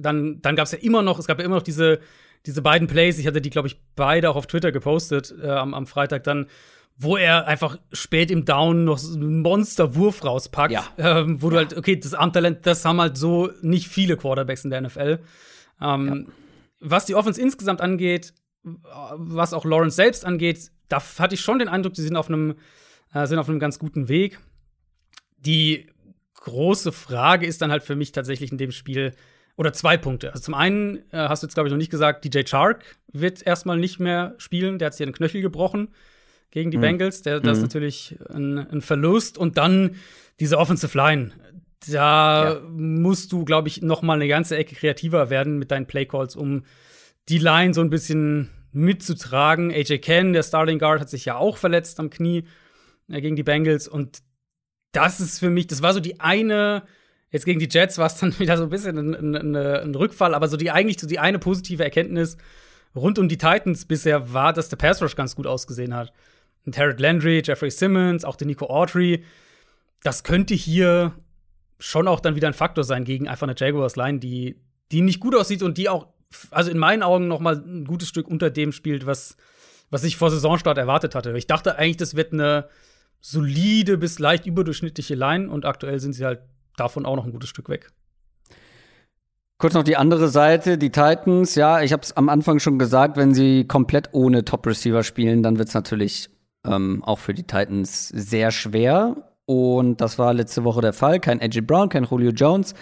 dann dann gab es ja immer noch, es gab ja immer noch diese, diese beiden Plays. Ich hatte die, glaube ich, beide auch auf Twitter gepostet äh, am, am Freitag dann wo er einfach spät im Down noch so einen Monsterwurf rauspackt, ja. ähm, wo du halt, okay, das Armtalent, das haben halt so nicht viele Quarterbacks in der NFL. Ähm, ja. Was die Offense insgesamt angeht, was auch Lawrence selbst angeht, da hatte ich schon den Eindruck, die sind auf einem, äh, sind auf einem ganz guten Weg. Die große Frage ist dann halt für mich tatsächlich in dem Spiel, oder zwei Punkte. Also zum einen äh, hast du jetzt, glaube ich, noch nicht gesagt, DJ Chark wird erstmal nicht mehr spielen. Der hat sich den Knöchel gebrochen gegen die mhm. Bengals. Der, das ist mhm. natürlich ein, ein, Verlust. Und dann diese Offensive Line. Da ja. musst du, glaube ich, noch mal eine ganze Ecke kreativer werden mit deinen Playcalls, um die Line so ein bisschen mitzutragen. AJ Ken, der Starting Guard, hat sich ja auch verletzt am Knie äh, gegen die Bengals. Und das ist für mich, das war so die eine Jetzt gegen die Jets war es dann wieder so ein bisschen ein, ein, ein, Rückfall, aber so die eigentlich so die eine positive Erkenntnis rund um die Titans bisher war, dass der Pass Rush ganz gut ausgesehen hat. Und Harold Landry, Jeffrey Simmons, auch der Nico Autry, das könnte hier schon auch dann wieder ein Faktor sein gegen einfach eine Jaguars Line, die die nicht gut aussieht und die auch also in meinen Augen noch mal ein gutes Stück unter dem spielt, was was ich vor Saisonstart erwartet hatte. Ich dachte eigentlich, das wird eine solide bis leicht überdurchschnittliche Line und aktuell sind sie halt davon auch noch ein gutes Stück weg. Kurz noch die andere Seite, die Titans. Ja, ich habe es am Anfang schon gesagt, wenn sie komplett ohne Top-Receiver spielen, dann wird es natürlich ähm, auch für die Titans sehr schwer. Und das war letzte Woche der Fall. Kein Edgy Brown, kein Julio Jones.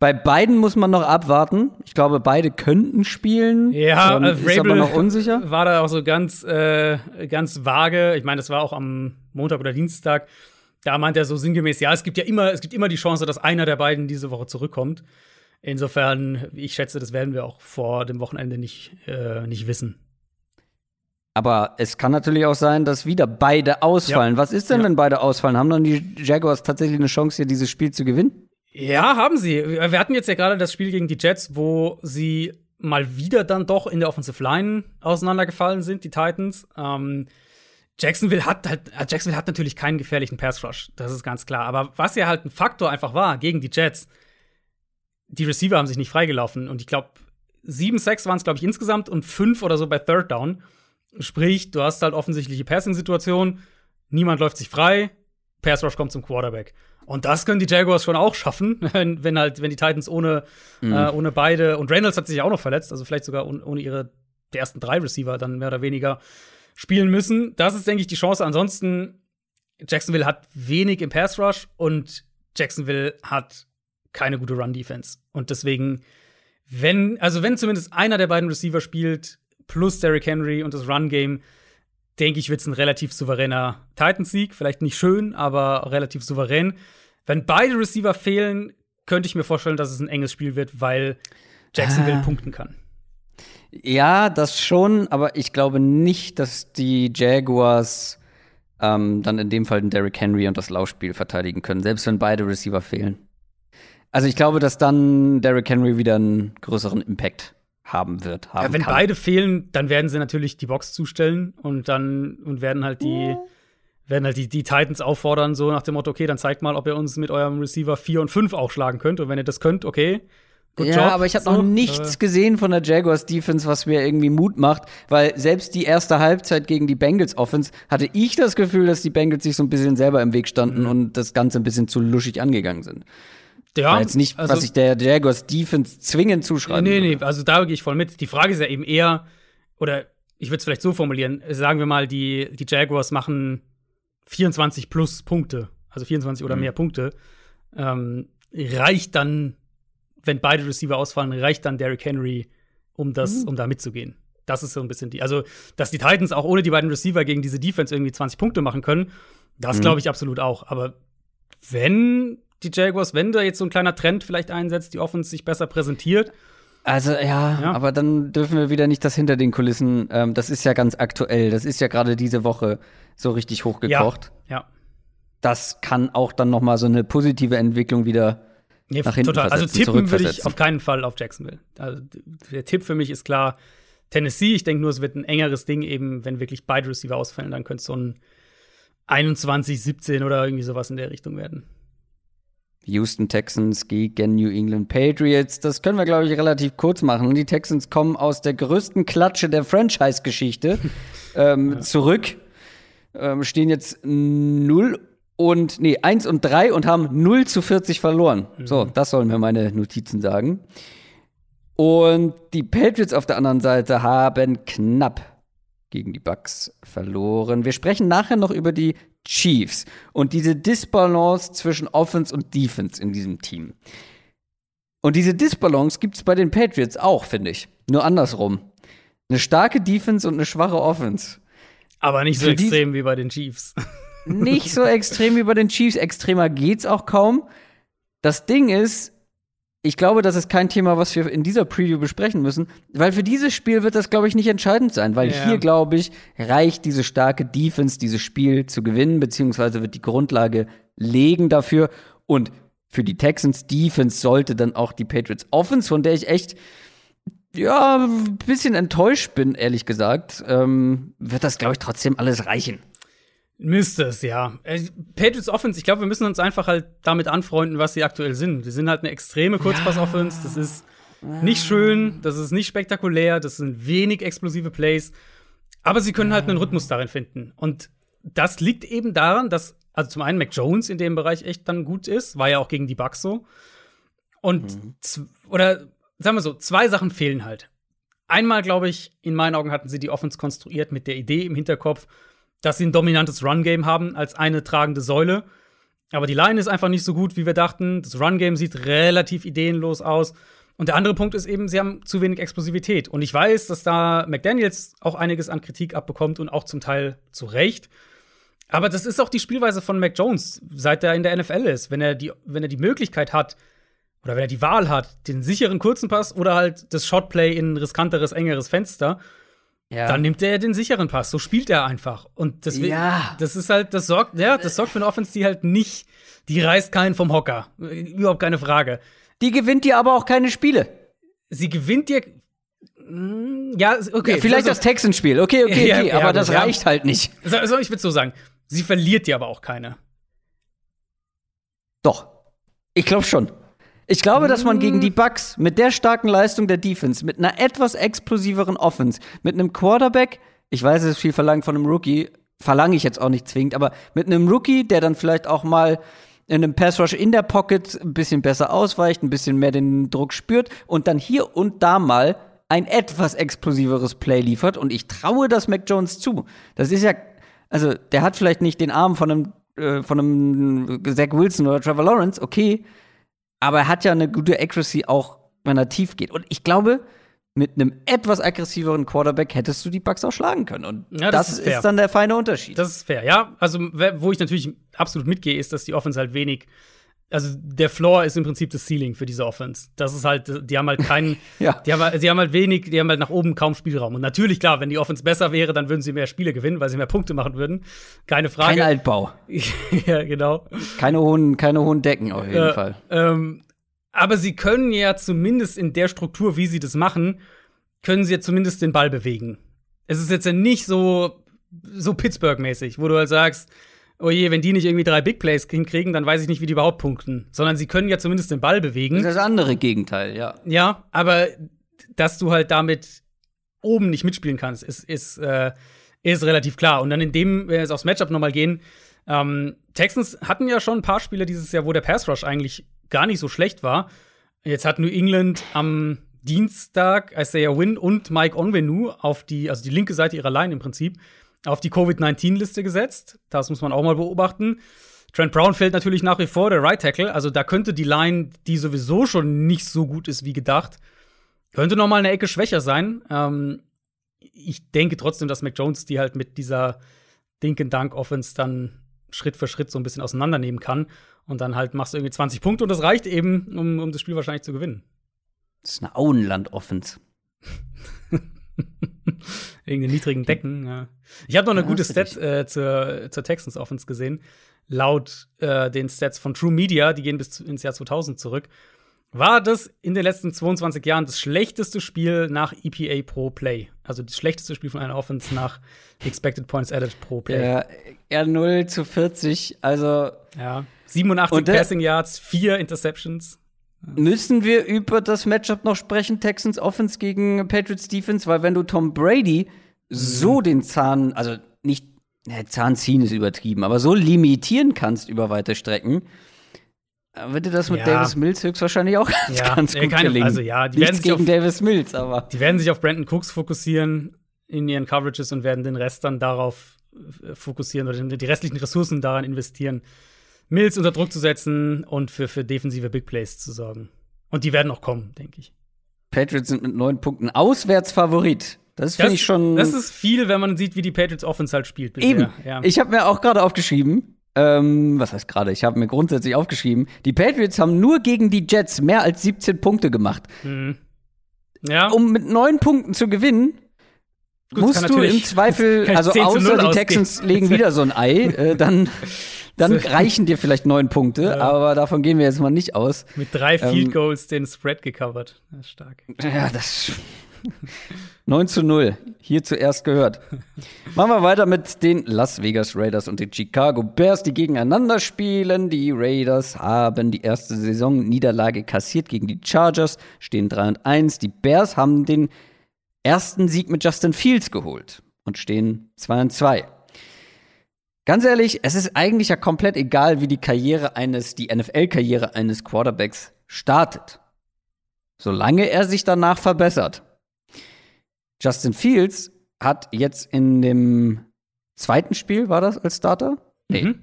Bei beiden muss man noch abwarten. Ich glaube, beide könnten spielen. Ja, ähm, ist Rabel aber noch unsicher. War da auch so ganz, äh, ganz vage. Ich meine, das war auch am Montag oder Dienstag da meint er so sinngemäß, ja, es gibt ja immer, es gibt immer die Chance, dass einer der beiden diese Woche zurückkommt. Insofern, ich schätze, das werden wir auch vor dem Wochenende nicht, äh, nicht wissen. Aber es kann natürlich auch sein, dass wieder beide ausfallen. Ja. Was ist denn, ja. wenn beide ausfallen? Haben dann die Jaguars tatsächlich eine Chance, hier dieses Spiel zu gewinnen? Ja, haben sie. Wir hatten jetzt ja gerade das Spiel gegen die Jets, wo sie mal wieder dann doch in der Offensive Line auseinandergefallen sind, die Titans. Ähm, Jacksonville hat halt, äh, Jacksonville hat natürlich keinen gefährlichen Pass Rush, das ist ganz klar. Aber was ja halt ein Faktor einfach war gegen die Jets, die Receiver haben sich nicht freigelaufen. Und ich glaube, sieben Sacks waren es, glaube ich, insgesamt und fünf oder so bei Third Down. Sprich, du hast halt offensichtliche Passing-Situationen, niemand läuft sich frei, Pass Rush kommt zum Quarterback. Und das können die Jaguars schon auch schaffen, wenn, wenn halt, wenn die Titans ohne, mhm. äh, ohne beide und Reynolds hat sich ja auch noch verletzt, also vielleicht sogar ohne ihre die ersten drei Receiver dann mehr oder weniger spielen müssen. Das ist, denke ich, die Chance. Ansonsten, Jacksonville hat wenig im Pass Rush und Jacksonville hat keine gute Run-Defense. Und deswegen, wenn, also wenn zumindest einer der beiden Receiver spielt, plus Derrick Henry und das Run-Game, denke ich, wird es ein relativ souveräner Titans-Sieg. Vielleicht nicht schön, aber relativ souverän. Wenn beide Receiver fehlen, könnte ich mir vorstellen, dass es ein enges Spiel wird, weil Jacksonville ah. punkten kann. Ja, das schon, aber ich glaube nicht, dass die Jaguars ähm, dann in dem Fall den Derrick Henry und das Laufspiel verteidigen können, selbst wenn beide Receiver fehlen. Also ich glaube, dass dann Derrick Henry wieder einen größeren Impact haben wird. Haben ja, wenn kann. beide fehlen, dann werden sie natürlich die Box zustellen und dann und werden halt die werden halt die, die Titans auffordern, so nach dem Motto, okay, dann zeigt mal, ob ihr uns mit eurem Receiver 4 und 5 auch schlagen könnt. Und wenn ihr das könnt, okay, Good ja, Job. aber ich habe so, noch nichts äh. gesehen von der Jaguars Defense, was mir irgendwie Mut macht, weil selbst die erste Halbzeit gegen die Bengals Offense hatte ich das Gefühl, dass die Bengals sich so ein bisschen selber im Weg standen mhm. und das Ganze ein bisschen zu luschig angegangen sind. Ja, war jetzt nicht, also, was ich der Jaguars Defense zwingend zuschreiben Nee, nee, nee, also da gehe ich voll mit. Die Frage ist ja eben eher, oder ich würde es vielleicht so formulieren, sagen wir mal, die, die Jaguars machen 24 plus Punkte, also 24 oder mhm. mehr Punkte. Ähm, reicht dann wenn beide Receiver ausfallen, reicht dann Derrick Henry, um das, mhm. um da mitzugehen. Das ist so ein bisschen die. Also, dass die Titans auch ohne die beiden Receiver gegen diese Defense irgendwie 20 Punkte machen können, das mhm. glaube ich absolut auch. Aber wenn die Jaguars, wenn da jetzt so ein kleiner Trend vielleicht einsetzt, die Offense sich besser präsentiert. Also ja, ja. aber dann dürfen wir wieder nicht das hinter den Kulissen. Ähm, das ist ja ganz aktuell. Das ist ja gerade diese Woche so richtig hochgekocht. Ja. ja. Das kann auch dann noch mal so eine positive Entwicklung wieder Nee, nach hinten total. Also tippen würde ich auf keinen Fall auf Jacksonville. Also der Tipp für mich ist klar Tennessee. Ich denke nur, es wird ein engeres Ding, eben wenn wirklich beide Receiver ausfallen, dann könnte es so ein 21, 17 oder irgendwie sowas in der Richtung werden. Houston Texans gegen New England Patriots. Das können wir, glaube ich, relativ kurz machen. Die Texans kommen aus der größten Klatsche der Franchise-Geschichte ähm, ja. zurück. Ähm, stehen jetzt 0 und nee, 1 und 3 und haben 0 zu 40 verloren. Mhm. So, das sollen mir meine Notizen sagen. Und die Patriots auf der anderen Seite haben knapp gegen die Bucks verloren. Wir sprechen nachher noch über die Chiefs und diese Disbalance zwischen Offense und Defense in diesem Team. Und diese Disbalance gibt es bei den Patriots auch, finde ich. Nur andersrum. Eine starke Defense und eine schwache Offense. Aber nicht so Für extrem wie bei den Chiefs. Nicht so extrem wie bei den Chiefs. Extremer geht's auch kaum. Das Ding ist, ich glaube, das ist kein Thema, was wir in dieser Preview besprechen müssen, weil für dieses Spiel wird das, glaube ich, nicht entscheidend sein, weil Ja. hier, glaube ich, reicht diese starke Defense, dieses Spiel zu gewinnen, beziehungsweise wird die Grundlage legen dafür. Und für die Texans Defense sollte dann auch die Patriots Offense, von der ich echt ja, ein bisschen enttäuscht bin, ehrlich gesagt, ähm, wird das, glaube ich, trotzdem alles reichen. Müsste es, ja. Äh, Patriots Offense, ich glaube, wir müssen uns einfach halt damit anfreunden, was sie aktuell sind. Sie sind halt eine extreme Kurzpass-Offense. Das ist nicht schön, das ist nicht spektakulär, das sind wenig explosive Plays. Aber sie können halt einen Rhythmus darin finden. Und das liegt eben daran, dass, also zum einen Mac Jones in dem Bereich echt dann gut ist, war ja auch gegen die Bucks so. Und, z- oder sagen wir so, zwei Sachen fehlen halt. Einmal, glaube ich, in meinen Augen hatten sie die Offense konstruiert mit der Idee im Hinterkopf, dass sie ein dominantes Run-Game haben als eine tragende Säule. Aber die Line ist einfach nicht so gut, wie wir dachten. Das Run-Game sieht relativ ideenlos aus. Und der andere Punkt ist eben, sie haben zu wenig Explosivität. Und ich weiß, dass da McDaniels auch einiges an Kritik abbekommt und auch zum Teil zu Recht. Aber das ist auch die Spielweise von Mac Jones, seit er in der NFL ist. Wenn er die, wenn er die Möglichkeit hat, oder wenn er die Wahl hat, den sicheren kurzen Pass oder halt das Shotplay in ein riskanteres, engeres Fenster, Ja. dann nimmt er den sicheren Pass. So spielt er einfach. Und deswegen, Ja. das ist halt, das sorgt, ja, das sorgt für eine Offense, die halt nicht, die reißt keinen vom Hocker. Überhaupt keine Frage. Die gewinnt dir aber auch keine Spiele. Sie gewinnt dir. Mm, Ja, okay. Ja, vielleicht das also, Texans-Spiel. Okay, okay, okay. aber das reicht halt nicht. so, so, ich würde so sagen. Sie verliert dir aber auch keine. Doch. Ich glaube schon. Ich glaube, dass man gegen die Bucks mit der starken Leistung der Defense, mit einer etwas explosiveren Offense, mit einem Quarterback, ich weiß, es ist viel verlangt von einem Rookie, verlange ich jetzt auch nicht zwingend, aber mit einem Rookie, der dann vielleicht auch mal in einem Pass Rush in der Pocket ein bisschen besser ausweicht, ein bisschen mehr den Druck spürt und dann hier und da mal ein etwas explosiveres Play liefert. Und ich traue das Mac Jones zu. Das ist ja, also der hat vielleicht nicht den Arm von einem, äh, von einem Zach Wilson oder Trevor Lawrence, okay, aber er hat ja eine gute Accuracy auch, wenn er tief geht. Und ich glaube, mit einem etwas aggressiveren Quarterback hättest du die Bucks auch schlagen können. Und Ja, das, das ist ist, dann der feine Unterschied. Das ist fair, ja. Also, wo ich natürlich absolut mitgehe, ist, dass die Offense halt wenig. Also, der Floor ist im Prinzip das Ceiling für diese Offense. Das ist halt, die haben halt keinen. Ja. Die haben, halt- die haben halt wenig, die haben halt nach oben kaum Spielraum. Und natürlich, klar, wenn die Offense besser wäre, dann würden sie mehr Spiele gewinnen, weil sie mehr Punkte machen würden. Keine Frage. Kein Altbau. ja, genau. Keine hohen, keine hohen Decken auf jeden Äh, Fall. Ähm, aber sie können ja zumindest in der Struktur, wie sie das machen, können sie ja zumindest den Ball bewegen. Es ist jetzt ja nicht so, so Pittsburgh-mäßig, wo du halt sagst, oh je, wenn die nicht irgendwie drei Big Plays hinkriegen, dann weiß ich nicht, wie die überhaupt punkten. Sondern sie können ja zumindest den Ball Das bewegen. ist das andere Gegenteil, ja. Ja, aber dass du halt damit oben nicht mitspielen kannst, ist, ist, äh, ist relativ klar. Und dann in dem, wenn wir jetzt aufs Matchup nochmal gehen, ähm, Texans hatten ja schon ein paar Spiele dieses Jahr, wo der Pass Rush eigentlich gar nicht so schlecht war. Jetzt hat New England am Dienstag Isaiah Wynn und Mike Onwenu auf die, also die linke Seite ihrer Line im Prinzip, auf die Covid-19-Liste gesetzt. Das muss man auch mal beobachten. Trent Brown fällt natürlich nach wie vor der Right Tackle, also da könnte die Line, die sowieso schon nicht so gut ist wie gedacht, könnte noch mal eine Ecke schwächer sein. Ähm, ich denke trotzdem, dass Mac Jones die halt mit dieser Dink Dunk Offense dann Schritt für Schritt so ein bisschen auseinandernehmen kann und dann halt machst du irgendwie 20 Punkte und das reicht eben, um, um das Spiel wahrscheinlich zu gewinnen. Das ist eine Auenland-Offense. Wegen den niedrigen Decken. Ja. Ich habe noch eine Ja, gute Stat äh, zur, zur Texans Offense gesehen. Laut äh, den Stats von True Media, die gehen bis zu, ins Jahr 2000 zurück, war das in den letzten 22 Jahren das schlechteste Spiel nach EPA pro Play. Also das schlechteste Spiel von einer Offense nach Expected Points Added pro Play. Der R0 zu 40, also Ja. 87 Und der- Passing Yards, 4 Interceptions. Müssen wir über das Matchup noch sprechen, Texans Offense gegen Patriots Defense? Weil wenn du Tom Brady so den Zahn, also nicht, ne, Zahn ziehen ist übertrieben, aber so limitieren kannst über weite Strecken, wird dir das mit Ja. Davis Mills höchstwahrscheinlich auch ganz, Ja, ganz gut keine- gelingen. also ja, die werden sich gegen auf- Davis Mills, aber Die werden sich auf Brandon Cooks fokussieren in ihren Coverages und werden den Rest dann darauf äh, fokussieren oder die restlichen Ressourcen daran investieren, Mills unter Druck zu setzen und für, für defensive Big Plays zu sorgen. Und die werden noch kommen, denke ich. Patriots sind mit neun Punkten Auswärtsfavorit. Das finde ich schon. Das ist viel, wenn man sieht, wie die Patriots Offense halt spielt. Bisher. Eben. Ja. Ich habe mir auch gerade aufgeschrieben, ähm, was heißt gerade? Ich habe mir grundsätzlich aufgeschrieben, die Patriots haben nur gegen die Jets mehr als 17 Punkte gemacht. Mhm. Ja. Um mit neun Punkten zu gewinnen, Gut, musst du im Zweifel, also 10 zu 0 außer die. Texans legen wieder so ein Ei, äh, dann, dann reichen dir vielleicht neun Punkte, aber davon gehen wir jetzt mal nicht aus. Mit drei Field Ähm, Goals den Spread gecovert. Das ist stark. Ja, das 9 zu 0. Hier zuerst gehört. Machen wir weiter mit den Las Vegas Raiders und den Chicago Bears, die gegeneinander spielen. Die Raiders haben die erste Saison-Niederlage kassiert gegen die Chargers, stehen 3 und 1. Die Bears haben den ersten Sieg mit Justin Fields geholt und stehen 2 und 2. Ganz ehrlich, es ist eigentlich ja komplett egal, wie die Karriere eines, die NFL-Karriere eines Quarterbacks startet solange er sich danach verbessert. Justin Fields hat jetzt in dem zweiten Spiel, war das als Starter? Nee. Mhm.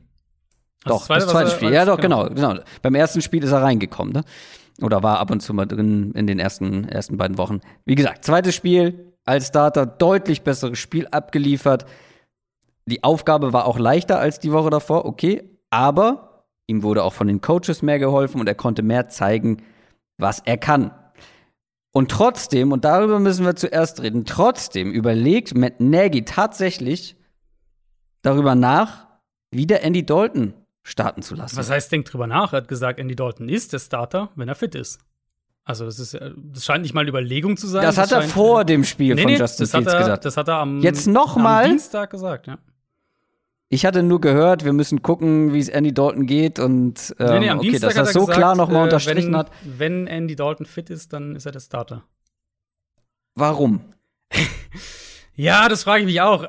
Doch, zweite, das zweite Spiel. Ja, doch, genau. genau. Beim ersten Spiel ist er reingekommen, ne? Oder war ab und zu mal drin in den ersten, ersten beiden Wochen. Wie gesagt, zweites Spiel als Starter, deutlich besseres Spiel abgeliefert. Die Aufgabe war auch leichter als die Woche davor, okay, aber ihm wurde auch von den Coaches mehr geholfen und er konnte mehr zeigen, was er kann. Und trotzdem, und darüber müssen wir zuerst reden, trotzdem überlegt Matt Nagy tatsächlich darüber nach, wieder Andy Dalton starten zu lassen. Was heißt, denkt drüber nach? Er hat gesagt, Andy Dalton ist der Starter, wenn er fit ist. Also, das, ist, das scheint nicht mal eine Überlegung zu sein. das hat er vor dem Spiel nee, von nee, Justin das Fields er, gesagt. Das hat er am, Jetzt noch mal? am Dienstag gesagt, ja. Ich hatte nur gehört, wir müssen gucken, wie es Andy Dalton geht und ähm, nee, nee, am okay, Dienstag dass er das so gesagt, klar nochmal äh, unterstrichen wenn, hat. Wenn Andy Dalton fit ist, dann ist er der Starter. Warum? Ja, das frage ich mich auch.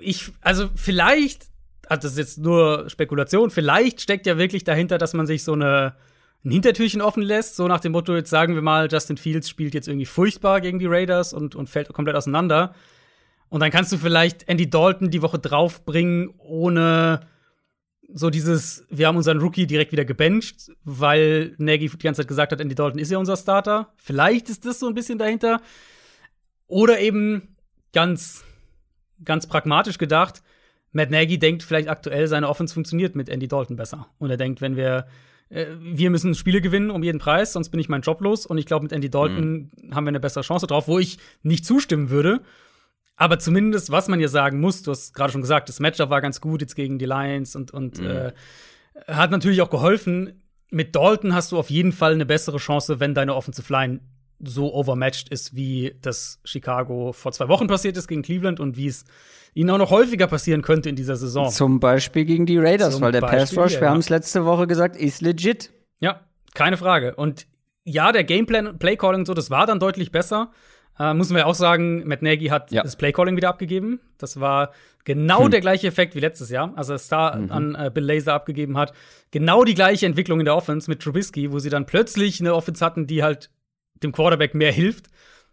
Ich, also vielleicht, also das ist jetzt nur Spekulation, vielleicht steckt ja wirklich dahinter, dass man sich so eine, ein Hintertürchen offen lässt, so nach dem Motto, jetzt sagen wir mal, Justin Fields spielt jetzt irgendwie furchtbar gegen die Raiders und, und fällt komplett auseinander. Und dann kannst du vielleicht Andy Dalton die Woche draufbringen, ohne so dieses, wir haben unseren Rookie direkt wieder gebencht, weil Nagy die ganze Zeit gesagt hat, Andy Dalton ist ja unser Starter. Vielleicht ist das so ein bisschen dahinter. Oder eben ganz, ganz pragmatisch gedacht, Matt Nagy denkt vielleicht aktuell, seine Offense funktioniert mit Andy Dalton besser. Und er denkt, wenn wir, äh, wir müssen Spiele gewinnen um jeden Preis, sonst bin ich meinen Job los. Und ich glaube, mit Andy Dalton haben wir eine bessere Chance drauf, wo ich nicht zustimmen würde. Aber zumindest, was man ja sagen muss, du hast gerade schon gesagt, das Matchup war ganz gut jetzt gegen die Lions und, und äh, hat natürlich auch geholfen. Mit Dalton hast du auf jeden Fall eine bessere Chance, wenn deine Offensive Line so overmatched ist, wie das Chicago vor zwei Wochen passiert ist gegen Cleveland und wie es ihnen auch noch häufiger passieren könnte in dieser Saison. Zum Beispiel gegen die Raiders, Zum weil der Pass Rush, ja. wir haben es letzte Woche gesagt, ist legit. Ja, keine Frage. Und ja, der Gameplan, Playcalling und so, das war dann deutlich besser. Äh, müssen wir auch sagen, Matt Nagy hat Ja. das Playcalling wieder abgegeben. Das war genau der gleiche Effekt wie letztes Jahr, als er es da an äh, Bill Lazor abgegeben hat. Genau die gleiche Entwicklung in der Offense mit Trubisky, wo sie dann plötzlich eine Offense hatten, die halt dem Quarterback mehr hilft.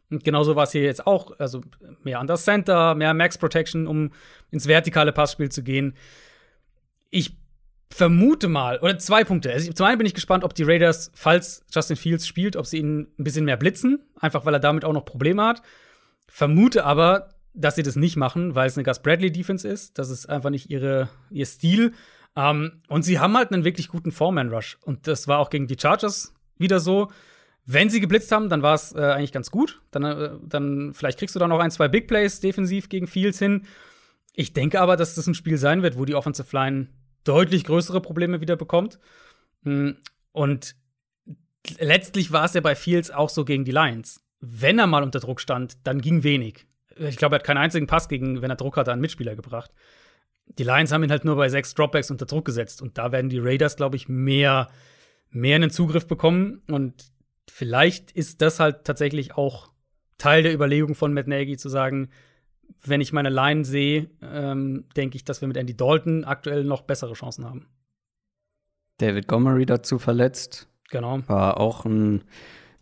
Und genauso war es hier jetzt auch. Also mehr an das Center, mehr Max Protection, um ins vertikale Passspiel zu gehen. Ich vermute mal, oder zwei Punkte. Also, zum einen bin ich gespannt, ob die Raiders, falls Justin Fields spielt, ob sie ihn ein bisschen mehr blitzen, einfach weil er damit auch noch Probleme hat. Vermute aber, dass sie das nicht machen, weil es eine Gus Bradley Defense ist. Das ist einfach nicht ihre, ihr Stil. Ähm, und sie haben halt einen wirklich guten Foreman Rush. Und das war auch gegen die Chargers wieder so. Wenn sie geblitzt haben, dann war es äh, eigentlich ganz gut. Dann, äh, dann vielleicht kriegst du da noch ein, zwei Big Plays defensiv gegen Fields hin. Ich denke aber, dass das ein Spiel sein wird, wo die Offensive Line deutlich größere Probleme wieder bekommt. Mm, Und letztlich war es ja bei Fields auch so gegen die Lions. Wenn er mal unter Druck stand, dann ging wenig. Ich glaube, er hat keinen einzigen Pass gegen, wenn er Druck hatte, an Mitspieler gebracht. Die Lions haben ihn halt nur bei sechs Dropbacks unter Druck gesetzt. Und da werden die Raiders, glaube ich, mehr, mehr einen Zugriff bekommen. Und vielleicht ist das halt tatsächlich auch Teil der Überlegung von Matt Nagy zu sagen, wenn ich meine Line sehe, ähm, denke ich, dass wir mit Andy Dalton aktuell noch bessere Chancen haben. David Gomery dazu verletzt. Genau. War auch ein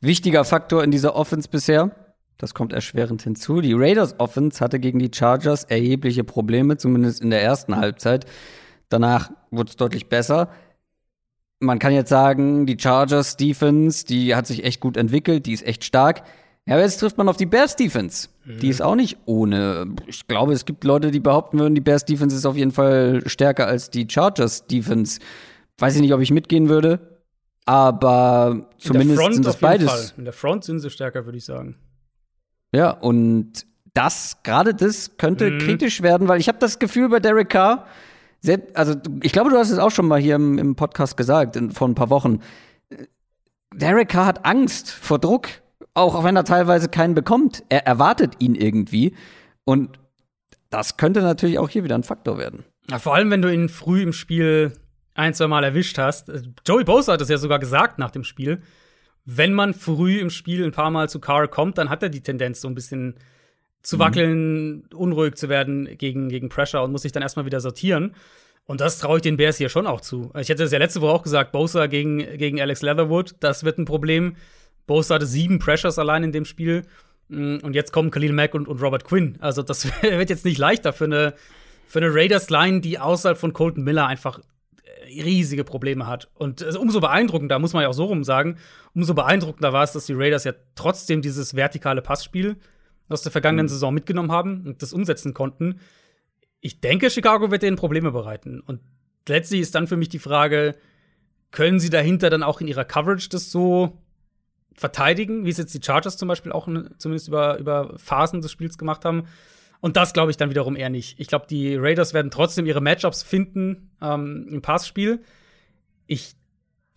wichtiger Faktor in dieser Offense bisher. Das kommt erschwerend hinzu. Die Raiders Offense hatte gegen die Chargers erhebliche Probleme, zumindest in der ersten Halbzeit. Danach wurde es deutlich besser. man kann jetzt sagen, die Chargers Defense, die hat sich echt gut entwickelt, die ist echt stark. Ja, aber jetzt trifft man auf die Bears Defense. Mhm. Die ist auch nicht ohne. Ich glaube, es gibt Leute, die behaupten würden, die Bears Defense ist auf jeden Fall stärker als die Chargers Defense. Weiß ich nicht, ob ich mitgehen würde. Aber zumindest sind das beides. Fall. In der Front sind sie stärker, würde ich sagen. Ja, und das, gerade das könnte mhm. kritisch werden, weil ich habe das Gefühl bei Derek Carr, also ich glaube, du hast es auch schon mal hier im, im Podcast gesagt, in, vor ein paar Wochen. Derek Carr hat Angst vor Druck, auch wenn er teilweise keinen bekommt. Er erwartet ihn irgendwie. Und das könnte natürlich auch hier wieder ein Faktor werden. Ja, vor allem, wenn du ihn früh im Spiel ein, zwei Mal erwischt hast. Joey Bosa hat es ja sogar gesagt nach dem Spiel. Wenn man früh im Spiel ein paar Mal zu Carr kommt, dann hat er die Tendenz, so ein bisschen zu mhm. wackeln, mhm. unruhig zu werden gegen, gegen Pressure und muss sich dann erstmal wieder sortieren. Und das traue ich den Bears hier schon auch zu. Ich hätte es ja letzte Woche auch gesagt, Bosa gegen, gegen Alex Leatherwood, das wird ein Problem. Bosa hatte sieben Pressures allein in dem Spiel. Mm, und jetzt kommen Khalil Mack und, und Robert Quinn. Also, das wird jetzt nicht leichter für eine, für eine Raiders-Line, die außerhalb von Colton Miller einfach äh, riesige Probleme hat. Und also, umso beeindruckender, muss man ja auch so rum sagen, umso beeindruckender war es, dass die Raiders ja trotzdem dieses vertikale Passspiel aus der vergangenen mhm. Saison mitgenommen haben und das umsetzen konnten. Ich denke, Chicago wird denen Probleme bereiten. Und letztlich ist dann für mich die Frage, können sie dahinter dann auch in ihrer Coverage das so verteidigen, wie es jetzt die Chargers zum Beispiel auch zumindest über, über Phasen des Spiels gemacht haben. Und das glaube ich dann wiederum eher nicht. Ich glaube, die Raiders werden trotzdem ihre Matchups finden ähm, im Passspiel. Ich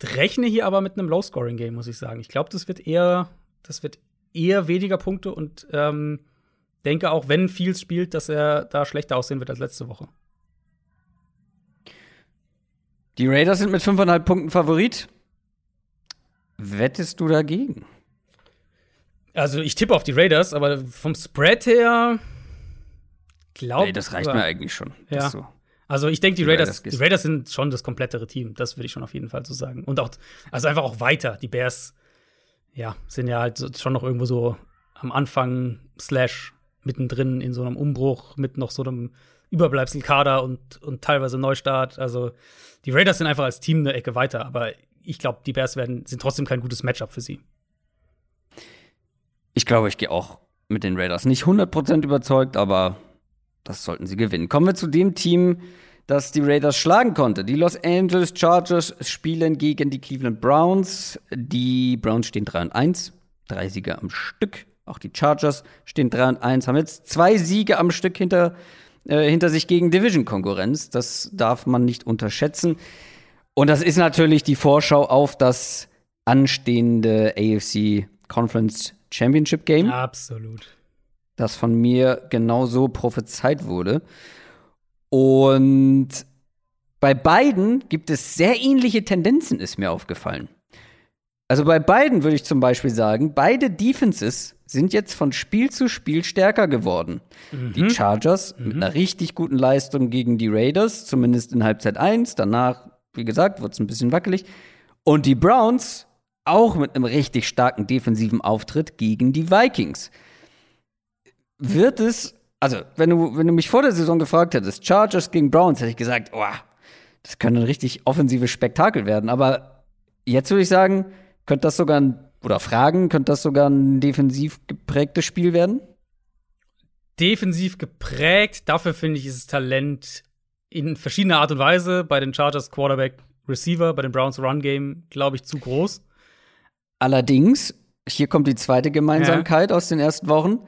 rechne hier aber mit einem Low-Scoring-Game, muss ich sagen. Ich glaube, das wird eher, das wird eher weniger Punkte und ähm, denke auch, wenn Fields spielt, dass er da schlechter aussehen wird als letzte Woche. Die Raiders sind mit 5,5 Punkten Favorit. Wettest du dagegen? Also, ich tippe auf die Raiders, aber vom Spread her glaube Nee, das reicht mir eigentlich schon. Ja. So. Also, ich denke, die, die, Raiders, Raiders die Raiders sind schon das komplettere Team. Das würde ich schon auf jeden Fall so sagen. Und auch, also einfach auch weiter. Die Bears, ja, sind ja halt schon noch irgendwo so am Anfang, slash mittendrin in so einem Umbruch mit noch so einem Überbleibselkader und, und teilweise Neustart. Also, die Raiders sind einfach als Team eine Ecke weiter. Aber ich glaube, die Bears werden, sind trotzdem kein gutes Matchup für sie. Ich glaube, ich gehe auch mit den Raiders. Nicht 100% überzeugt, aber das sollten sie gewinnen. Kommen wir zu dem Team, das die Raiders schlagen konnte. Die Los Angeles Chargers spielen gegen die Cleveland Browns. Die Browns stehen 3 und 1, drei Siege am Stück. Auch die Chargers stehen 3 und 1, haben jetzt zwei Siege am Stück hinter, äh, hinter sich gegen Division-Konkurrenz. Das darf man nicht unterschätzen. Und das ist natürlich die Vorschau auf das anstehende AFC Conference Championship Game. Absolut. Das von mir genauso prophezeit wurde. Und bei beiden gibt es sehr ähnliche Tendenzen, ist mir aufgefallen. Also bei beiden würde ich zum Beispiel sagen, beide Defenses sind jetzt von Spiel zu Spiel stärker geworden. Mhm. Die Chargers mhm. mit einer richtig guten Leistung gegen die Raiders, zumindest in Halbzeit 1, danach wie gesagt, wird es ein bisschen wackelig. Und die Browns auch mit einem richtig starken defensiven Auftritt gegen die Vikings. Wird es, also, wenn du, wenn du mich vor der Saison gefragt hättest, Chargers gegen Browns, hätte ich gesagt, oh, das könnte ein richtig offensives Spektakel werden. Aber jetzt würde ich sagen, könnte das sogar ein, oder fragen, könnte das sogar ein defensiv geprägtes Spiel werden? Defensiv geprägt, dafür finde ich, ist das Talent in verschiedener Art und Weise. Bei den Chargers Quarterback Receiver, bei den Browns Run Game, glaube ich, zu groß. Allerdings, hier kommt die zweite Gemeinsamkeit ja. aus den ersten Wochen.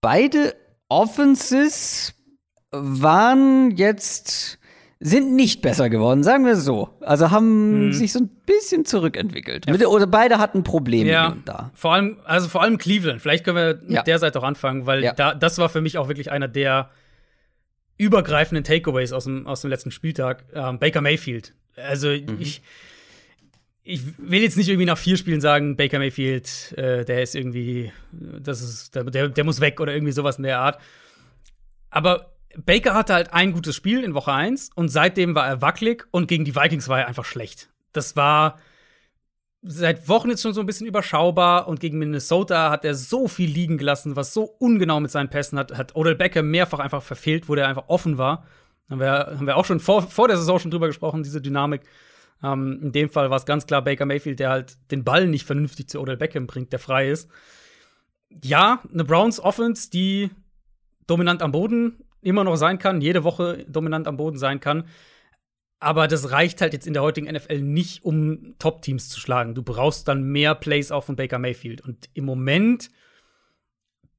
Beide Offenses waren jetzt sind nicht besser geworden, sagen wir so. Also haben mhm. sich so ein bisschen zurückentwickelt. Ja. Oder beide hatten Probleme ja, da. Vor allem, also vor allem Cleveland. Vielleicht können wir mit ja. der Seite auch anfangen, weil da, das war für mich auch wirklich einer der übergreifenden Takeaways aus dem, aus dem letzten Spieltag. Ähm, Baker Mayfield. Also mhm. ich, ich will jetzt nicht irgendwie nach vier Spielen sagen, Baker Mayfield, äh, der ist irgendwie, das ist, der, der muss weg oder irgendwie sowas in der Art. Aber Baker hatte halt ein gutes Spiel in Woche 1 und seitdem war er wackelig und gegen die Vikings war er einfach schlecht. Das war seit Wochen jetzt schon so ein bisschen überschaubar und gegen Minnesota hat er so viel liegen gelassen, was so ungenau mit seinen Pässen hat, hat Odell Becker mehrfach einfach verfehlt, wo der einfach offen war. Haben wir, haben wir auch schon vor, vor der Saison schon drüber gesprochen, diese Dynamik. Ähm, in dem Fall war es ganz klar Baker Mayfield, der halt den Ball nicht vernünftig zu Odell Beckham bringt, der frei ist. Ja, eine Browns Offense, die dominant am Boden immer noch sein kann, jede Woche dominant am Boden sein kann. Aber das reicht halt jetzt in der heutigen NFL nicht, um Top-Teams zu schlagen. Du brauchst dann mehr Plays auch von Baker Mayfield. Und im Moment,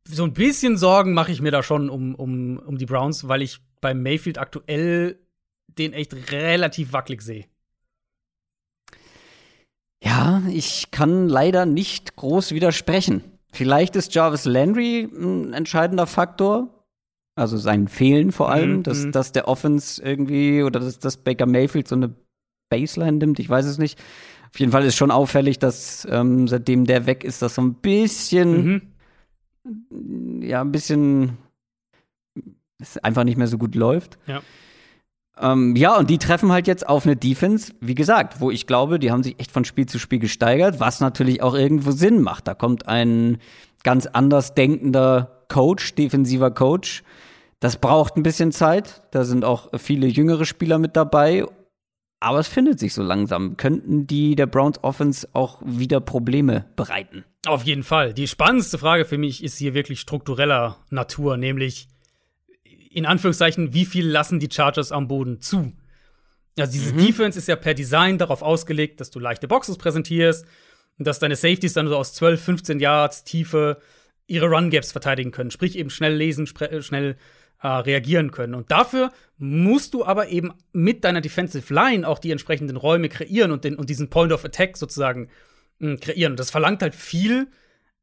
so ein bisschen Sorgen mache ich mir da schon um, um, um die Browns, weil ich bei Mayfield aktuell den echt relativ wackelig sehe. Ja, ich kann leider nicht groß widersprechen. Vielleicht ist Jarvis Landry ein entscheidender Faktor. Also sein Fehlen vor allem, mhm. dass, mhm. dass der Offense irgendwie oder dass, dass Baker Mayfield so eine Baseline nimmt, ich weiß es nicht. Auf jeden Fall ist schon auffällig, dass ähm, seitdem der weg ist, das so ein bisschen, mhm. ja, ein bisschen es einfach nicht mehr so gut läuft. Ja. Ähm, ja, und die treffen halt jetzt auf eine Defense, wie gesagt, wo ich glaube, die haben sich echt von Spiel zu Spiel gesteigert, was natürlich auch irgendwo Sinn macht. Da kommt ein ganz anders denkender Coach, defensiver Coach. Das braucht ein bisschen Zeit. Da sind auch viele jüngere Spieler mit dabei. Aber es findet sich so langsam. Könnten die der Browns Offense auch wieder Probleme bereiten? Auf jeden Fall. Die spannendste Frage für mich ist hier wirklich struktureller Natur, nämlich in Anführungszeichen, wie viel lassen die Chargers am Boden zu? Also diese mhm. Defense ist ja per Design darauf ausgelegt, dass du leichte Boxes präsentierst und dass deine Safeties dann so aus 12, 15 Yards Tiefe ihre Run-Gaps verteidigen können. Sprich eben schnell lesen, schnell äh, reagieren können. Und dafür musst du aber eben mit deiner Defensive Line auch die entsprechenden Räume kreieren und, den, und diesen Point of Attack sozusagen mh, hm, kreieren. Und das verlangt halt viel.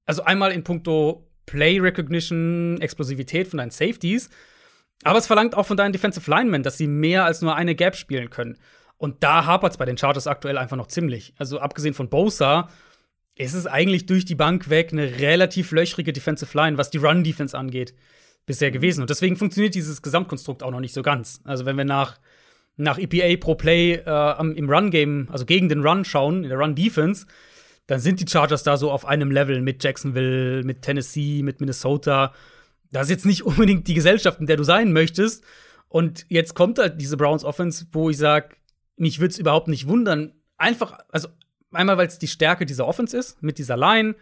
Also einmal in puncto Play Recognition, Explosivität von deinen Safeties aber es verlangt auch von deinen Defensive Linemen, dass sie mehr als nur eine Gap spielen können. Und da hapert es bei den Chargers aktuell einfach noch ziemlich. Also abgesehen von Bosa ist es eigentlich durch die Bank weg eine relativ löchrige Defensive Line, was die Run-Defense angeht, bisher gewesen. Und deswegen funktioniert dieses Gesamtkonstrukt auch noch nicht so ganz. Also wenn wir nach, nach EPA pro Play äh, im Run-Game, also gegen den Run schauen, in der Run-Defense, dann sind die Chargers da so auf einem Level mit Jacksonville, mit Tennessee, mit Minnesota das ist jetzt nicht unbedingt die Gesellschaft, in der du sein möchtest. Und jetzt kommt halt diese Browns Offense, wo ich sage, mich würde es überhaupt nicht wundern. Einfach, also einmal, weil es die Stärke dieser Offense ist, mit dieser Line,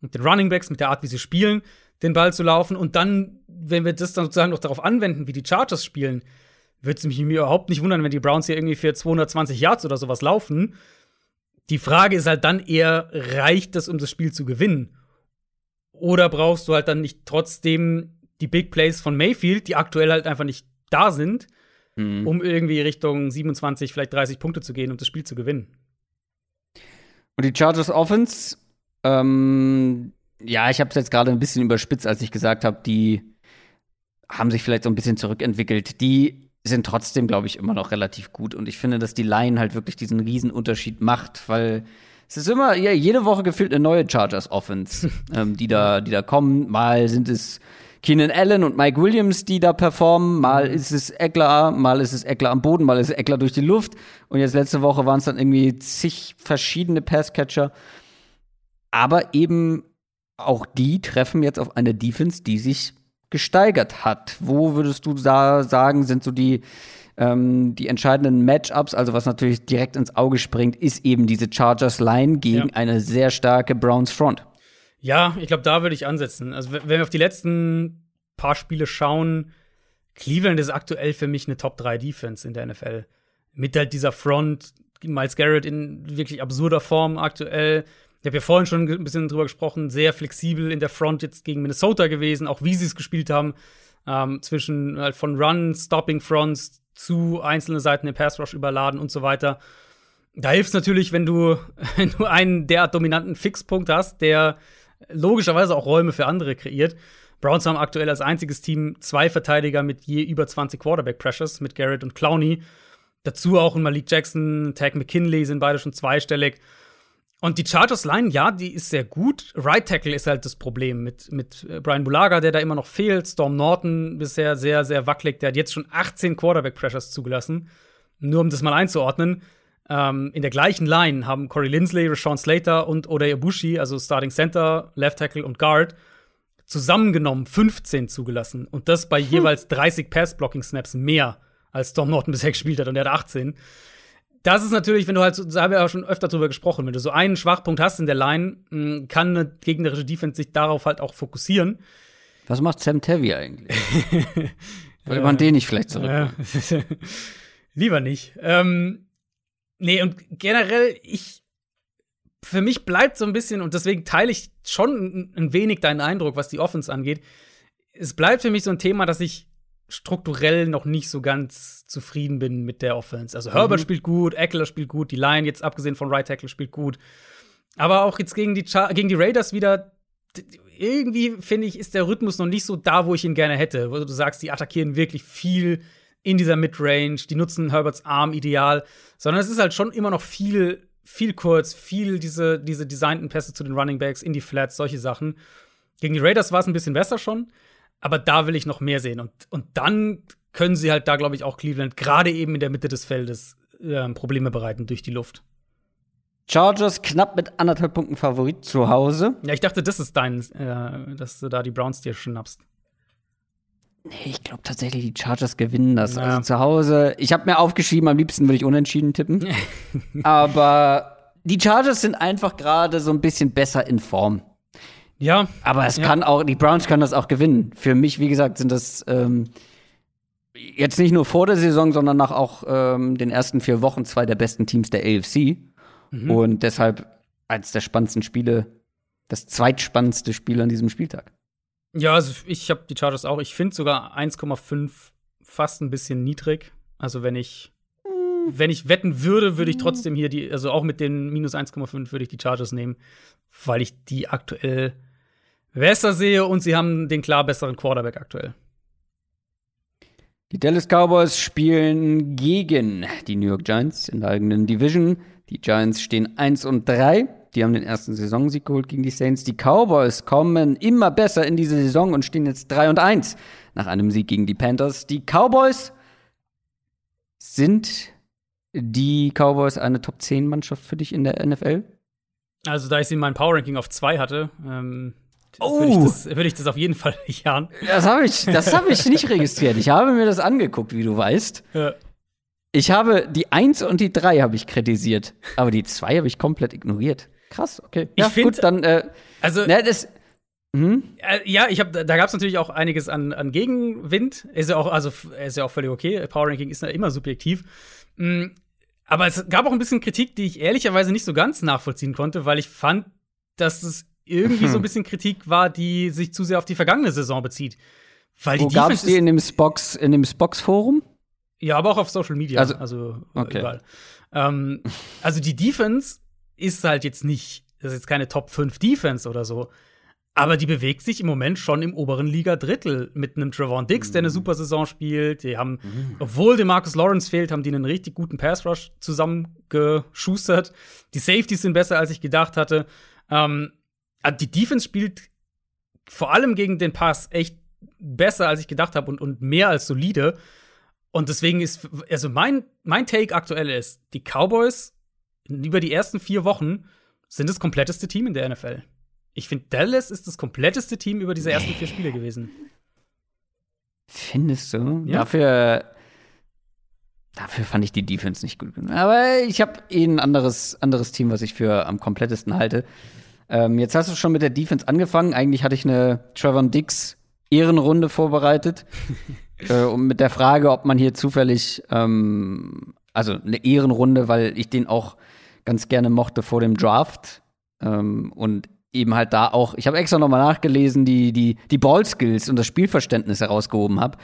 mit den Running Backs, mit der Art, wie sie spielen, den Ball zu laufen. Und dann, wenn wir das dann sozusagen noch darauf anwenden, wie die Chargers spielen, würde es mich überhaupt nicht wundern, wenn die Browns hier irgendwie für 220 Yards oder sowas laufen. Die Frage ist halt dann eher, reicht das, um das Spiel zu gewinnen? Oder brauchst du halt dann nicht trotzdem die Big Plays von Mayfield, die aktuell halt einfach nicht da sind, mhm. um irgendwie Richtung 27, vielleicht 30 Punkte zu gehen und das Spiel zu gewinnen? Und die Chargers Offense, ähm, ja, ich habe es jetzt gerade ein bisschen überspitzt, als ich gesagt habe, die haben sich vielleicht so ein bisschen zurückentwickelt. Die sind trotzdem, glaube ich, immer noch relativ gut. Und ich finde, dass die Line halt wirklich diesen Riesenunterschied macht, weil es ist immer, ja, jede Woche gefühlt eine neue Chargers Offense, ähm, die da, die da kommen. Mal sind es Keenan Allen und Mike Williams, die da performen. Mal ist es Eckler, mal ist es Eckler am Boden, mal ist es Eckler durch die Luft. Und jetzt letzte Woche waren es dann irgendwie zig verschiedene Passcatcher. Aber eben auch die treffen jetzt auf eine Defense, die sich gesteigert hat. Wo würdest du da sagen, sind so die ähm, die entscheidenden Matchups, also was natürlich direkt ins Auge springt, ist eben diese Chargers Line gegen ja. eine sehr starke Browns Front. Ja, ich glaube, da würde ich ansetzen. Also, wenn wir auf die letzten paar Spiele schauen, Cleveland ist aktuell für mich eine Top 3 Defense in der NFL. Mit halt dieser Front, Miles Garrett in wirklich absurder Form aktuell. Ich habe ja vorhin schon ein bisschen drüber gesprochen, sehr flexibel in der Front jetzt gegen Minnesota gewesen, auch wie sie es gespielt haben. Ähm, zwischen halt von Run, Stopping Fronts zu einzelne Seiten im Pass Rush überladen und so weiter. Da hilft es natürlich, wenn du, wenn du einen derart dominanten Fixpunkt hast, der logischerweise auch Räume für andere kreiert. Browns haben aktuell als einziges Team zwei Verteidiger mit je über 20 Quarterback Pressures mit Garrett und Clowney. Dazu auch Malik Jackson, Tag McKinley sind beide schon zweistellig. Und die Chargers Line, ja, die ist sehr gut. Right Tackle ist halt das Problem mit, mit äh, Brian Bulaga, der da immer noch fehlt. Storm Norton bisher sehr, sehr wackelig. Der hat jetzt schon 18 Quarterback Pressures zugelassen. Nur um das mal einzuordnen. Ähm, in der gleichen Line haben Corey Lindsley, Rashawn Slater und Oday Ibushi, also Starting Center, Left Tackle und Guard, zusammengenommen 15 zugelassen. Und das bei hm. jeweils 30 Pass-Blocking-Snaps mehr, als Storm Norton bisher gespielt hat. Und er hat 18 das ist natürlich, wenn du halt, so, da haben wir ja schon öfter drüber gesprochen, wenn du so einen Schwachpunkt hast in der Line, mh, kann eine gegnerische Defense sich darauf halt auch fokussieren. Was macht Sam Tevy eigentlich? Wollte man den nicht vielleicht zurück? Lieber nicht. Ähm, nee, und generell, ich, für mich bleibt so ein bisschen, und deswegen teile ich schon ein, ein wenig deinen Eindruck, was die Offense angeht. Es bleibt für mich so ein Thema, dass ich strukturell noch nicht so ganz zufrieden bin mit der Offense. Also Herbert spielt gut, Eckler spielt gut, die Line jetzt abgesehen von Right Tackle spielt gut. Aber auch jetzt gegen die, Char gegen die Raiders wieder, irgendwie finde ich, ist der Rhythmus noch nicht so da, wo ich ihn gerne hätte. Wo du sagst, die attackieren wirklich viel in dieser Midrange, die nutzen Herberts Arm ideal, sondern es ist halt schon immer noch viel, viel kurz, viel diese, diese designten Pässe zu den Running Backs in die Flats, solche Sachen. Gegen die Raiders war es ein bisschen besser schon, aber da will ich noch mehr sehen. Und, und dann können sie halt da, glaube ich, auch Cleveland gerade eben in der Mitte des Feldes äh, Probleme bereiten durch die Luft. Chargers knapp mit anderthalb Punkten Favorit zu Hause. Ja, ich dachte, das ist dein, äh, dass du da die Browns dir schnappst. Nee, ich glaube tatsächlich, die Chargers gewinnen das. Ja. Also zu Hause, ich habe mir aufgeschrieben, am liebsten würde ich unentschieden tippen. Aber die Chargers sind einfach gerade so ein bisschen besser in Form. Ja, Aber es Ja. kann auch, die Browns können das auch gewinnen. Für mich, wie gesagt, sind das ähm, jetzt nicht nur vor der Saison, sondern nach auch ähm, den ersten vier Wochen zwei der besten Teams der AFC. Und deshalb eines der spannendsten Spiele, das zweitspannendste Spiel an diesem Spieltag. Ja, also ich habe die Chargers auch. Ich finde sogar 1,5 fast ein bisschen niedrig. Also wenn ich wenn ich wetten würde, würde ich trotzdem hier die, also auch mit den minus 1,5 würde ich die Chargers nehmen, weil ich die aktuell besser sehe und sie haben den klar besseren Quarterback aktuell. Die Dallas Cowboys spielen gegen die New York Giants in der eigenen Division. Die Giants stehen 1 und 3. Die haben den ersten Saisonsieg geholt gegen die Saints. Die Cowboys kommen immer besser in diese Saison und stehen jetzt 3 und 1 nach einem Sieg gegen die Panthers. Die Cowboys sind die Cowboys eine Top 10 Mannschaft für dich in der NFL? Also da ich sie in meinem Power Ranking auf 2 hatte, ähm, Oh. würde ich, das- würde ich das auf jeden Fall jahren. Das habe ich, das habe ich nicht registriert. Ich habe mir das angeguckt, wie du weißt. Ja. Ich habe die 1 und die 3 habe ich kritisiert, aber die 2 habe ich komplett ignoriert. Krass, okay. Ich Ja, find- gut, dann äh, Also ne, das hm? Äh, ja, ich habe, da gab es natürlich auch einiges an, an Gegenwind. Ist ja auch, also ist ja auch völlig okay. Power Ranking ist ja immer subjektiv. Mm, aber es gab auch ein bisschen Kritik, die ich ehrlicherweise nicht so ganz nachvollziehen konnte, weil ich fand, dass es irgendwie so ein bisschen Kritik war, die sich zu sehr auf die vergangene Saison bezieht. Weil Wo die gab es Defense die in dem Spox, in dem Spox Forum? ja, aber auch auf Social Media, Also- also, okay. überall. Ähm, also die Defense ist halt jetzt nicht, das ist jetzt keine Top 5 Defense oder so. Aber die bewegt sich im Moment schon im oberen Liga-Drittel mit einem Trevon Dix, der eine Mhm. super Saison spielt. Die haben, obwohl dem Marcus Lawrence fehlt, haben die einen richtig guten Pass-Rush zusammengeschustert. Die Safeties sind besser, als ich gedacht hatte. Ähm, die Defense spielt vor allem gegen den Pass echt besser, als ich gedacht habe und, und mehr als solide. Und deswegen ist, also mein, mein Take aktuell ist, die Cowboys über die ersten vier Wochen sind das kompletteste Team in der NFL. Ich finde, Dallas ist das kompletteste Team über diese ersten vier Spiele gewesen. Findest du? Ja. Dafür, dafür fand ich die Defense nicht gut genug. Aber ich habe eh ein anderes, anderes Team, was ich für am komplettesten halte. Ähm, jetzt hast du schon mit der Defense angefangen. Eigentlich hatte ich eine Trevor Dix Ehrenrunde vorbereitet. äh, und mit der Frage, ob man hier zufällig, ähm, also eine Ehrenrunde, weil ich den auch ganz gerne mochte vor dem Draft. Ähm, und eben halt da auch, ich habe extra nochmal nachgelesen, die, die, die Ballskills und das Spielverständnis herausgehoben habe.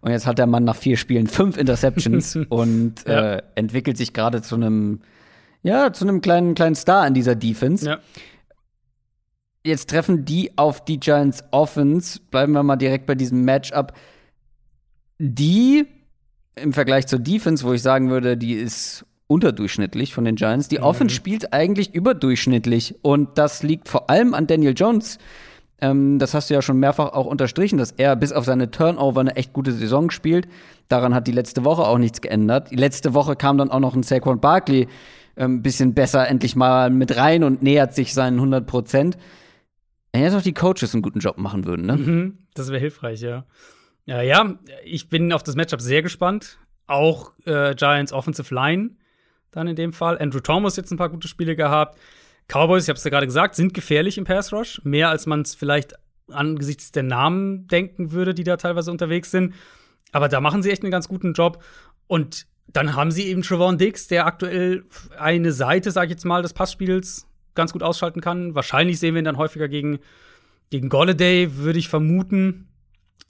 Und jetzt hat der Mann nach vier Spielen fünf Interceptions und Ja. äh, entwickelt sich gerade zu einem, ja, zu einem kleinen, kleinen Star in dieser Defense. Ja. Jetzt treffen die auf die Giants Offense. Bleiben wir mal direkt bei diesem Matchup. Die im Vergleich zur Defense, wo ich sagen würde, die ist unterdurchschnittlich von den Giants. Die Offense spielt eigentlich überdurchschnittlich. Und das liegt vor allem an Daniel Jones. Ähm, das hast du ja schon mehrfach auch unterstrichen, dass er bis auf seine Turnover eine echt gute Saison spielt. Daran hat die letzte Woche auch nichts geändert. Die letzte Woche kam dann auch noch ein Saquon Barkley ein ähm, bisschen besser endlich mal mit rein und nähert sich seinen 100 Prozent. Wenn jetzt auch die Coaches einen guten Job machen würden, ne? Mhm, das wäre hilfreich, ja. Ja, ja, ich bin auf das Matchup sehr gespannt. Auch äh, Giants Offensive Line dann in dem Fall. Andrew Thomas jetzt ein paar gute Spiele gehabt. Cowboys, ich habe es ja gerade gesagt, sind gefährlich im Pass Rush. Mehr als man es vielleicht angesichts der Namen denken würde, die da teilweise unterwegs sind. Aber da machen sie echt einen ganz guten Job. Und dann haben sie eben Trevon Dix, der aktuell eine Seite, sag ich jetzt mal, des Passspiels ganz gut ausschalten kann. Wahrscheinlich sehen wir ihn dann häufiger gegen, gegen Golladay, würde ich vermuten.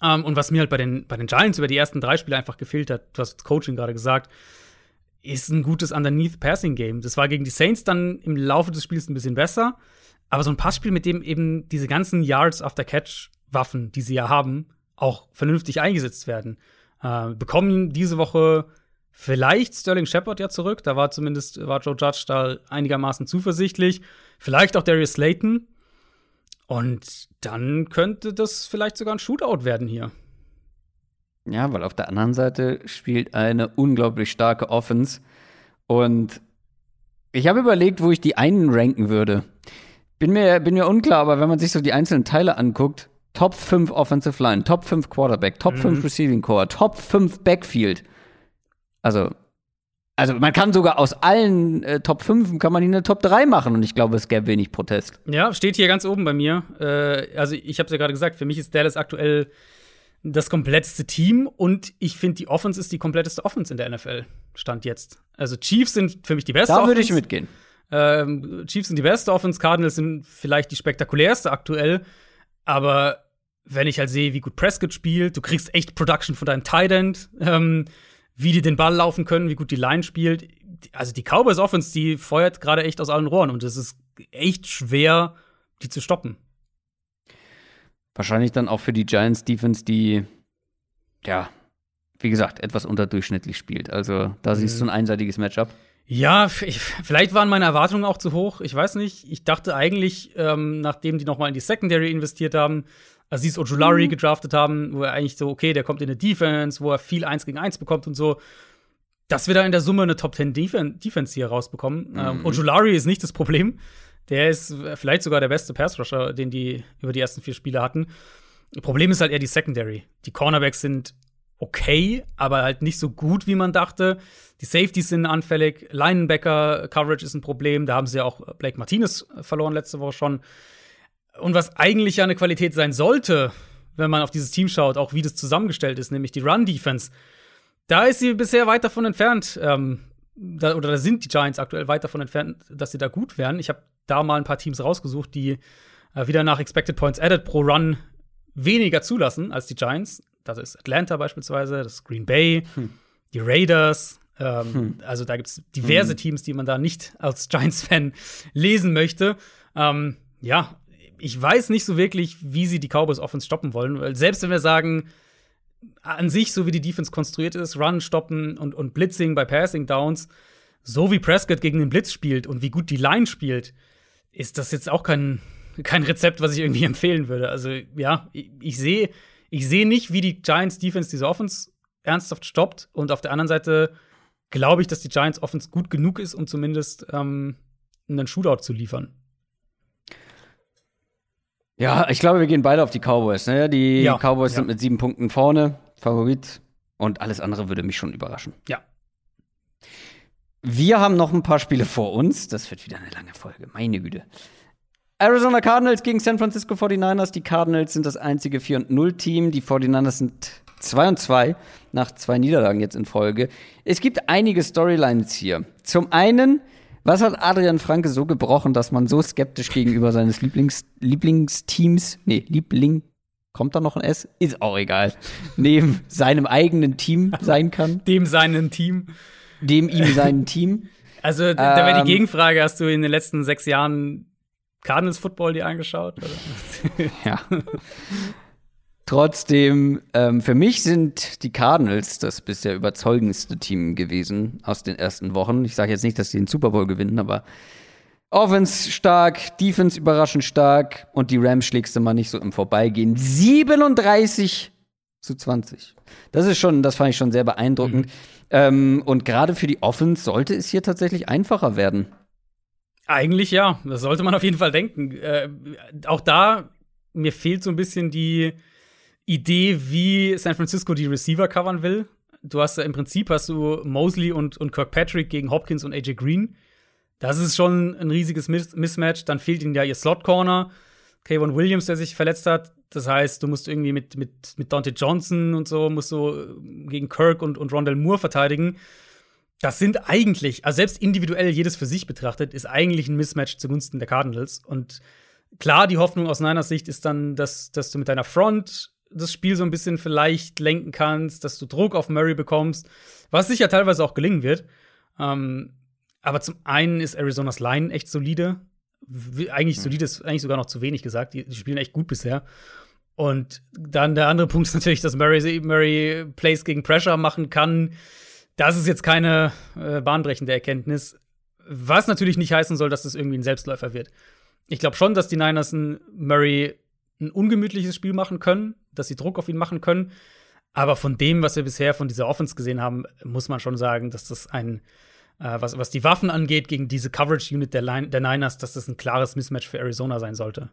Ähm, und was mir halt bei den, bei den Giants über die ersten drei Spiele einfach gefehlt hat, du hast Coaching gerade gesagt, ist ein gutes Underneath-Passing-Game. Das war gegen die Saints dann im Laufe des Spiels ein bisschen besser. Aber so ein Passspiel, mit dem eben diese ganzen Yards after Catch-Waffen, die sie ja haben, auch vernünftig eingesetzt werden. Äh, bekommen diese Woche vielleicht Sterling Shepard ja zurück. Da war zumindest war Joe Judge da einigermaßen zuversichtlich. Vielleicht auch Darius Slayton. Und dann könnte das vielleicht sogar ein Shootout werden hier. Ja, weil auf der anderen Seite spielt eine unglaublich starke Offense. Und ich habe überlegt, wo ich die einen ranken würde. Bin mir, bin mir unklar, aber wenn man sich so die einzelnen Teile anguckt, Top 5 Offensive Line, Top 5 Quarterback, Top mhm. 5 Receiving Core, Top 5 Backfield. Also, also man kann sogar aus allen äh, Top 5 kann man eine Top 3 machen und ich glaube, es gäbe wenig Protest. Ja, steht hier ganz oben bei mir. Äh, also ich habe es ja gerade gesagt, für mich ist Dallas aktuell das kompletteste Team und ich finde, die Offense ist die kompletteste Offense in der NFL. Stand jetzt. Also Chiefs sind für mich die beste Da würde ich mitgehen. Ähm, Chiefs sind die beste Offense, Cardinals sind vielleicht die spektakulärste aktuell. Aber wenn ich halt sehe, wie gut Prescott spielt, du kriegst echt Production von deinem Tight End, ähm, wie die den Ball laufen können, wie gut die Line spielt. Also die Cowboys Offense, die feuert gerade echt aus allen Rohren und es ist echt schwer, die zu stoppen. Wahrscheinlich dann auch für die Giants Defense, die ja, wie gesagt, etwas unterdurchschnittlich spielt. Also da siehst du mhm. ein einseitiges Matchup. Ja, ich, vielleicht waren meine Erwartungen auch zu hoch. Ich weiß nicht. Ich dachte eigentlich, ähm, nachdem die noch mal in die Secondary investiert haben, Aziz Ojulari mhm. gedraftet haben, wo er eigentlich so, okay, der kommt in eine Defense, wo er viel 1 gegen 1 bekommt und so, dass wir da in der Summe eine Top 10 Defen Defense hier rausbekommen. Mhm. Ähm, Ojulari ist nicht das Problem. Der ist vielleicht sogar der beste Pass-Rusher, den die über die ersten vier Spiele hatten. Problem ist halt eher die Secondary. Die Cornerbacks sind okay, aber halt nicht so gut, wie man dachte. Die Safeties sind anfällig, Linebacker-Coverage ist ein Problem. Da haben sie ja auch Blake Martinez verloren letzte Woche schon. Und was eigentlich ja eine Qualität sein sollte, wenn man auf dieses Team schaut, auch wie das zusammengestellt ist, nämlich die Run-Defense, da ist sie bisher weit davon entfernt, ähm, da, oder da sind die Giants aktuell weit davon entfernt, dass sie da gut wären. Ich habe da mal ein paar Teams rausgesucht, die äh, wieder nach Expected Points Added pro Run weniger zulassen als die Giants das ist Atlanta beispielsweise, das ist Green Bay, hm. die Raiders. Ähm, hm. Also da gibt es diverse hm. Teams, die man da nicht als Giants-Fan lesen möchte. Ähm, ja, ich weiß nicht so wirklich, wie sie die Cowboys Offense stoppen wollen, weil selbst wenn wir sagen, an sich, so wie die Defense konstruiert ist, Run stoppen und, und Blitzing bei Passing Downs, so wie Prescott gegen den Blitz spielt und wie gut die Line spielt, ist das jetzt auch kein, kein Rezept, was ich irgendwie empfehlen würde. Also ja, ich, ich sehe ich sehe nicht, wie die Giants Defense diese Offense ernsthaft stoppt. Und auf der anderen Seite glaube ich, dass die Giants Offense gut genug ist, um zumindest ähm, einen Shootout zu liefern. Ja, ich glaube, wir gehen beide auf die Cowboys. Ne? Die ja, Cowboys ja. sind mit sieben Punkten vorne, Favorit. Und alles andere würde mich schon überraschen. Ja. Wir haben noch ein paar Spiele vor uns. Das wird wieder eine lange Folge. Meine Güte. Arizona Cardinals gegen San Francisco 49ers. Die Cardinals sind das einzige 4-0-Team. Die 49ers sind 2 und 2 nach zwei Niederlagen jetzt in Folge. Es gibt einige Storylines hier. Zum einen, was hat Adrian Franke so gebrochen, dass man so skeptisch gegenüber seines Lieblings Lieblingsteams, nee, Liebling, kommt da noch ein S? Ist auch egal. Neben seinem eigenen Team sein kann. Dem seinen Team. Dem ihm seinen Team. Also, da wäre die ähm, Gegenfrage: Hast du in den letzten sechs Jahren Cardinals Football die angeschaut? ja. Trotzdem, ähm, für mich sind die Cardinals das bisher überzeugendste Team gewesen aus den ersten Wochen. Ich sage jetzt nicht, dass sie den Super Bowl gewinnen, aber Offense stark, Defense überraschend stark und die Rams schlägst du mal nicht so im Vorbeigehen. 37 zu 20. Das ist schon, das fand ich schon sehr beeindruckend. Mhm. Ähm, und gerade für die Offense sollte es hier tatsächlich einfacher werden. Eigentlich ja, das sollte man auf jeden Fall denken. Äh, auch da, mir fehlt so ein bisschen die Idee, wie San Francisco die Receiver covern will. du hast ja im Prinzip hast du Mosley und, und Kirkpatrick gegen Hopkins und AJ Green. Das ist schon ein riesiges Miss Mismatch. Dann fehlt ihnen ja ihr Slot-Corner. Kayvon Williams, der sich verletzt hat. Das heißt, du musst irgendwie mit, mit, mit Dante Johnson und so, musst du äh, gegen Kirk und, und Rondell Moore verteidigen. Das sind eigentlich, also selbst individuell jedes für sich betrachtet, ist eigentlich ein Mismatch zugunsten der Cardinals. Und klar, die Hoffnung aus meiner Sicht ist dann, dass, dass du mit deiner Front das Spiel so ein bisschen vielleicht lenken kannst, dass du Druck auf Murray bekommst, was sicher teilweise auch gelingen wird. Ähm, aber zum einen ist Arizonas Line echt solide. Eigentlich mhm. solide ist eigentlich sogar noch zu wenig gesagt. Die, die, spielen echt gut bisher. Und dann der andere Punkt ist natürlich, dass Murray, Murray Plays gegen Pressure machen kann. Das ist jetzt keine äh, bahnbrechende Erkenntnis. Was natürlich nicht heißen soll, dass das irgendwie ein Selbstläufer wird. Ich glaube schon, dass die Niners ein Murray ein ungemütliches Spiel machen können, dass sie Druck auf ihn machen können. Aber von dem, was wir bisher von dieser Offense gesehen haben, muss man schon sagen, dass das ein, äh, was, was die Waffen angeht, gegen diese Coverage-Unit der, der Niners, dass das ein klares Mismatch für Arizona sein sollte.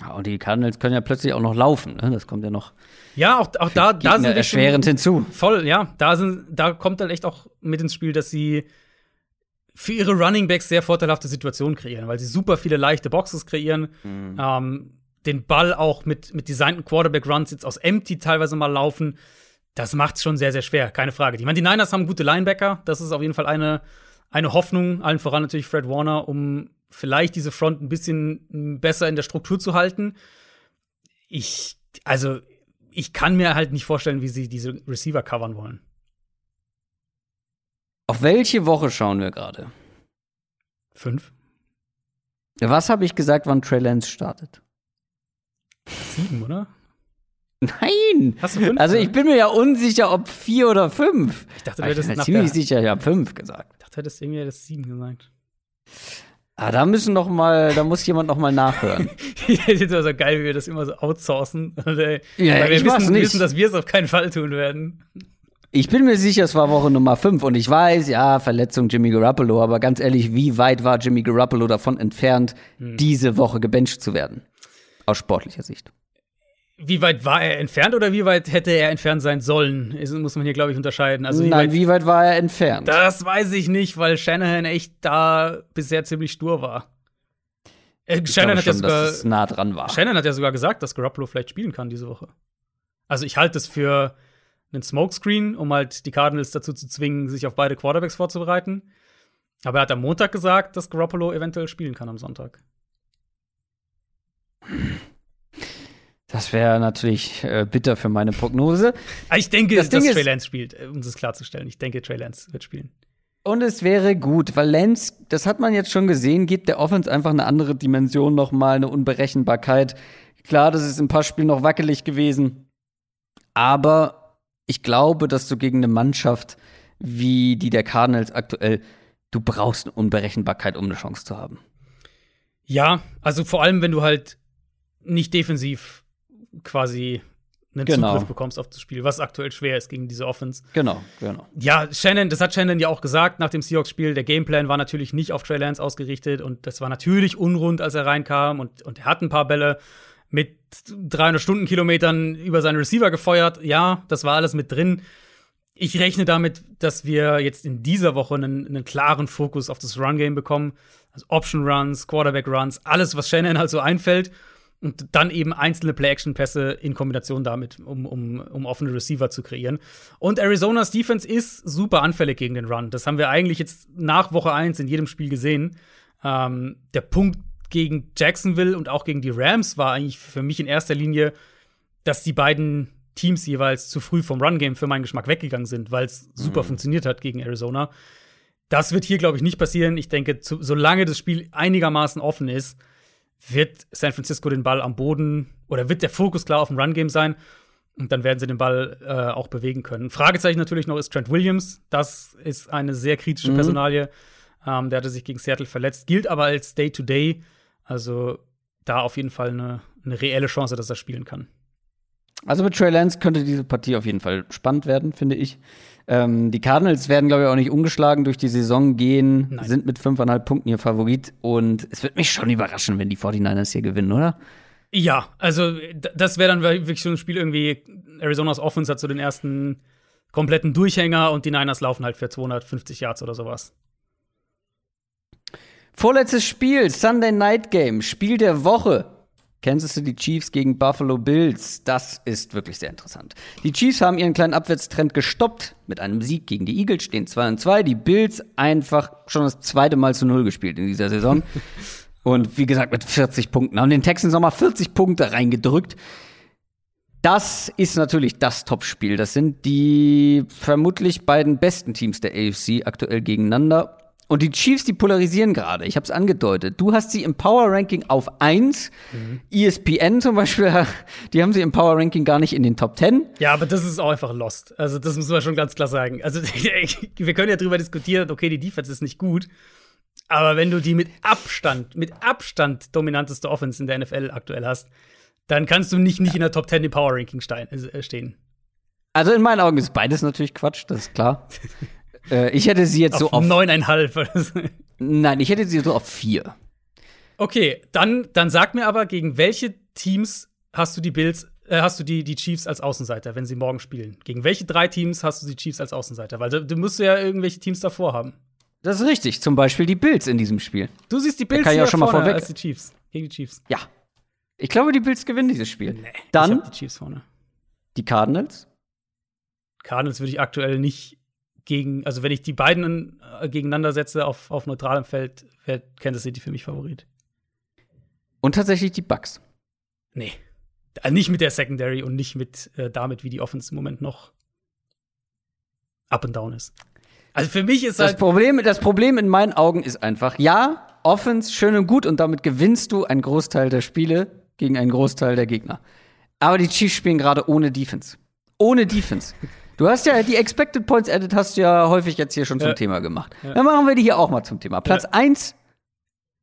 Ja, und die Cardinals können ja plötzlich auch noch laufen, ne? Das kommt ja noch. Ja, auch, auch da, da sind erschwerend hinzu. Voll, ja. Da, sind, da kommt dann echt auch mit ins Spiel, dass sie für ihre Running Backs sehr vorteilhafte Situationen kreieren, weil sie super viele leichte Boxes kreieren. Mhm. Ähm, den Ball auch mit, mit designten Quarterback-Runs jetzt aus Empty teilweise mal laufen, das macht es schon sehr, sehr schwer, keine Frage. Ich meine, die Niners haben gute Linebacker, das ist auf jeden Fall eine, eine Hoffnung, allen voran natürlich Fred Warner, um vielleicht diese Front ein bisschen besser in der Struktur zu halten. Ich, also, ich kann mir halt nicht vorstellen, wie sie diese Receiver covern wollen. Auf welche Woche schauen wir gerade? Fünf. Was habe ich gesagt, wann Trey Lance startet? Sieben, oder? Nein! Hast du fünf? Also ich bin mir ja unsicher, ob vier oder fünf. Ich dachte, du hättest ich bin ziemlich sicher, ich habe fünf gesagt. Ich dachte, du hättest irgendwie das sieben gesagt. Ah, da müssen noch mal, da muss jemand noch mal nachhören. das ist so geil, wie wir das immer so outsourcen. ja, Weil wir ich wissen, nicht. wissen, dass wir es auf keinen Fall tun werden. Ich bin mir sicher, es war Woche Nummer 5 und ich weiß, ja, Verletzung Jimmy Garoppolo, aber ganz ehrlich, wie weit war Jimmy Garoppolo davon entfernt, hm. diese Woche gebencht zu werden? Aus sportlicher Sicht. Wie weit war er entfernt oder wie weit hätte er entfernt sein sollen? Das muss man hier, glaube ich, unterscheiden. Also, wie Nein, weit, wie weit war er entfernt? Das weiß ich nicht, weil Shanahan echt da bisher ziemlich stur war. Äh, Shannon hat schon, ja sogar nah dran war. Shannon hat ja sogar gesagt, dass Garoppolo vielleicht spielen kann diese Woche. Also ich halte es für einen Smokescreen, um halt die Cardinals dazu zu zwingen, sich auf beide Quarterbacks vorzubereiten. Aber er hat am Montag gesagt, dass Garoppolo eventuell spielen kann am Sonntag. Das wäre natürlich äh, bitter für meine Prognose. Ah, ich denke, das dass Trey Lance spielt, äh, um es klarzustellen. Ich denke, Trey Lance wird spielen. Und es wäre gut, weil Lance, das hat man jetzt schon gesehen, gibt der Offense einfach eine andere Dimension nochmal, eine Unberechenbarkeit. Klar, das ist ein paar Spielen noch wackelig gewesen. Aber ich glaube, dass du gegen eine Mannschaft wie die der Cardinals aktuell, du brauchst eine Unberechenbarkeit, um eine Chance zu haben. Ja, also vor allem, wenn du halt nicht defensiv quasi einen genau. Zugriff bekommst auf das Spiel, was aktuell schwer ist gegen diese Offense. Genau, genau. Ja, Shannon, das hat Shannon ja auch gesagt nach dem Seahawks-Spiel. Der Gameplan war natürlich nicht auf Trey Lance ausgerichtet und das war natürlich unrund, als er reinkam und, und er hat ein paar Bälle mit 300 Stundenkilometern über seine Receiver gefeuert. Ja, das war alles mit drin. Ich rechne damit, dass wir jetzt in dieser Woche einen, einen klaren Fokus auf das Run-Game bekommen. Also Option Runs, Quarterback Runs, alles, was Shannon halt so einfällt und dann eben einzelne Play-Action-Pässe in Kombination damit, um, um, um offene Receiver zu kreieren. Und Arizonas Defense ist super anfällig gegen den Run. Das haben wir eigentlich jetzt nach Woche 1 in jedem Spiel gesehen. Ähm, der Punkt gegen Jacksonville und auch gegen die Rams war eigentlich für mich in erster Linie, dass die beiden Teams jeweils zu früh vom Run-Game für meinen Geschmack weggegangen sind, weil es super mhm. funktioniert hat gegen Arizona. Das wird hier, glaube ich, nicht passieren. Ich denke, zu, solange das Spiel einigermaßen offen ist, wird San Francisco den Ball am Boden oder wird der Fokus klar auf dem Run-Game sein und dann werden sie den Ball äh, auch bewegen können. Fragezeichen natürlich noch ist Trent Williams. Das ist eine sehr kritische mhm. Personalie. Ähm, der hatte sich gegen Seattle verletzt, gilt aber als Day-to-Day. -Day. Also da auf jeden Fall eine, eine reelle Chance, dass er spielen kann. Also mit Trey Lance könnte diese Partie auf jeden Fall spannend werden, finde ich. Ähm, die Cardinals werden, glaube ich, auch nicht ungeschlagen durch die Saison gehen, Nein. sind mit fünfeinhalb Punkten ihr Favorit. Und es wird mich schon überraschen, wenn die 49ers hier gewinnen, oder? Ja, also das wäre dann wirklich so ein Spiel irgendwie, Arizonas Offense hat so den ersten kompletten Durchhänger und die Niners laufen halt für 250 Yards oder sowas. Vorletztes Spiel, Sunday Night Game, Spiel der Woche. Kansas City Chiefs gegen Buffalo Bills. Das ist wirklich sehr interessant. Die Chiefs haben ihren kleinen Abwärtstrend gestoppt mit einem Sieg gegen die Eagles, stehen 2 und 2. Die Bills einfach schon das zweite Mal zu Null gespielt in dieser Saison. und wie gesagt, mit 40 Punkten. Haben den Texans nochmal 40 Punkte reingedrückt. Das ist natürlich das Topspiel. Das sind die vermutlich beiden besten Teams der AFC aktuell gegeneinander. Und die Chiefs, die polarisieren gerade. Ich habe es angedeutet. Du hast sie im Power Ranking auf 1. Mhm. ESPN zum Beispiel, die haben sie im Power Ranking gar nicht in den Top 10. Ja, aber das ist auch einfach lost. Also, das muss man schon ganz klar sagen. Also, wir können ja drüber diskutieren, okay, die Defense ist nicht gut. Aber wenn du die mit Abstand, mit Abstand dominanteste Offense in der NFL aktuell hast, dann kannst du nicht, nicht ja. in der Top 10 im Power Ranking äh, stehen. Also in meinen Augen ist beides natürlich Quatsch, das ist klar. Äh, ich hätte sie jetzt auf so auf neuneinhalb. Nein, ich hätte sie so auf vier. Okay, dann, dann sag mir aber, gegen welche Teams hast du die Bills, äh, hast du die, die Chiefs als Außenseiter, wenn sie morgen spielen? Gegen welche drei Teams hast du die Chiefs als Außenseiter? Weil du, du musst ja irgendwelche Teams davor haben. Das ist richtig. Zum Beispiel die Bills in diesem Spiel. Du siehst die Bills kann ich auch schon mal vorweg. als die Chiefs. Gegen die Chiefs. Ja. Ich glaube, die Bills gewinnen dieses Spiel. Nee, Dann die Chiefs vorne. Die Cardinals. Cardinals würde ich aktuell nicht gegen, also wenn ich die beiden äh, gegeneinander setze auf, auf neutralem Feld, wäre Kansas City für mich Favorit. Und tatsächlich die Bucks. Nee. Äh, nicht mit der Secondary und nicht mit äh, damit, wie die Offense im Moment noch up and down ist. Also für mich ist das halt Problem, das Problem in meinen Augen ist einfach, ja, Offense schön und gut und damit gewinnst du einen Großteil der Spiele gegen einen Großteil der Gegner. Aber die Chiefs spielen gerade ohne Defense. Ohne Defense. Du hast ja die Expected Points Edit hast du ja häufig jetzt hier schon zum ja. Thema gemacht. Ja. Dann machen wir die hier auch mal zum Thema. Platz ja. 1,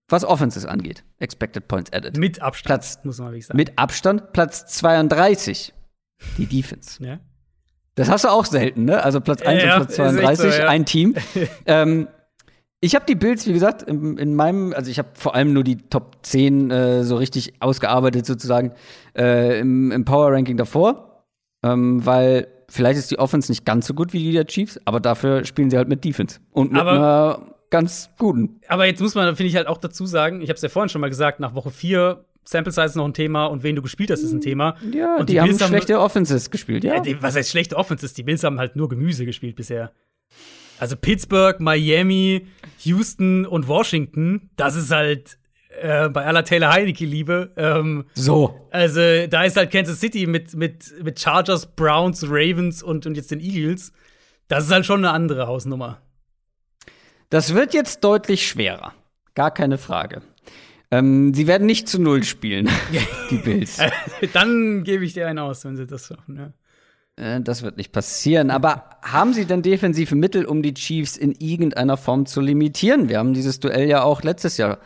was Offenses angeht. Expected Points Edit. Mit Abstand, Platz, muss man wirklich sagen. Mit Abstand. Platz 32, die Defense. Ja. Das hast du auch selten, ne? Also Platz 1 und Platz 32, so, ein Team. ähm, ich habe die Bills, wie gesagt, in, in, meinem, also ich habe vor allem nur die Top 10 äh, so richtig ausgearbeitet, sozusagen, äh, im, im Power Ranking davor. Ähm, weil vielleicht ist die Offense nicht ganz so gut wie die der Chiefs, aber dafür spielen sie halt mit Defense. Und mit aber, einer ganz guten. Aber jetzt muss man, finde ich, halt auch dazu sagen, ich habe es ja vorhin schon mal gesagt, nach Woche 4 Sample Size ist noch ein Thema und wen du gespielt hast, ist ein Thema. Ja, und die, die haben Bills schlechte haben, Offenses gespielt, ja. die, was heißt schlechte Offenses? Die Bills haben halt nur Gemüse gespielt bisher. Also Pittsburgh, Miami, Houston und Washington, das ist halt äh, bei aller Taylor Heineke-Liebe. Ähm, so. Also, da ist halt Kansas City mit, mit, mit Chargers, Browns, Ravens und, und jetzt den Eagles. Das ist halt schon eine andere Hausnummer. Das wird jetzt deutlich schwerer. Gar keine Frage. Ähm, sie werden nicht zu Null spielen, die Bills. Dann gebe ich dir einen aus, wenn sie das schaffen, ja. Äh, das wird nicht passieren. Aber haben Sie denn defensive Mittel, um die Chiefs in irgendeiner Form zu limitieren? Wir haben dieses Duell ja auch letztes Jahr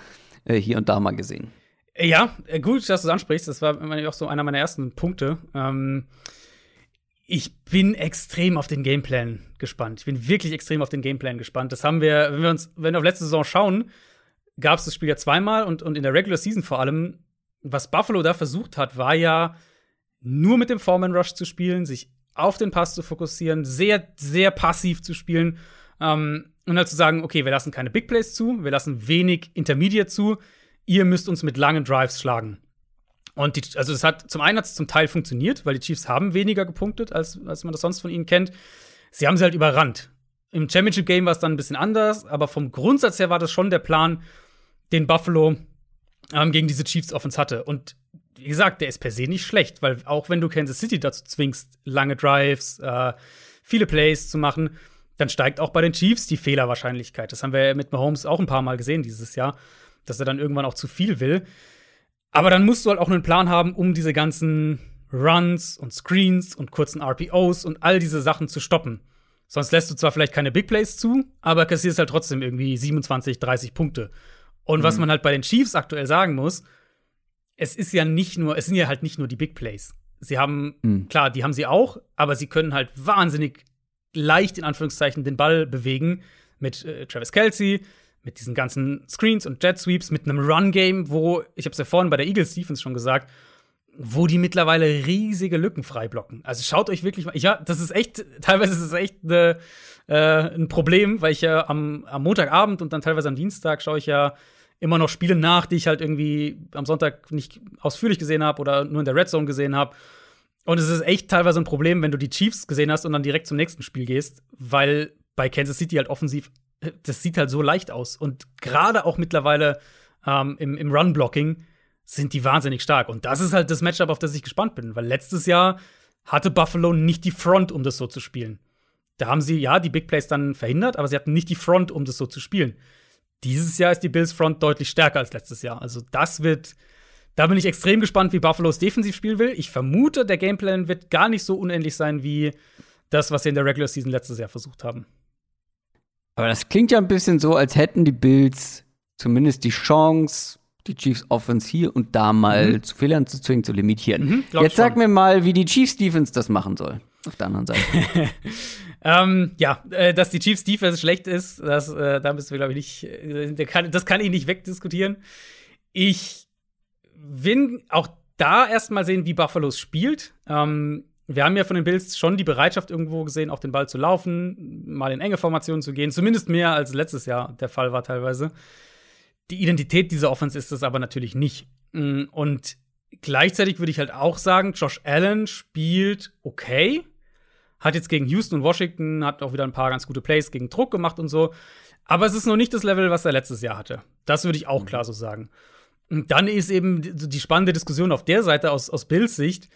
äh, hier und da mal gesehen. Ja, äh, gut, dass du es ansprichst. Das war auch so einer meiner ersten Punkte. Ähm, ich bin extrem auf den Gameplan gespannt. Ich bin wirklich extrem auf den Gameplan gespannt. Das haben wir, wenn wir uns, wenn wir auf letzte Saison schauen, gab es das Spiel ja zweimal und, und in der Regular Season vor allem. Was Buffalo da versucht hat, war ja nur mit dem Foreman Rush zu spielen, sich auf den Pass zu fokussieren, sehr, sehr passiv zu spielen. Ähm, und halt zu sagen, okay, wir lassen keine Big Plays zu, wir lassen wenig Intermediate zu, ihr müsst uns mit langen Drives schlagen. Und die, also es hat zum einen hat es zum Teil funktioniert, weil die Chiefs haben weniger gepunktet, als, als man das sonst von ihnen kennt. Sie haben sie halt überrannt. Im Championship Game war es dann ein bisschen anders, aber vom Grundsatz her war das schon der Plan, den Buffalo ähm, gegen diese Chiefs Offense hatte. Und wie gesagt, der ist per se nicht schlecht, weil auch wenn du Kansas City dazu zwingst, lange Drives, äh, viele Plays zu machen, dann steigt auch bei den Chiefs die Fehlerwahrscheinlichkeit. Das haben wir mit Mahomes auch ein paar Mal gesehen dieses Jahr, dass er dann irgendwann auch zu viel will. Aber dann musst du halt auch einen Plan haben, um diese ganzen Runs und Screens und kurzen RPOs und all diese Sachen zu stoppen. Sonst lässt du zwar vielleicht keine Big Plays zu, aber kassierst halt trotzdem irgendwie 27, 30 Punkte. Und mhm. was man halt bei den Chiefs aktuell sagen muss, es ist ja nicht nur, es sind ja halt nicht nur die Big Plays. Sie haben, mhm. klar, die haben sie auch, aber sie können halt wahnsinnig leicht in Anführungszeichen den Ball bewegen mit äh, Travis Kelsey, mit diesen ganzen Screens und Jet Sweeps, mit einem Run-Game, wo, ich habe es ja vorhin bei der Eagles Defense schon gesagt, wo die mittlerweile riesige Lücken frei blocken. Also schaut euch wirklich mal, ja, das ist echt, teilweise ist es echt ne, äh, ein Problem, weil ich ja am, am Montagabend und dann teilweise am Dienstag schaue ich ja immer noch Spiele nach, die ich halt irgendwie am Sonntag nicht ausführlich gesehen habe oder nur in der Red Zone gesehen habe. Und es ist echt teilweise ein Problem, wenn du die Chiefs gesehen hast und dann direkt zum nächsten Spiel gehst, weil bei Kansas City halt offensiv, das sieht halt so leicht aus. Und gerade auch mittlerweile ähm, im, im Run-Blocking sind die wahnsinnig stark. Und das ist halt das Matchup, auf das ich gespannt bin, weil letztes Jahr hatte Buffalo nicht die Front, um das so zu spielen. Da haben sie ja die Big Plays dann verhindert, aber sie hatten nicht die Front, um das so zu spielen. Dieses Jahr ist die Bills Front deutlich stärker als letztes Jahr. Also das wird, da bin ich extrem gespannt, wie Buffalo's defensiv spielen will. Ich vermute, der Gameplan wird gar nicht so unendlich sein wie das, was sie in der Regular Season letztes Jahr versucht haben. Aber das klingt ja ein bisschen so, als hätten die Bills zumindest die Chance, die Chiefs Offense hier und da mal mhm. zu Fehlern zu zwingen, zu limitieren. Mhm, Jetzt sag mir mal, wie die Chiefs Defense das machen soll. Auf der anderen Seite. ähm, ja, äh, dass die Chiefs Defense schlecht ist, das, äh, da müssen wir, glaube ich, nicht, äh, kann, das kann ich nicht wegdiskutieren. Ich will auch da erstmal sehen, wie Buffalo spielt. Ähm, wir haben ja von den Bills schon die Bereitschaft irgendwo gesehen, auch den Ball zu laufen, mal in enge Formationen zu gehen, zumindest mehr als letztes Jahr der Fall war teilweise. Die Identität dieser Offense ist es aber natürlich nicht. Mm, und gleichzeitig würde ich halt auch sagen, Josh Allen spielt okay. Hat jetzt gegen Houston und Washington, hat auch wieder ein paar ganz gute Plays gegen Druck gemacht und so. Aber es ist noch nicht das Level, was er letztes Jahr hatte. Das würde ich auch klar so sagen. Und dann ist eben die spannende Diskussion auf der Seite aus, aus Bills Sicht.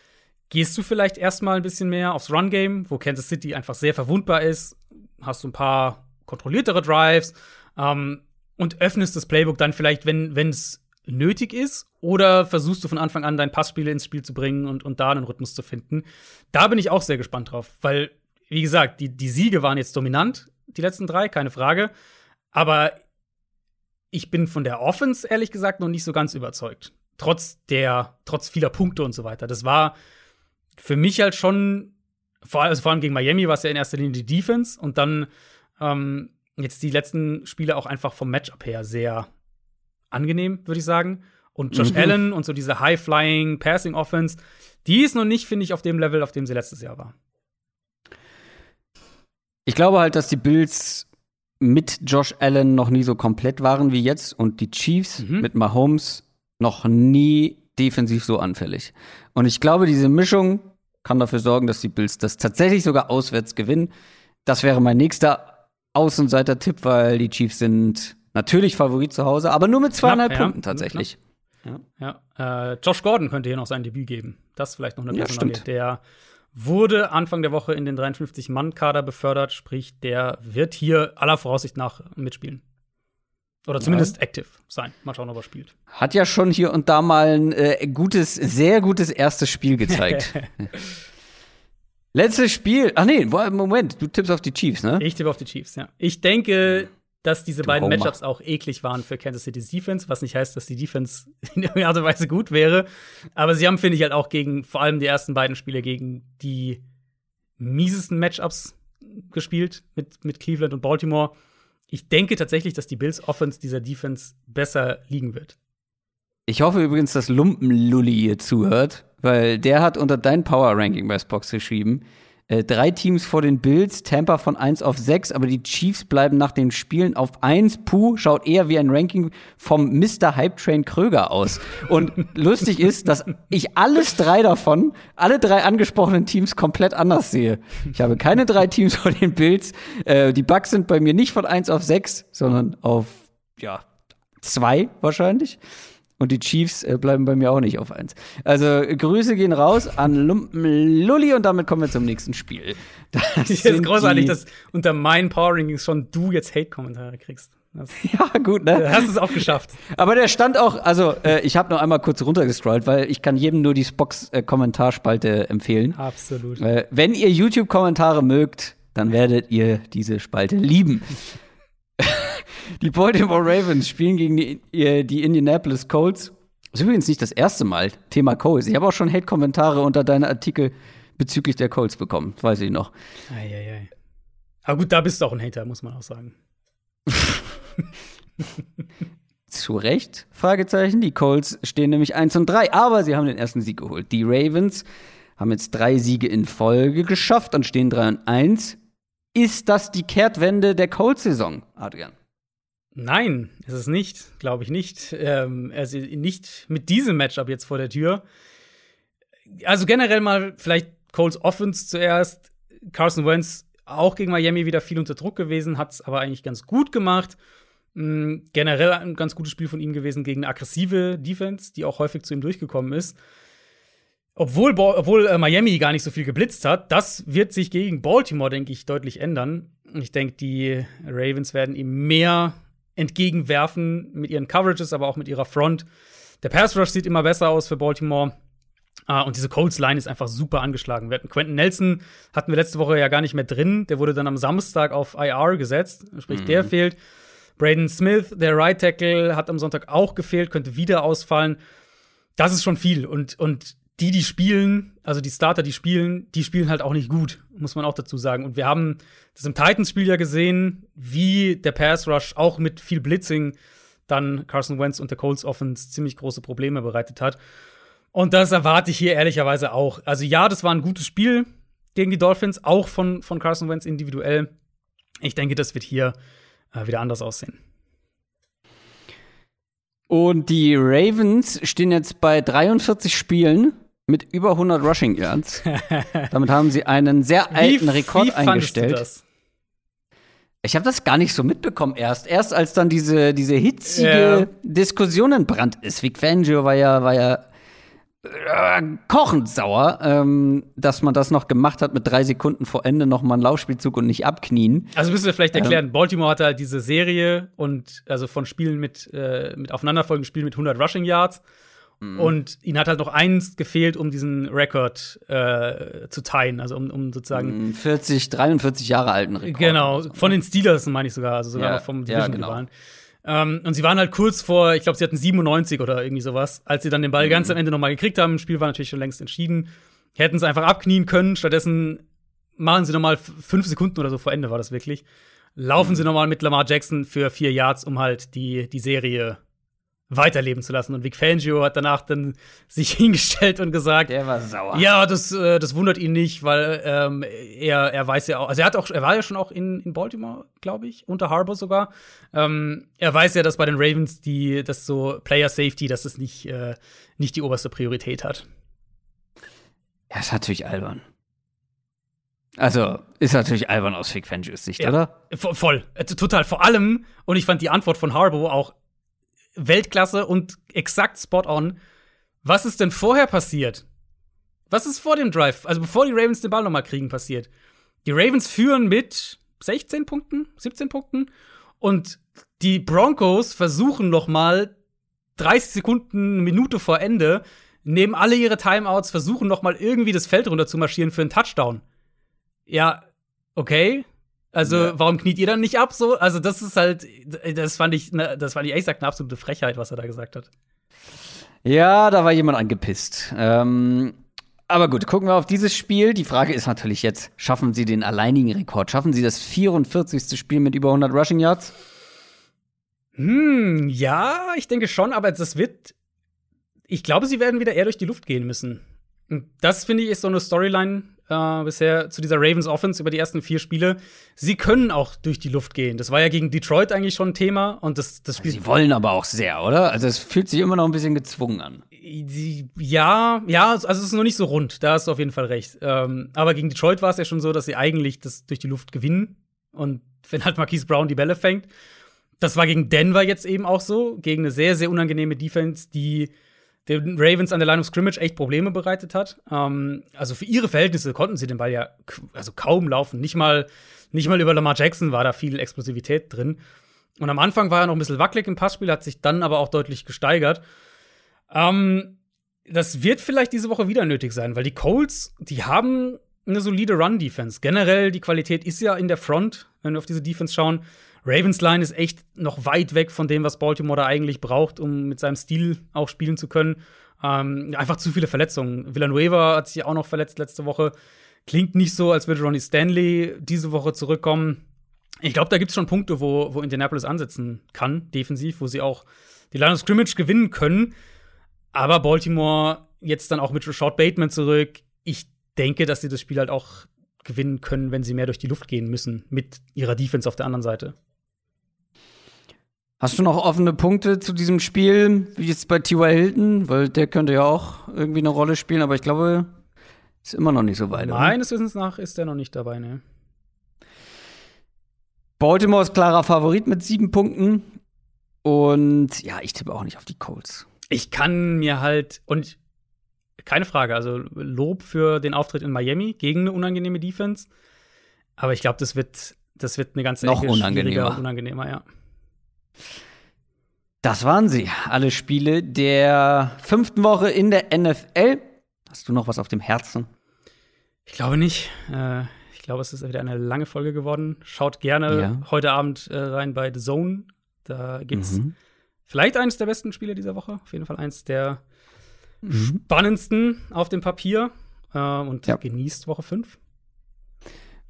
Gehst du vielleicht erstmal ein bisschen mehr aufs Run-Game, wo Kansas City einfach sehr verwundbar ist? Hast du ein paar kontrolliertere Drives? Ähm, und öffnest das Playbook dann vielleicht, wenn es nötig ist? Oder versuchst du von Anfang an dein Passspiel ins Spiel zu bringen und, und da einen Rhythmus zu finden? Da bin ich auch sehr gespannt drauf, weil, wie gesagt, die, die Siege waren jetzt dominant, die letzten drei, keine Frage. Aber ich bin von der Offense, ehrlich gesagt, noch nicht so ganz überzeugt. Trotz der, trotz vieler Punkte und so weiter. Das war für mich halt schon, vor, also vor allem gegen Miami war es ja in erster Linie die Defense und dann ähm, jetzt die letzten Spiele auch einfach vom Matchup her sehr angenehm, würde ich sagen. Und Josh mhm. Allen und so diese High-Flying Passing Offense, die ist noch nicht, finde ich, auf dem Level, auf dem sie letztes Jahr war. Ich glaube halt, dass die Bills mit Josh Allen noch nie so komplett waren wie jetzt und die Chiefs mhm. mit Mahomes noch nie defensiv so anfällig. Und ich glaube, diese Mischung kann dafür sorgen, dass die Bills das tatsächlich sogar auswärts gewinnen. Das wäre mein nächster Außenseiter-Tipp, weil die Chiefs sind natürlich Favorit zu Hause, aber nur mit zweieinhalb Knapp, Punkten tatsächlich. Ja, ja. Äh, Josh Gordon könnte hier noch sein Debüt geben. Das ist vielleicht noch eine Personalie. Ja, der wurde Anfang der Woche in den 53-Mann-Kader befördert, sprich, der wird hier aller Voraussicht nach mitspielen. Oder zumindest ja. active sein. Mal schauen, ob er spielt. Hat ja schon hier und da mal ein äh, gutes, sehr gutes erstes Spiel gezeigt. Letztes Spiel. Ach nee, Moment, du tippst auf die Chiefs, ne? Ich tippe auf die Chiefs, ja. Ich denke, dass diese du beiden Homer. Matchups auch eklig waren für Kansas City's Defense, was nicht heißt, dass die Defense in irgendeiner Art und Weise gut wäre. Aber sie haben, finde ich, halt auch gegen vor allem die ersten beiden Spiele gegen die miesesten Matchups gespielt mit, mit Cleveland und Baltimore. Ich denke tatsächlich, dass die Bills Offense dieser Defense besser liegen wird. Ich hoffe übrigens, dass Lumpenlulli hier zuhört, weil der hat unter dein Power Ranking bei Spox geschrieben, äh, drei Teams vor den Bills, Tampa von 1 auf 6, aber die Chiefs bleiben nach den Spielen auf 1. Puh, schaut eher wie ein Ranking vom Mr. Hype Train Kröger aus. Und lustig ist, dass ich alles drei davon, alle drei angesprochenen Teams komplett anders sehe. Ich habe keine drei Teams vor den Bills. Äh, die Bugs sind bei mir nicht von 1 auf 6, sondern auf, ja, 2 wahrscheinlich. Und die Chiefs äh, bleiben bei mir auch nicht auf eins. Also Grüße gehen raus an Lumpen Lulli und damit kommen wir zum nächsten Spiel. Das ist großartig, dass unter meinen Power Rankings schon du jetzt Hate-Kommentare kriegst. Das ja, gut, ne? Du hast es auch geschafft. Aber der stand auch, also äh, ich habe noch einmal kurz runtergescrollt, weil ich kann jedem nur die Spox-Kommentarspalte äh, empfehlen. Absolut. Äh, wenn ihr YouTube-Kommentare mögt, dann werdet ihr diese Spalte lieben. Die Baltimore Ravens spielen gegen die, die Indianapolis Colts. Das ist übrigens nicht das erste Mal, Thema Colts. Ich habe auch schon Hate-Kommentare unter deinen Artikel bezüglich der Colts bekommen, weiß ich noch. Eieiei. Aber gut, da bist du auch ein Hater, muss man auch sagen. Zu Recht? Fragezeichen. Die Colts stehen nämlich 1 und 3, aber sie haben den ersten Sieg geholt. Die Ravens haben jetzt drei Siege in Folge geschafft und stehen 3 und 1. Ist das die Kehrtwende der Colts-Saison, Adrian? Nein, ist es nicht, glaube ich nicht. Ähm, also nicht mit diesem Matchup jetzt vor der Tür. Also generell mal vielleicht Colts Offense zuerst. Carson Wentz auch gegen Miami wieder viel unter Druck gewesen, hat es aber eigentlich ganz gut gemacht. Mhm, generell ein ganz gutes Spiel von ihm gewesen gegen eine aggressive Defense, die auch häufig zu ihm durchgekommen ist. Obwohl, obwohl äh, Miami gar nicht so viel geblitzt hat, das wird sich gegen Baltimore, denke ich, deutlich ändern. Ich denke, die Ravens werden ihm mehr entgegenwerfen mit ihren Coverages, aber auch mit ihrer Front. Der Pass Rush sieht immer besser aus für Baltimore. Uh, und diese Colts Line ist einfach super angeschlagen. Wir hatten Quentin Nelson hatten wir letzte Woche ja gar nicht mehr drin. Der wurde dann am Samstag auf IR gesetzt, sprich, mhm. der fehlt. Braden Smith, der Right Tackle, hat am Sonntag auch gefehlt, könnte wieder ausfallen. Das ist schon viel. Und, und die, die spielen, also die Starter, die spielen, die spielen halt auch nicht gut, muss man auch dazu sagen. Und wir haben das im Titans-Spiel ja gesehen, wie der Pass Rush auch mit viel Blitzing dann Carson Wentz und der Colts Offense ziemlich große Probleme bereitet hat. Und das erwarte ich hier ehrlicherweise auch. Also ja, das war ein gutes Spiel gegen die Dolphins, auch von, von Carson Wentz individuell. Ich denke, das wird hier äh, wieder anders aussehen. Und die Ravens stehen jetzt bei 43 Spielen mit über 100 Rushing Yards. Damit haben sie einen sehr alten wie, Rekord wie eingestellt. Du das? Ich habe das gar nicht so mitbekommen erst. Erst als dann diese, diese hitzige yeah. Diskussion entbrannt ist. Vic Fangio war ja, war ja äh, kochend sauer, ähm, dass man das noch gemacht hat mit drei Sekunden vor Ende noch mal einen Laufspielzug und nicht abknien. Also müssen wir vielleicht erklären, ähm, Baltimore hatte halt diese Serie und also von Spielen mit, äh, mit aufeinanderfolgenden Spielen mit 100 Rushing Yards Mhm. Und ihnen hat halt noch eins gefehlt, um diesen Rekord äh, zu teilen, also um, um sozusagen 40, 43 Jahre alten Rekord. Genau, von den Steelers meine ich sogar, also sogar ja, vom Division-Rivalen. Ja, genau. ähm, und sie waren halt kurz vor, ich glaube, sie hatten 97 oder irgendwie sowas, als sie dann den Ball mhm. ganz am Ende nochmal gekriegt haben. Das Spiel war natürlich schon längst entschieden. Hätten es einfach abknien können. Stattdessen machen sie nochmal fünf Sekunden oder so vor Ende war das wirklich. Laufen mhm. sie nochmal mit Lamar Jackson für vier Yards, um halt die, die Serie weiterleben zu lassen. Und Vic Fangio hat danach dann sich hingestellt und gesagt, der war sauer. Ja, das, äh, das wundert ihn nicht, weil ähm, er, er weiß ja auch, also er hat auch, er war ja schon auch in, in Baltimore, glaube ich, unter Harbour sogar. Ähm, er weiß ja, dass bei den Ravens die, das so Player Safety, dass es nicht, äh, nicht die oberste Priorität hat. Ja, ist natürlich albern. Also, ist natürlich albern aus Vic Fangios Sicht, ja, oder? Voll, äh, total. Vor allem, und ich fand die Antwort von Harbour auch Weltklasse und exakt spot on. Was ist denn vorher passiert? Was ist vor dem Drive, also bevor die Ravens den Ball nochmal kriegen, passiert? Die Ravens führen mit 16 Punkten, 17 Punkten und die Broncos versuchen nochmal 30 Sekunden, eine Minute vor Ende, nehmen alle ihre Timeouts, versuchen nochmal irgendwie das Feld runter zu marschieren für einen Touchdown. Ja, okay. Also, ja. warum kniet ihr dann nicht ab so? Also, das ist halt, das fand ich, ne, das fand ich ehrlich gesagt eine absolute Frechheit, was er da gesagt hat. Ja, da war jemand angepisst. Ähm, aber gut, gucken wir auf dieses Spiel. Die Frage ist natürlich jetzt, schaffen sie den alleinigen Rekord? Schaffen sie das 44. Spiel mit über 100 Rushing Yards? Hm, ja, ich denke schon, aber das wird, ich glaube, sie werden wieder eher durch die Luft gehen müssen. Das finde ich ist so eine Storyline, äh, bisher zu dieser Ravens Offense über die ersten vier Spiele. Sie können auch durch die Luft gehen. Das war ja gegen Detroit eigentlich schon ein Thema und das, das Spiel. Sie wollen aber auch sehr, oder? Also es fühlt sich immer noch ein bisschen gezwungen an. Ja, ja, also es ist noch nicht so rund. Da hast du auf jeden Fall recht. Ähm, aber gegen Detroit war es ja schon so, dass sie eigentlich das durch die Luft gewinnen und wenn halt Marquise Brown die Bälle fängt. Das war gegen Denver jetzt eben auch so, gegen eine sehr, sehr unangenehme Defense, die den Ravens an der Line of Scrimmage echt Probleme bereitet hat. Ähm, also für ihre Verhältnisse konnten sie den Ball ja also kaum laufen. Nicht mal, nicht mal über Lamar Jackson war da viel Explosivität drin. Und am Anfang war er noch ein bisschen wackelig im Passspiel, hat sich dann aber auch deutlich gesteigert. Ähm, das wird vielleicht diese Woche wieder nötig sein, weil die Colts, die haben eine solide Run-Defense. Generell, die Qualität ist ja in der Front, wenn wir auf diese Defense schauen. Ravens Line ist echt noch weit weg von dem, was Baltimore da eigentlich braucht, um mit seinem Stil auch spielen zu können. Ähm, einfach zu viele Verletzungen. Villanueva hat sich auch noch verletzt letzte Woche. Klingt nicht so, als würde Ronnie Stanley diese Woche zurückkommen. Ich glaube, da gibt es schon Punkte, wo, wo Indianapolis ansetzen kann, defensiv, wo sie auch die Line of Scrimmage gewinnen können. Aber Baltimore jetzt dann auch mit Short Bateman zurück. Ich denke, dass sie das Spiel halt auch gewinnen können, wenn sie mehr durch die Luft gehen müssen, mit ihrer Defense auf der anderen Seite. Hast du noch offene Punkte zu diesem Spiel, wie jetzt bei T.Y. Hilton? Weil der könnte ja auch irgendwie eine Rolle spielen, aber ich glaube, ist immer noch nicht so weit. Meines Wissens nach ist der noch nicht dabei, ne? Baltimore ist klarer Favorit mit sieben Punkten. Und ja, ich tippe auch nicht auf die Colts. Ich kann mir halt, und keine Frage, also Lob für den Auftritt in Miami gegen eine unangenehme Defense. Aber ich glaube, das wird, das wird eine ganze Noch unangenehmer. unangenehmer, ja. Das waren sie. Alle Spiele der fünften Woche in der NFL. Hast du noch was auf dem Herzen? Ich glaube nicht. Äh, ich glaube, es ist wieder eine lange Folge geworden. Schaut gerne ja. heute Abend äh, rein bei The Zone. Da gibt's mhm. vielleicht eines der besten Spiele dieser Woche. Auf jeden Fall eins der mhm. spannendsten auf dem Papier. Äh, und ja. genießt Woche 5.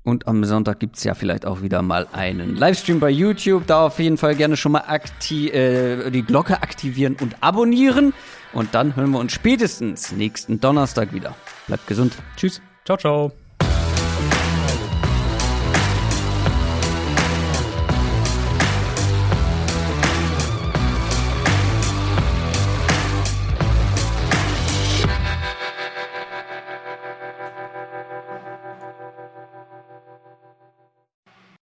Und am Sonntag gibt es ja vielleicht auch wieder mal einen Livestream bei YouTube. Da auf jeden Fall gerne schon mal äh, die Glocke aktivieren und abonnieren. Und dann hören wir uns spätestens nächsten Donnerstag wieder. Bleibt gesund. Tschüss. Ciao, ciao.